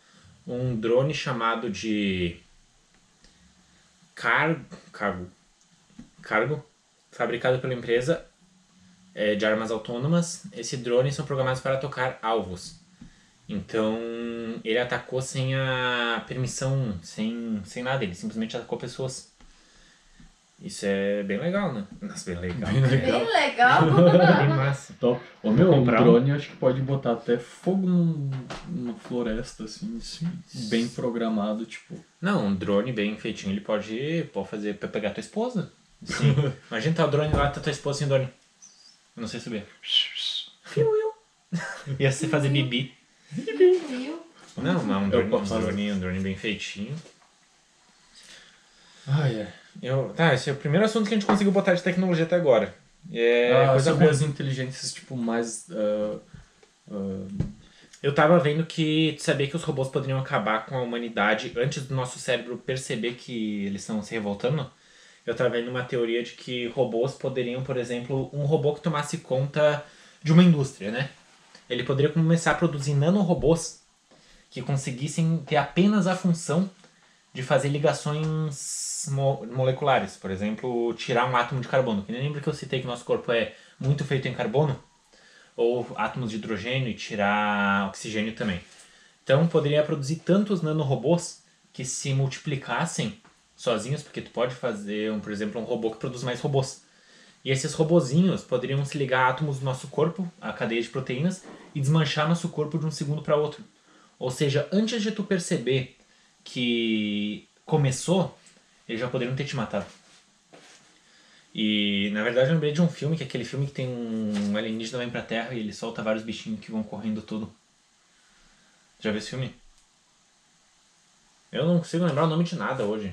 S1: um drone chamado de car... cargo, cargo, fabricado pela empresa é, de armas autônomas, esses drones são programados para tocar alvos. Então, ele atacou sem a permissão, sem, sem nada, ele simplesmente atacou pessoas. Isso é bem legal, né? Nossa, bem legal.
S2: Bem legal.
S3: Bem legal.
S1: Bem massa.
S2: Top. Ô meu, um
S1: um?
S2: drone acho que pode botar até fogo num- numa floresta, assim, bem programado, tipo.
S1: Não, um drone bem feitinho, ele pode, pode fazer pra pegar tua esposa. Sim. Imagina tá o drone lá, tá tua esposa sem drone. Eu não sei subir. Ia ser fazer bibi.
S3: Viu?
S1: Não, mas um drone, um drone, um drone bem feitinho.
S2: Ai, é.
S1: Eu, tá, esse é o primeiro assunto que a gente conseguiu botar de tecnologia até agora. É
S2: ah,
S1: coisa
S2: sobre
S1: ruim.
S2: as inteligências, tipo, mais. ah, ah,
S1: Eu tava vendo que tu sabia que os robôs poderiam acabar com a humanidade antes do nosso cérebro perceber que eles estão se revoltando. Eu tava vendo uma teoria de que robôs poderiam, por exemplo, um robô que tomasse conta de uma indústria, né? Ele poderia começar a produzir nanorobôs que conseguissem ter apenas a função de fazer ligações mo- moleculares. Por exemplo, tirar um átomo de carbono. Que nem lembra que eu citei que nosso corpo é muito feito em carbono? ou átomos de hidrogênio e tirar oxigênio também. Então poderia produzir tantos nanorobôs que se multiplicassem sozinhos, porque tu pode fazer, um, por exemplo, um robô que produz mais robôs. E esses robozinhos poderiam se ligar a átomos do nosso corpo, a cadeia de proteínas, e desmanchar nosso corpo de um segundo para outro. Ou seja, antes de tu perceber que começou, eles já poderiam ter te matado. E na verdade eu lembrei de um filme, que é aquele filme que tem um alienígena vem pra Terra e ele solta vários bichinhos que vão correndo tudo. Já viu esse filme? Eu não consigo lembrar o nome de nada hoje.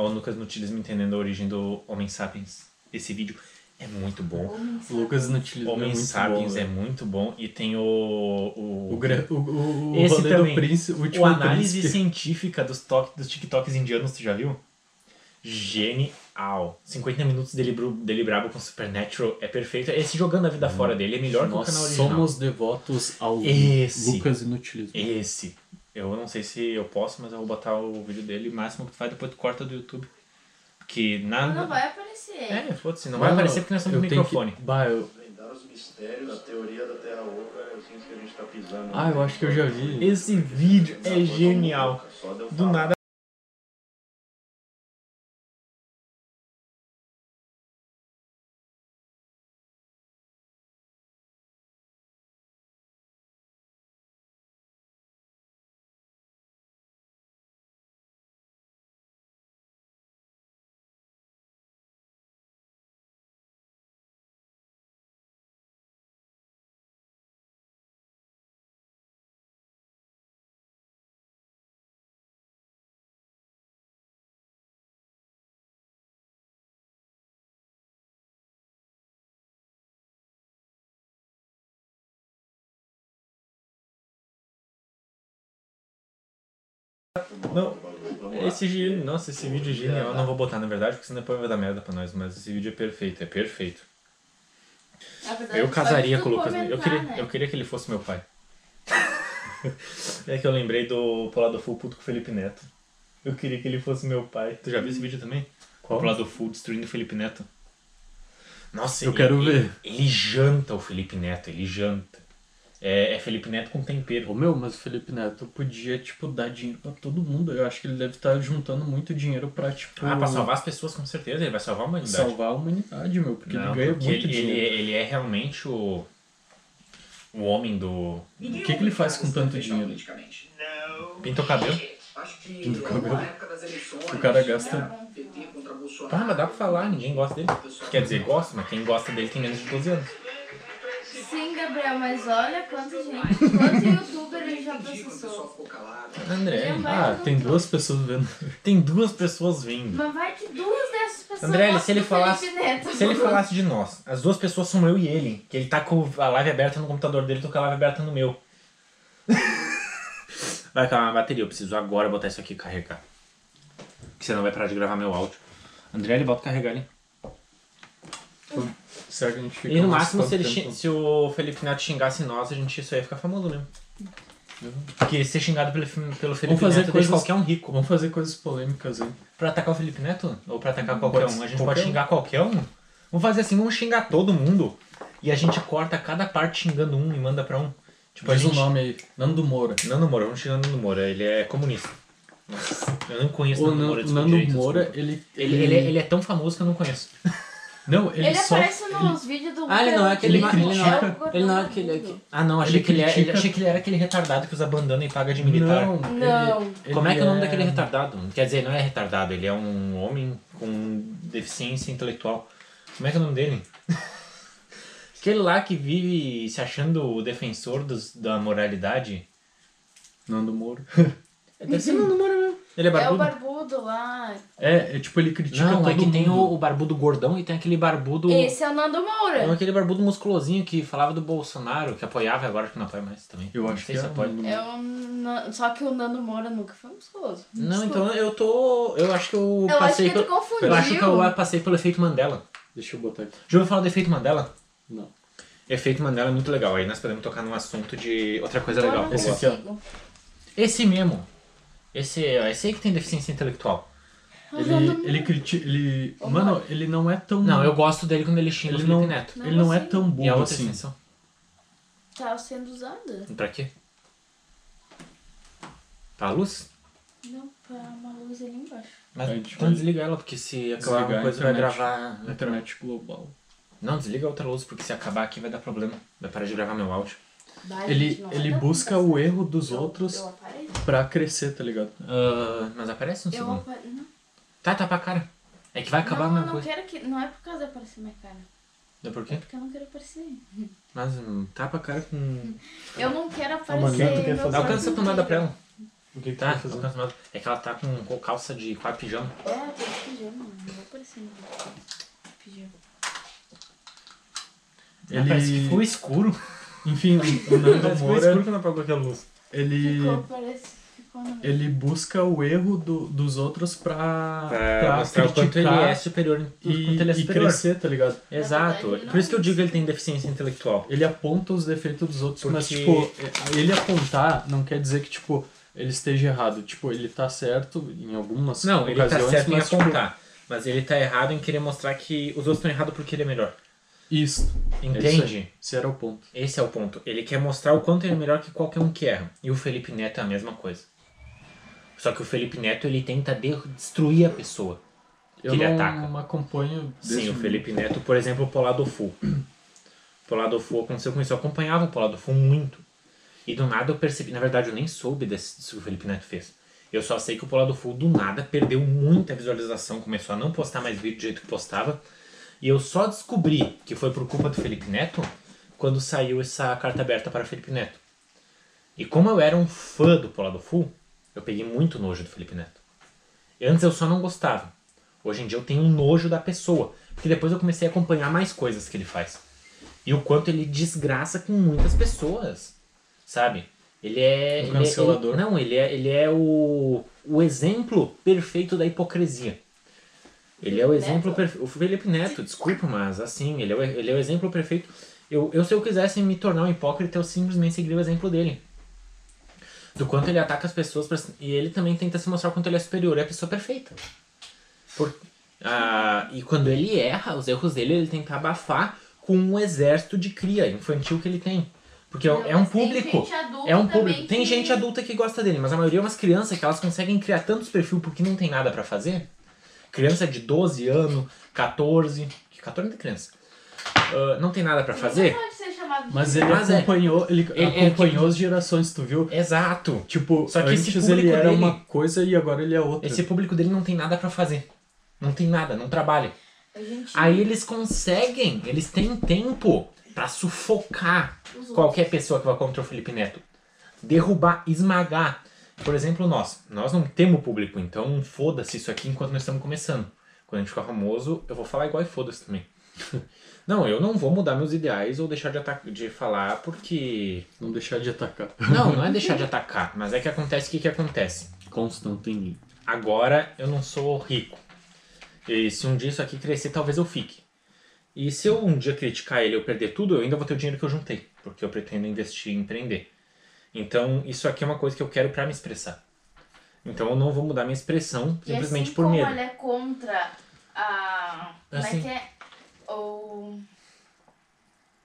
S1: Ó, o Lucas Nutilis me entendendo a origem do Homem Sapiens. Esse vídeo é muito bom.
S3: Homem
S2: o Lucas Nutilis é
S1: Homem
S2: muito
S1: Sapiens
S2: bom,
S1: é muito bom. E tem o. O,
S2: O, gra- o, o, o
S1: Esse também.
S2: do príncipe, o
S1: o análise
S2: príncipe.
S1: científica dos, toque, dos TikToks indianos, tu já viu? Genial. 50 minutos dele, dele brabo com Supernatural é perfeito. Esse jogando a vida fora dele é melhor que o
S2: Nós
S1: canal original.
S2: somos devotos ao
S1: Esse.
S2: Lucas Inutilismo.
S1: Esse. Eu não sei se eu posso, mas eu vou botar o vídeo dele. O máximo que tu faz, depois tu corta do YouTube. Porque nada.
S3: Não vai aparecer.
S1: É, foda-se, não vai aparecer porque nós estamos no microfone.
S2: Que... Bah, eu...
S4: Os mistérios da teoria da Terra Oca, que a gente tá pisando.
S2: Ah, eu acho que eu já vi.
S1: Esse vídeo é genial. Do nada. Não, esse gênio, nossa, esse vídeo é genial. Eu não vou botar na verdade, porque senão depois vai dar merda pra nós. Mas esse vídeo é perfeito, é perfeito.
S3: Verdade,
S1: Eu casaria com o Lucas. Eu queria,
S3: né?
S1: eu queria que ele fosse meu pai. é que eu lembrei do Polado Full puto com o Felipe Neto. Eu queria que ele fosse meu pai. Tu já viu esse vídeo também?
S2: Qual?
S1: O Polado Full destruindo o Felipe Neto. Nossa,
S2: Eu
S1: ele-
S2: quero
S1: ele-
S2: ver.
S1: Ele janta o Felipe Neto, ele janta. É, é Felipe Neto com tempero.
S2: Ô meu, mas o Felipe Neto podia, tipo, dar dinheiro pra todo mundo. Eu acho que ele deve estar juntando muito dinheiro pra, tipo.
S1: Ah, pra salvar as pessoas, com certeza. Ele vai salvar a humanidade.
S2: salvar a humanidade, meu, porque
S1: Não,
S2: ele ganha
S1: porque
S2: muito
S1: ele, ele,
S2: dinheiro.
S1: ele é realmente o, o homem do...
S2: O que, que ele faz com tanto dinheiro?
S1: Pinta o cabelo.
S2: Pinta o cabelo. O cara gasta.
S1: Ah, mas dá pra falar, ninguém gosta dele. Quer dizer, gosta, mas quem gosta dele tem menos de 12 anos.
S3: Sim, Gabriel, mas olha quanta gente, quanto youtuber ele já processou.
S1: André,
S2: Ah, tem duas pessoas vendo.
S1: tem duas pessoas vindo.
S3: Mas vai que duas dessas pessoas
S1: André, se ele falasse, se ele falasse de nós, as duas pessoas são eu e ele, que ele tá com a live aberta no computador dele, tô com a live aberta no meu. Vai acabar a bateria, eu preciso agora botar isso aqui e carregar. Que senão vai parar de gravar meu áudio. André, ele bota carregar ali.
S2: Será que a gente fica
S1: E no máximo, se, ele
S2: tempo?
S1: se o Felipe Neto xingasse nós, a gente só ia ficar famoso mesmo. Porque ser xingado pelo, pelo Felipe
S2: fazer
S1: Neto
S2: coisas-
S1: deixa qualquer um rico.
S2: Vamos fazer coisas polêmicas aí.
S1: Pra atacar o Felipe Neto? Ou pra atacar qualquer
S2: Pode
S1: um? A gente
S2: qualquer
S1: pode
S2: um.
S1: xingar qualquer um? Vamos fazer assim, vamos xingar todo mundo. E a gente corta cada parte xingando um e manda pra um. Tipo,
S2: Diz
S1: gente...
S2: o nome aí. Nando Moura.
S1: Nando Moura, vamos xingando Nando Moura. Ele é comunista. Nossa, eu não conheço
S2: O
S1: Nando Moura. Desculpa,
S2: Nando
S1: gente,
S2: Moura, ele.
S1: Ele, ele, é, ele é tão famoso que eu não conheço.
S2: Não, ele,
S3: Ele,
S2: só.
S3: aparece nos vídeos do
S5: Ah, ele não é aquele-
S2: ele não- ele não é-
S3: o
S5: ele não é aquele-.
S1: Ah, não, achei,
S2: Ele
S1: que ele, é- ele-
S2: critica-
S1: achei que ele era aquele retardado que usa bandana e paga de militar.
S2: Não,
S3: Não.
S2: ele-
S1: Como é que é o
S2: ele
S1: nome daquele retardado? Quer dizer, não é retardado, ele é um homem com deficiência intelectual. Como é que é o nome dele? Aquele lá que vive se achando o defensor dos, da moralidade.
S2: Nando Moura.
S1: Deve ser Nando Moura mesmo. Ele é
S3: É o
S1: barbudo?
S3: barbudo lá.
S2: É, é tipo, ele critica
S1: Não,
S2: todo
S1: é que
S2: mundo.
S1: tem o, o barbudo gordão e tem aquele barbudo.
S3: Esse é o Nando Moura.
S1: Não, aquele barbudo musculosinho que falava do Bolsonaro, que apoiava agora que não apoia mais também.
S2: Eu
S1: não
S2: acho
S1: sei
S2: que
S1: se
S2: é
S1: apoia.
S2: Nando
S3: É um, só que o Nando Moura nunca foi musculoso.
S1: Não, então eu tô. Eu acho que eu,
S3: Eu acho
S1: passei
S3: que tu
S1: pelo-
S3: confundiu.
S1: Eu acho que eu passei pelo efeito Mandela.
S2: Deixa eu botar aqui.
S1: Já ouviu falar do efeito Mandela?
S2: Não.
S1: Efeito Mandela é muito legal. Aí nós podemos tocar num assunto de outra coisa legal.
S3: Eu não
S2: Esse aqui, ó.
S1: Esse mesmo. Esse, esse aí que tem deficiência intelectual.
S3: Mas
S2: Ele, ele critica. Ele.
S3: Ô,
S2: Mano,
S3: mano.
S2: ele não é tão.
S1: Não, eu gosto dele quando ele xinga o
S2: Ele
S1: Felipe
S2: não,
S1: Neto.
S3: Não,
S2: ele não é
S3: assim.
S2: tão
S1: E a
S2: burro
S1: outra
S2: assim.
S1: extensão?
S3: Tá sendo usada.
S1: Pra quê? Pra luz?
S3: Não, pra uma luz ali embaixo.
S1: Mas
S2: A gente
S1: então desliga ela, porque se acabar
S2: desligar
S1: uma
S2: a
S1: coisa vai
S2: internet.
S1: gravar.
S2: Internet global.
S1: Não, desliga a outra luz, porque se acabar aqui vai dar problema. Vai parar de gravar meu áudio.
S3: Vai,
S2: Ele,
S3: gente,
S2: ele busca o erro dos
S3: Eu-
S2: outros
S3: Eu
S2: pra crescer, tá ligado?
S1: Ah, mas aparece um
S3: Eu
S1: segundo. Tá, tá pra cara. É que vai acabar
S3: não,
S1: a
S3: eu
S1: mesma
S3: não
S1: coisa.
S3: quero que. Não é por causa de aparecer minha cara.
S1: Deu por
S3: É
S1: quê?
S3: porque eu não quero aparecer.
S1: Mas hum, tapa a cara com.
S3: Eu não quero
S2: mano,
S3: aparecer. meu
S2: fazer?
S1: Alcança a tomada pra ela.
S2: O que, que
S1: Tá,
S2: tu
S1: alcança tomada. É que ela tá com com calça de quatro pijama.
S3: É, tô de pijama. Não vou aparecer no pijama.
S1: Ah, Parece que
S2: Ele.
S1: ficou escuro.
S2: Enfim, o- Nando
S1: que
S2: Moura,
S1: escuro quando apagou aquela luz.
S2: ele.
S3: Ficou, parece.
S2: Ele busca o erro do- dos outros pra,
S1: Pra mostrar o quanto ele é superior. em-
S2: e,
S1: quanto ele é
S2: e
S1: superior.
S2: crescer, tá ligado?
S1: Exato. Por isso que eu
S3: não
S1: digo que ele tem deficiência intelectual.
S2: Ele aponta os defeitos dos outros, mas,
S1: Porque-
S2: tipo, é- ele apontar não quer dizer que, tipo, ele esteja errado. Tipo, ele tá certo em algumas
S1: Não, ele tá
S2: ocasiões,
S1: certo em
S2: mas, tipo,
S1: apontar. Mas ele tá errado em querer mostrar que os outros estão errados porque ele é melhor.
S2: Isso. É isso.
S1: Entende?
S2: Esse era o ponto.
S1: Esse é o ponto. Ele quer mostrar o quanto ele é melhor que qualquer um que erra. E o Felipe Neto é a mesma coisa. Só que o Felipe Neto ele tenta de- destruir a pessoa.
S2: Eu
S1: ele
S2: não
S1: ataca.
S2: acompanho
S1: Sim, o Felipe Neto, por exemplo, o Poladofu. O Poladofu aconteceu com isso. Eu acompanhava o Poladofu muito. E do nada eu percebi. Na verdade, eu nem soube disso que o Felipe Neto fez. Eu só sei que o Poladofu do nada perdeu muita visualização, começou a não postar mais vídeo do jeito que postava. E eu só descobri que foi por culpa do Felipe Neto quando saiu essa carta aberta para Felipe Neto. E como eu era um fã do Poladofu, eu peguei muito nojo do Felipe Neto. Antes eu só não gostava. Hoje em dia eu tenho um nojo da pessoa. Porque depois eu comecei a acompanhar mais coisas que ele faz. E o quanto ele desgraça com muitas pessoas. Sabe? Ele é.
S2: Um
S1: ele é-
S2: cancelador.
S1: ele- não, ele é, ele é o, o exemplo perfeito da hipocrisia. Ele é o exemplo perfeito. O Felipe Neto, desculpa, mas assim, ele é o, ele é o exemplo perfeito. Eu, eu, se eu quisesse me tornar um hipócrita, eu simplesmente seguiria o exemplo dele. Do quanto ele ataca as pessoas pra- e ele também tenta se mostrar o quanto ele é superior. É a pessoa perfeita. Por- ah, e quando ele erra, os erros dele, ele tenta abafar com um exército de cria infantil que ele tem. Porque é
S3: Não,
S1: um
S3: mas tem
S1: público. É um público. Tem
S3: que-
S1: gente adulta que gosta dele, mas a maioria é umas crianças que elas conseguem criar tantos perfis porque não tem nada pra fazer. Criança de 12 anos, 14. que 14 não é criança. Ah, não tem nada pra fazer.
S3: Não pode ser chamado de
S2: Mas ele
S1: Mas é.
S2: acompanhou, ele
S1: Ele é
S2: acompanhou as gerações, tu viu?
S1: Exato.
S2: Tipo,
S1: Só que esse
S2: antes ele
S1: público
S2: era
S1: dele-
S2: uma coisa e agora ele é outra.
S1: Esse público dele não tem nada pra fazer. Não tem nada, não trabalha.
S3: A gente
S1: Aí eles conseguem, eles têm tempo pra sufocar qualquer pessoa que vá contra o Felipe Neto. Derrubar, esmagar. Por exemplo, nós. Nós não temos público, então foda-se isso aqui enquanto nós estamos começando. Quando a gente ficar famoso, eu vou falar igual e foda-se também. Não, eu não vou mudar meus ideais ou deixar de, de falar porque.
S2: Não deixar de atacar.
S1: Não, não é deixar de atacar, mas é que acontece o que, que acontece.
S2: Constantine.
S1: Agora eu não sou rico. E se um dia isso aqui crescer, talvez eu fique. E se eu um dia criticar ele e eu perder tudo, eu ainda vou ter o dinheiro que eu juntei. Porque eu pretendo investir e empreender. Então, isso aqui é uma coisa que eu quero pra me expressar. Então, eu não vou mudar minha expressão
S3: E
S1: simplesmente
S3: assim
S1: por
S3: como
S1: medo.
S3: ele é contra a. Como
S1: Assim.
S3: é que é? O.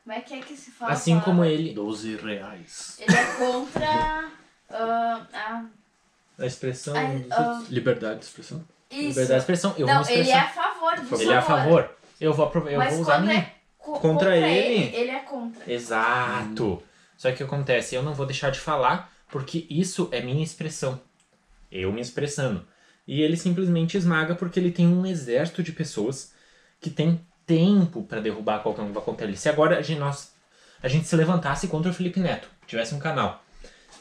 S3: Como é que é que se fala?
S1: Assim como ele.
S2: 12 reais.
S3: Ele é contra. ah, a.
S1: A expressão.
S3: a- ah,
S2: Liberdade de expressão.
S3: isso.
S1: Liberdade de expressão. Eu
S3: Não,
S1: vou me
S3: ele é
S1: expressar.
S3: a favor disso.
S1: Ele é a favor. Eu vou, aprove- eu
S3: Mas
S1: vou usar a
S3: quando
S1: minha.
S3: é co-
S1: Contra ele.
S3: Ele é contra.
S1: Exato. Só que o que acontece? Eu não vou deixar de falar porque isso é minha expressão. Eu me expressando. E ele simplesmente esmaga porque ele tem um exército de pessoas que tem tempo pra derrubar qualquer um que vai contra ele. Se agora a gente, nós, a gente se levantasse contra o Felipe Neto, tivesse um canal,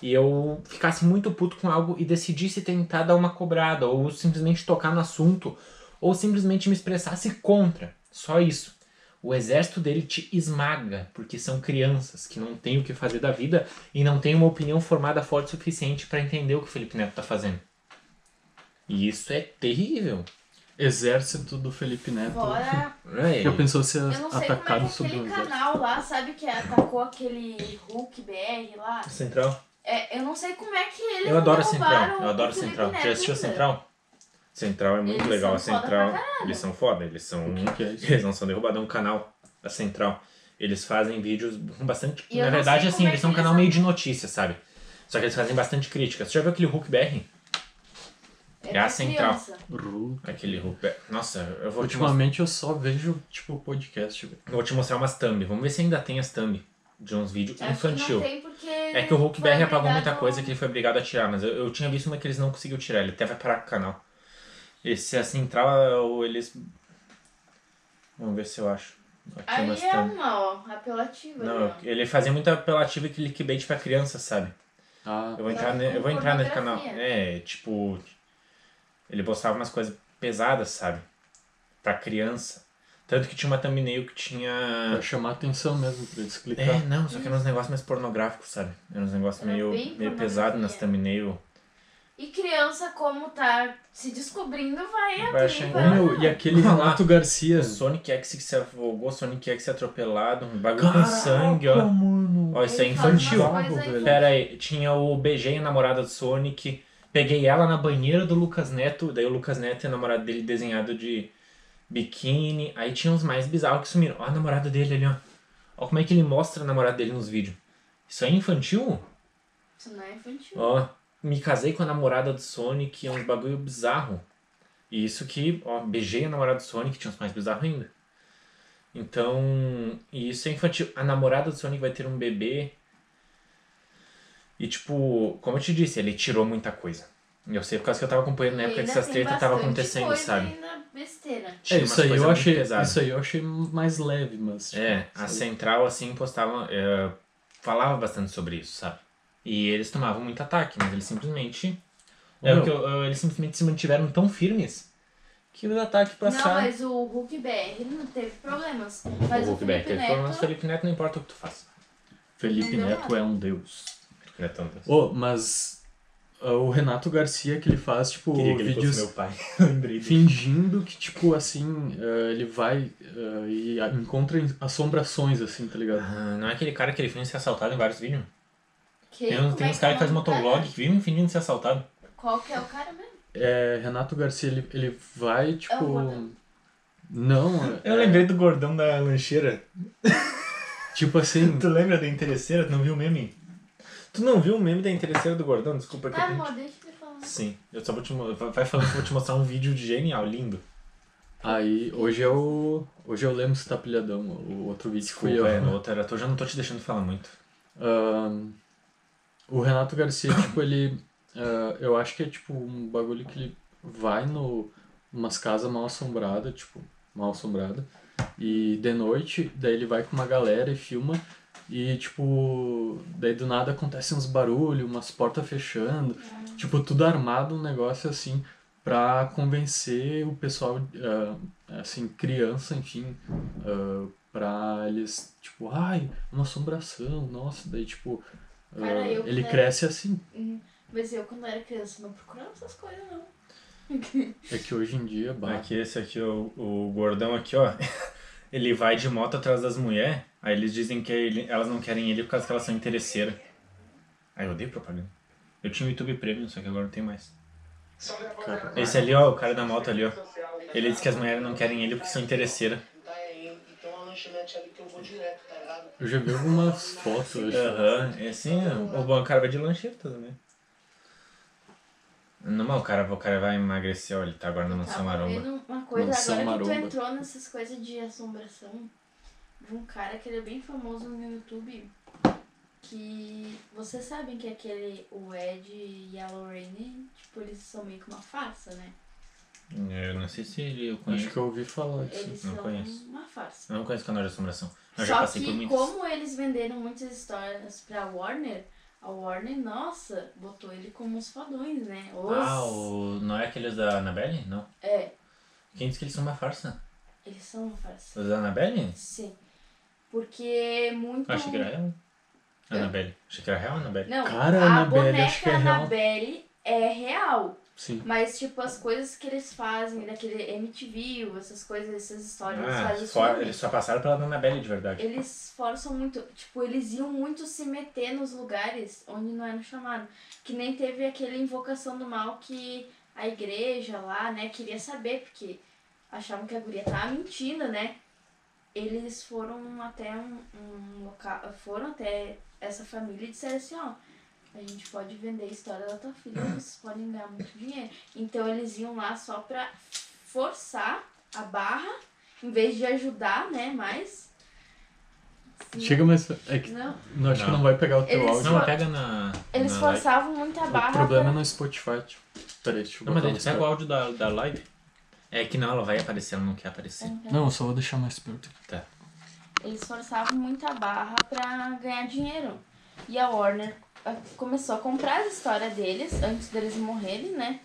S1: e eu ficasse muito puto com algo e decidisse tentar dar uma cobrada, ou simplesmente tocar no assunto, ou simplesmente me expressasse contra, só isso. O exército dele te esmaga, porque são crianças que não têm o que fazer da vida e não têm uma opinião formada forte o suficiente pra entender o que o Felipe Neto tá fazendo. E isso é terrível.
S2: Exército do Felipe Neto.
S3: Fora.
S1: É,
S2: Já pensou ser
S3: Eu não sei como é
S2: atacado
S3: que
S2: sobre um
S3: aquele
S2: exército?
S3: canal lá, sabe, que atacou aquele Hulk BR lá.
S1: Central.
S3: É, eu não sei como é que eles
S1: Eu adoro Central. Eu adoro Central. Já assistiu. Central? Central é muito
S3: Eles
S1: legal. A Central. Eles são foda. Eles são.
S2: Que que é isso?
S1: Eles não são derrubados, é um canal da Central. Eles fazem vídeos com bastante.
S3: E
S1: Na verdade, assim,
S3: é
S1: eles
S3: que
S1: são um canal meio de notícias, sabe? Só que eles fazem bastante crítica. Você já viu aquele Hulk BR? É a
S3: pra
S1: Central.
S3: criança.
S2: Ru-
S1: Aquele Hulk BR. Nossa, eu vou te mostrar.
S2: Ultimamente eu só vejo, tipo, podcast, velho.
S1: Eu vou te mostrar umas thumb. Vamos ver se ainda tem as thumb de uns vídeos
S3: Acho que
S1: infantil.
S3: não tem porque
S1: É que o Hulk BR apagou muita coisa que ele foi obrigado a tirar, mas eu, eu tinha visto uma que eles não conseguiu tirar, ele até vai parar com o canal. Esse a central, ou eles. Vamos ver se eu acho. Aqui
S3: Aí é uma, ó, apelativa.
S1: Não, ele fazia muito apelativo e clickbait pra criança, sabe?
S2: Ah,
S1: Eu vou entrar, ne- eu vou entrar nesse canal. É, tipo. Ele postava umas coisas pesadas, sabe? Pra criança. Tanto que tinha uma thumbnail que tinha.
S2: pra chamar atenção mesmo, pra eles
S1: É,
S2: clicar.
S1: não, só que eram uns negócios mais pornográficos, sabe? Eram uns negócios
S3: Era
S1: meio, meio pesados nas thumbnail.
S3: E criança, como tá se descobrindo, vai,
S1: Vai
S3: abrir
S2: meu, e aquele. Renato Garcia.
S1: Sonic X que se afogou, Sonic X atropelado, um bagulho com sangue, ó.
S2: mano.
S1: Ó, isso é infantil. Pera aí, tinha o beijei a namorada do Sonic, peguei ela na banheira do Lucas Neto, daí o Lucas Neto e a namorada dele desenhado de biquíni, aí tinha uns mais bizarros que sumiram. Ó a namorada dele ali, ó. Ó como é que ele mostra a namorada dele nos vídeos. Isso é infantil?
S3: Isso não é infantil.
S1: Ó, me casei com a namorada do Sonic, é uns bagulho bizarro. E isso que, ó, beijei a namorada do Sonic, tinha uns mais bizarros ainda. Então, e isso é infantil. A namorada do Sonic vai ter um bebê. E tipo, como eu te disse, ele tirou muita coisa. Eu sei por causa que eu tava acompanhando na época que essas tretas estavam acontecendo,
S3: coisa
S1: sabe?
S3: Ainda besteira.
S2: É, isso aí, eu achei,
S1: pesadas.
S2: isso aí eu achei mais leve, mas. tipo,
S1: É, a? Central, assim, postava. é, falava bastante sobre isso, sabe? E eles tomavam muito ataque, mas eles simplesmente. É o que eu- eles simplesmente se mantiveram tão firmes que os ataques
S3: Não,
S1: passaram.
S3: mas o Hulk BR não teve problemas. Mas
S1: o
S3: o,
S1: Hulk Beck
S3: Felipe
S1: teve
S3: Neto...
S1: problemas, Felipe Neto não importa o que tu faça.
S2: Felipe
S3: Não
S2: Neto é um deus.
S1: Felipe Neto é um deus.
S2: Ô, mas ah, o Renato Garcia que ele faz, tipo,
S1: Queria que
S2: vídeos
S1: meu pai.
S2: Fingindo que, tipo, assim, ah, ele vai ah, e encontra assombrações, assim, tá ligado?
S1: Ah, não é aquele cara que ele finge ser assaltado em vários vídeos?
S3: Que,
S1: Tem, uns- tem
S3: é
S1: uns
S3: é
S1: caras que fazem motovlog que vivem fingindo ser assaltado.
S3: Qual que é o cara mesmo?
S2: É, Renato Garcia, ele, ele vai,
S3: É
S2: tipo...
S3: gordão.
S2: Não,
S1: Eu
S2: é-
S1: lembrei do gordão da lancheira.
S2: Tipo assim,
S1: Tu lembra da interesseira? Tu não viu o meme? Tu não viu o meme da interesseira do gordão? Desculpa que
S3: Tá,
S1: eu
S3: amor, deixa eu falar.
S1: Sim, eu só vou te vai falando que eu vou te mostrar um vídeo de genial, lindo.
S2: aí hoje é o. Hoje é o Lemos tá pilhadão, o outro vídeo que fui
S1: Desculpa,
S2: eu.
S1: é, no outro era tu, já não tô te deixando falar muito.
S2: Ahn, o Renato Garcia, tipo, ele. ah, eu acho que é tipo um bagulho que ele vai no umas casas mal assombradas, tipo, mal assombrada. E de noite, daí ele vai com uma galera e filma. E tipo, daí do nada acontece uns barulhos, umas portas fechando. Tipo, tudo armado, um negócio assim, pra convencer o pessoal, ah, assim, criança, enfim, ah, pra eles, tipo, ai, uma assombração, nossa, daí tipo,
S3: Cara, eu
S2: ele cresce assim.
S3: Uhum. Mas eu, quando era criança, não procurava essas coisas, não.
S2: É que hoje em dia, bah,
S1: Aqui, esse aqui, o, o gordão aqui, ó. Ele vai de moto atrás das mulheres, aí eles dizem que ele- elas não querem ele por causa que elas são interesseiras. Aí eu odeio propaganda. Eu tinha o YouTube Premium, só que agora não tem mais.
S2: cara,
S1: Esse ali, ó, o cara da moto ali, ó. Ele diz que as mulheres não querem ele porque são interesseiras.
S5: Tá aí, e tem uma lanchonete ali que eu vou direto, tá ligado?
S2: Eu já vi algumas fotos hoje.
S1: Aham, é assim, o bom cara vai de lancheta também. Não, mas o cara, o cara vai emagrecer, ó, ele tá agora na mansão
S3: Tava
S1: maromba.
S3: vendo uma coisa,
S2: Mansão
S3: agora que tu
S2: Maromba.
S3: entrou nessas coisas de assombração, vi um cara que ele é bem famoso no YouTube, que vocês sabem que aquele, o Ed e a Lorraine, tipo, eles são meio que uma farsa, né?
S1: Eu não sei se ele eu
S2: Acho
S1: conheço.
S2: que eu ouvi falar disso.
S3: Eles
S1: não
S3: são
S1: conheço.
S3: uma farsa.
S1: Eu não conheço canal de assombração. Eu
S3: Só que
S1: muitos.
S3: como eles venderam muitas histórias pra Warner, a Warner, nossa, botou ele como os fodões, né? Os...
S1: Ah, o... não é aqueles da Annabelle? Não.
S3: É,
S1: Quem disse que eles são uma farsa?
S3: eles são uma farsa.
S1: Os da Annabelle?
S3: Sim. Porque muito...
S1: Ah, achei que era real. Annabelle. Achei que era real, Annabelle.
S3: Não,
S2: Cara,
S3: a
S2: Annabelle,
S3: boneca
S2: acho que é real.
S3: Annabelle é real.
S2: Sim.
S3: Mas, tipo, as coisas que eles fazem, daquele MTV, essas coisas, essas histórias, eles
S1: Ah,
S3: fazem
S1: for-
S3: filme.
S1: eles só passaram pela Annabelle de verdade.
S3: Eles forçam muito, tipo, eles iam muito se meter nos lugares onde não era chamado. Que nem teve aquele Invocação do Mal que a igreja lá, né, queria saber, porque achavam que a guria tava mentindo, né? Eles foram até um, um local, foram até essa família e disseram assim, ó, a gente pode vender a história da tua filha, vocês podem ganhar muito dinheiro. Então eles iam lá só pra forçar a barra, em vez de ajudar, né, mais.
S2: Chega mais. É que
S3: Não,
S2: não, acho que
S1: Não.
S2: não vai pegar o teu
S3: Eles
S2: áudio.
S1: Não, pega na.
S3: eles
S1: na live.
S3: forçavam muito a barra.
S2: O problema é
S3: pra-
S2: no Spotify. Tipo. Peraí, deixa eu
S1: Não, mas pega o áudio da, da live. É que não, ela vai aparecer, ela não quer aparecer.
S2: Não, eu só vou deixar mais perto.
S1: Tá.
S3: Eles forçavam muito a barra pra ganhar dinheiro. E a Warner começou a comprar as histórias deles antes deles morrerem, né?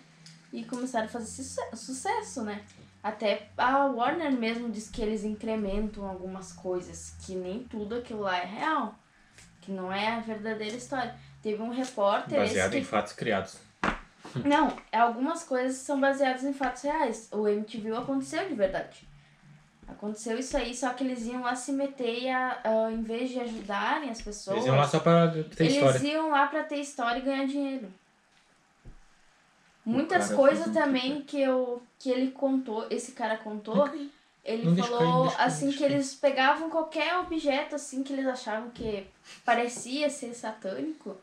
S3: E começaram a fazer suce- sucesso, né? Até a Warner mesmo diz que eles incrementam algumas coisas, que nem tudo aquilo lá é real. Que não é a verdadeira história. Teve um repórter.
S1: Baseado
S3: que
S1: em fatos criados.
S3: Não, algumas coisas são baseadas em fatos reais. O MTV aconteceu de verdade. Aconteceu isso aí, só que eles iam lá se meter e, a, a, em vez de ajudarem as pessoas,
S1: Eles iam lá só pra ter
S3: eles
S1: história.
S3: iam lá pra ter história e ganhar dinheiro. Muitas
S1: cara
S3: coisas também que, eu, que ele contou, esse cara contou, ele
S1: Não,
S3: falou
S1: cair, deixa cair,
S3: assim que eles pegavam qualquer objeto assim que eles achavam que parecia ser satânico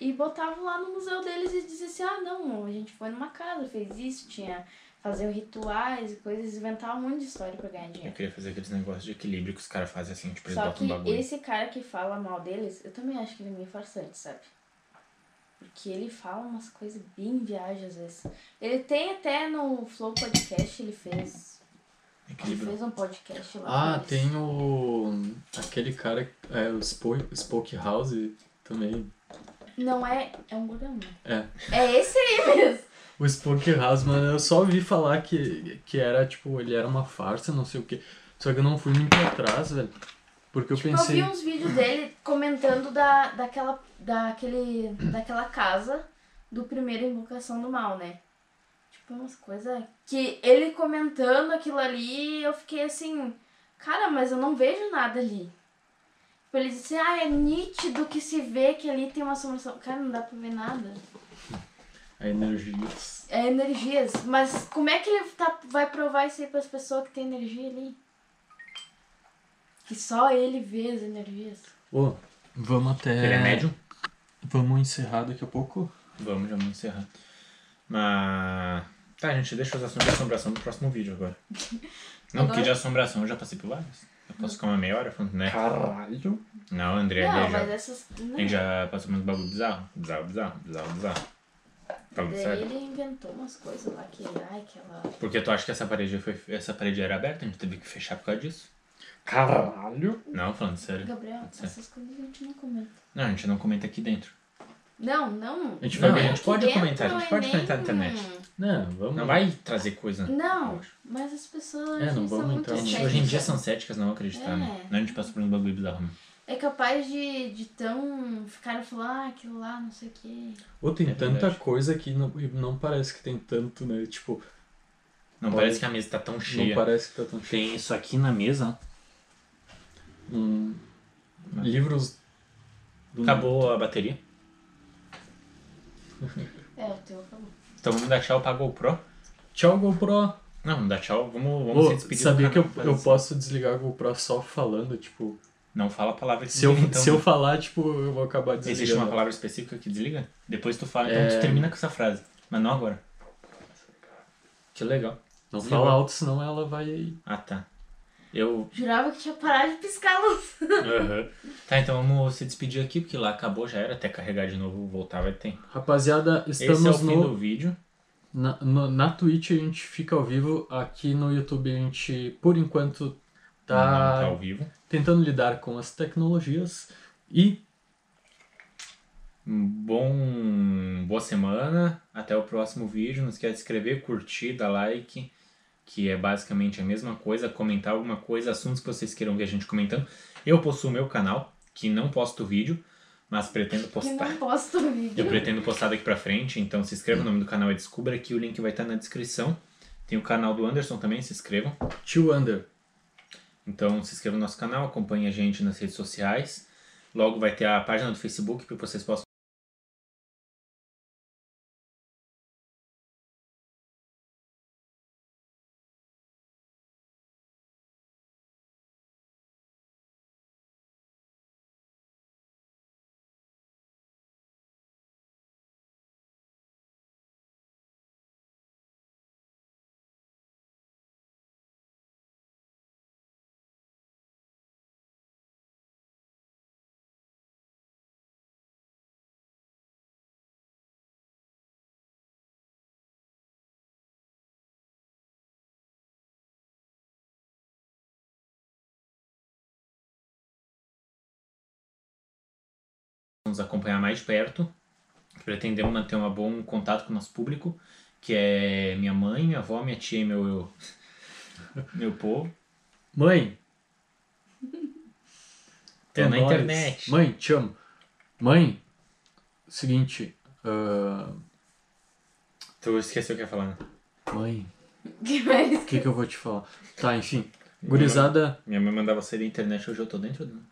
S3: e botavam lá no museu deles e diziam assim, ah não, a gente foi numa casa, fez isso, tinha fazer rituais e coisas, inventavam um monte de história pra ganhar
S1: Eu
S3: dinheiro.
S1: queria fazer aqueles negócios de equilíbrio que os caras fazem assim, tipo, eles
S3: Só
S1: botam um
S3: que
S1: bagulho.
S3: esse cara que fala mal deles, eu também acho que ele é meio farsante, sabe? Porque ele fala umas coisas bem viagens às vezes. Ele tem até no Flow Podcast, ele fez. Ele
S1: Equilíbrio.
S3: fez um podcast lá.
S2: Ah, tem o. aquele cara. É, o Spoke, Spoke House também.
S3: Não é. É um gordão, né?
S2: É.
S3: É esse aí mesmo.
S2: O Spoke House, mano, eu só ouvi falar que, que era, tipo, ele era uma farsa, não sei o quê. Só que eu não fui muito atrás, velho. Porque eu
S3: Tipo, eu
S2: pensei.
S3: vi uns vídeos dele comentando da, daquela, daquele, daquela casa do primeiro Invocação do Mal, né? Tipo, umas coisas que ele comentando aquilo ali, eu fiquei assim, cara, mas eu não vejo nada ali. Tipo, ele disse, ah, é nítido que se vê que ali tem uma assombração. Cara, não dá pra ver nada.
S2: A energia.
S3: É energias. Mas como é que ele tá, vai provar isso aí pras pessoas que tem energia ali? Que só ele vê as energias.
S2: Ô, vamos até.
S1: Ele é médium?
S2: Vamos encerrar daqui a pouco.
S1: Vamos, já vamos encerrar. Mas. Tá, gente, deixa os assuntos de assombração pro próximo vídeo agora. Não, porque
S3: Agora?
S1: de assombração eu já passei por vários. Eu posso ficar uma meia hora falando, né?
S2: Caralho.
S1: Não, André,
S3: não,
S1: já,
S3: mas essas. Não.
S1: ele já passou uns bagulho bizarro. Bizarro, bizarro, bizarro, bizarro. Falando
S3: Daí
S1: sério.
S3: ele inventou umas coisas lá que. Ai, aquela.
S1: Porque tu acha que essa parede foi. Essa parede era aberta, a gente teve que fechar por causa disso?
S2: Caralho.
S1: Não, falando sério.
S3: Gabriel,
S1: Certo.
S3: essas coisas a gente não comenta.
S1: Não, a gente não comenta aqui dentro.
S3: Não, não.
S2: A gente
S1: Não,
S2: vai
S1: a gente pode comentar, a gente
S3: dentro
S1: pode
S3: é
S1: comentar na
S3: nem-
S1: internet.
S2: Não, vamos.
S1: Não vai trazer coisa.
S3: Não, mas as pessoas
S2: É, não
S3: são
S2: vamos
S1: hoje em dia são céticas, não acreditar,
S3: É.
S1: né? Não, a gente passa por um bagulho bizarro, né?
S3: É capaz de, de tão. ficar falando, ah, aquilo lá, não sei o quê.
S2: Ou tem
S1: É
S2: tanta
S1: verdade.
S2: coisa que não, e não parece que tem tanto, né? Tipo,
S1: Não parece que a mesa tá tão cheia.
S2: não parece que tá tão cheio.
S1: Tem isso aqui na mesa.
S2: Hum, livros. do-
S1: Acabou a bateria.
S3: É, o teu acabou.
S1: Então vamos dar tchau pra GoPro.
S2: Tchau, GoPro.
S1: Não, vamos dar tchau. Vamos, vamos se
S2: Ô,
S1: despedir
S2: sabia
S1: do
S2: que eu, eu posso desligar a GoPro só falando, tipo.
S1: Não fala a palavra que
S2: Se eu,
S1: desliga, então.
S2: se eu falar, tipo, eu vou acabar desligando.
S1: Existe uma palavra específica que desliga? Depois tu fala, então
S2: É.
S1: tu termina com essa frase. Mas não agora. Que legal.
S2: Não
S1: Desligou.
S2: fala alto, senão ela vai.
S1: Ah, tá. Eu.
S3: Jurava que tinha parado de piscar a luz.
S1: Tá, então vamos se despedir aqui, porque lá acabou, já era. Até carregar de novo, voltar vai ter.
S2: Rapaziada,
S1: Esse é o
S2: estamos
S1: fim
S2: no,
S1: do vídeo.
S2: na, no. Na Twitch a gente fica ao vivo. Aqui no YouTube a gente, por enquanto,
S1: Não
S2: tá,
S1: tá ao vivo.
S2: tentando lidar com as tecnologias. E
S1: Bom, boa semana, até o próximo vídeo. Não esquece de se inscrever, curtir, dar like, que é basicamente a mesma coisa. Comentar alguma coisa, assuntos que vocês queiram ver a gente comentando. Eu possuo meu canal, que não posto vídeo, mas pretendo
S3: Que
S1: postar.
S3: não posto vídeo.
S1: Eu pretendo postar daqui pra frente, então se inscreva. O nome do canal é Descubra aqui, o link vai estar na descrição. Tem o canal do Anderson também, se inscrevam.
S2: Tio Under.
S1: Então se inscreva no nosso canal, acompanhe a gente nas redes sociais. Logo vai ter a página do Facebook para vocês possam nos acompanhar mais de perto. Pretendemos manter um bom contato com o nosso público, que é minha mãe, minha avó, minha tia e meu, eu- meu povo.
S2: Mãe,
S1: Até
S2: é
S1: na
S2: nóis.
S1: internet.
S2: Mãe, te amo. Mãe, seguinte. ah,
S1: Tu esqueceu o que eu ia falar, né?
S2: mãe,
S3: Que mais?
S2: o que, que eu vou te falar? Tá, enfim. Gurizada,
S1: Minha mãe mandava sair da internet, hoje eu tô dentro do...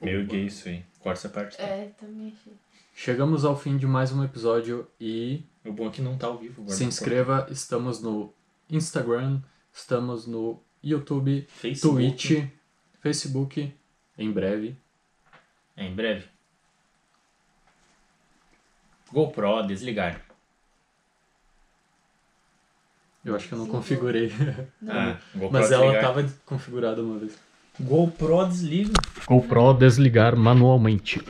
S1: Meio gay isso aí. Corta essa parte. Tá?
S3: É, também achei.
S2: chegamos ao fim de mais um episódio e
S1: O bom é que não tá ao vivo. agora.
S2: se inscreva. Estamos no Instagram, estamos no YouTube,
S1: Facebook.
S2: Twitch, Facebook, em breve.
S1: É, em breve. GoPro, desligar.
S2: Eu acho que eu não
S3: Sim,
S2: configurei.
S1: Ah, GoPro
S2: Mas ela tava configurada uma vez.
S1: GoPro desliga.
S2: GoPro desligar manualmente.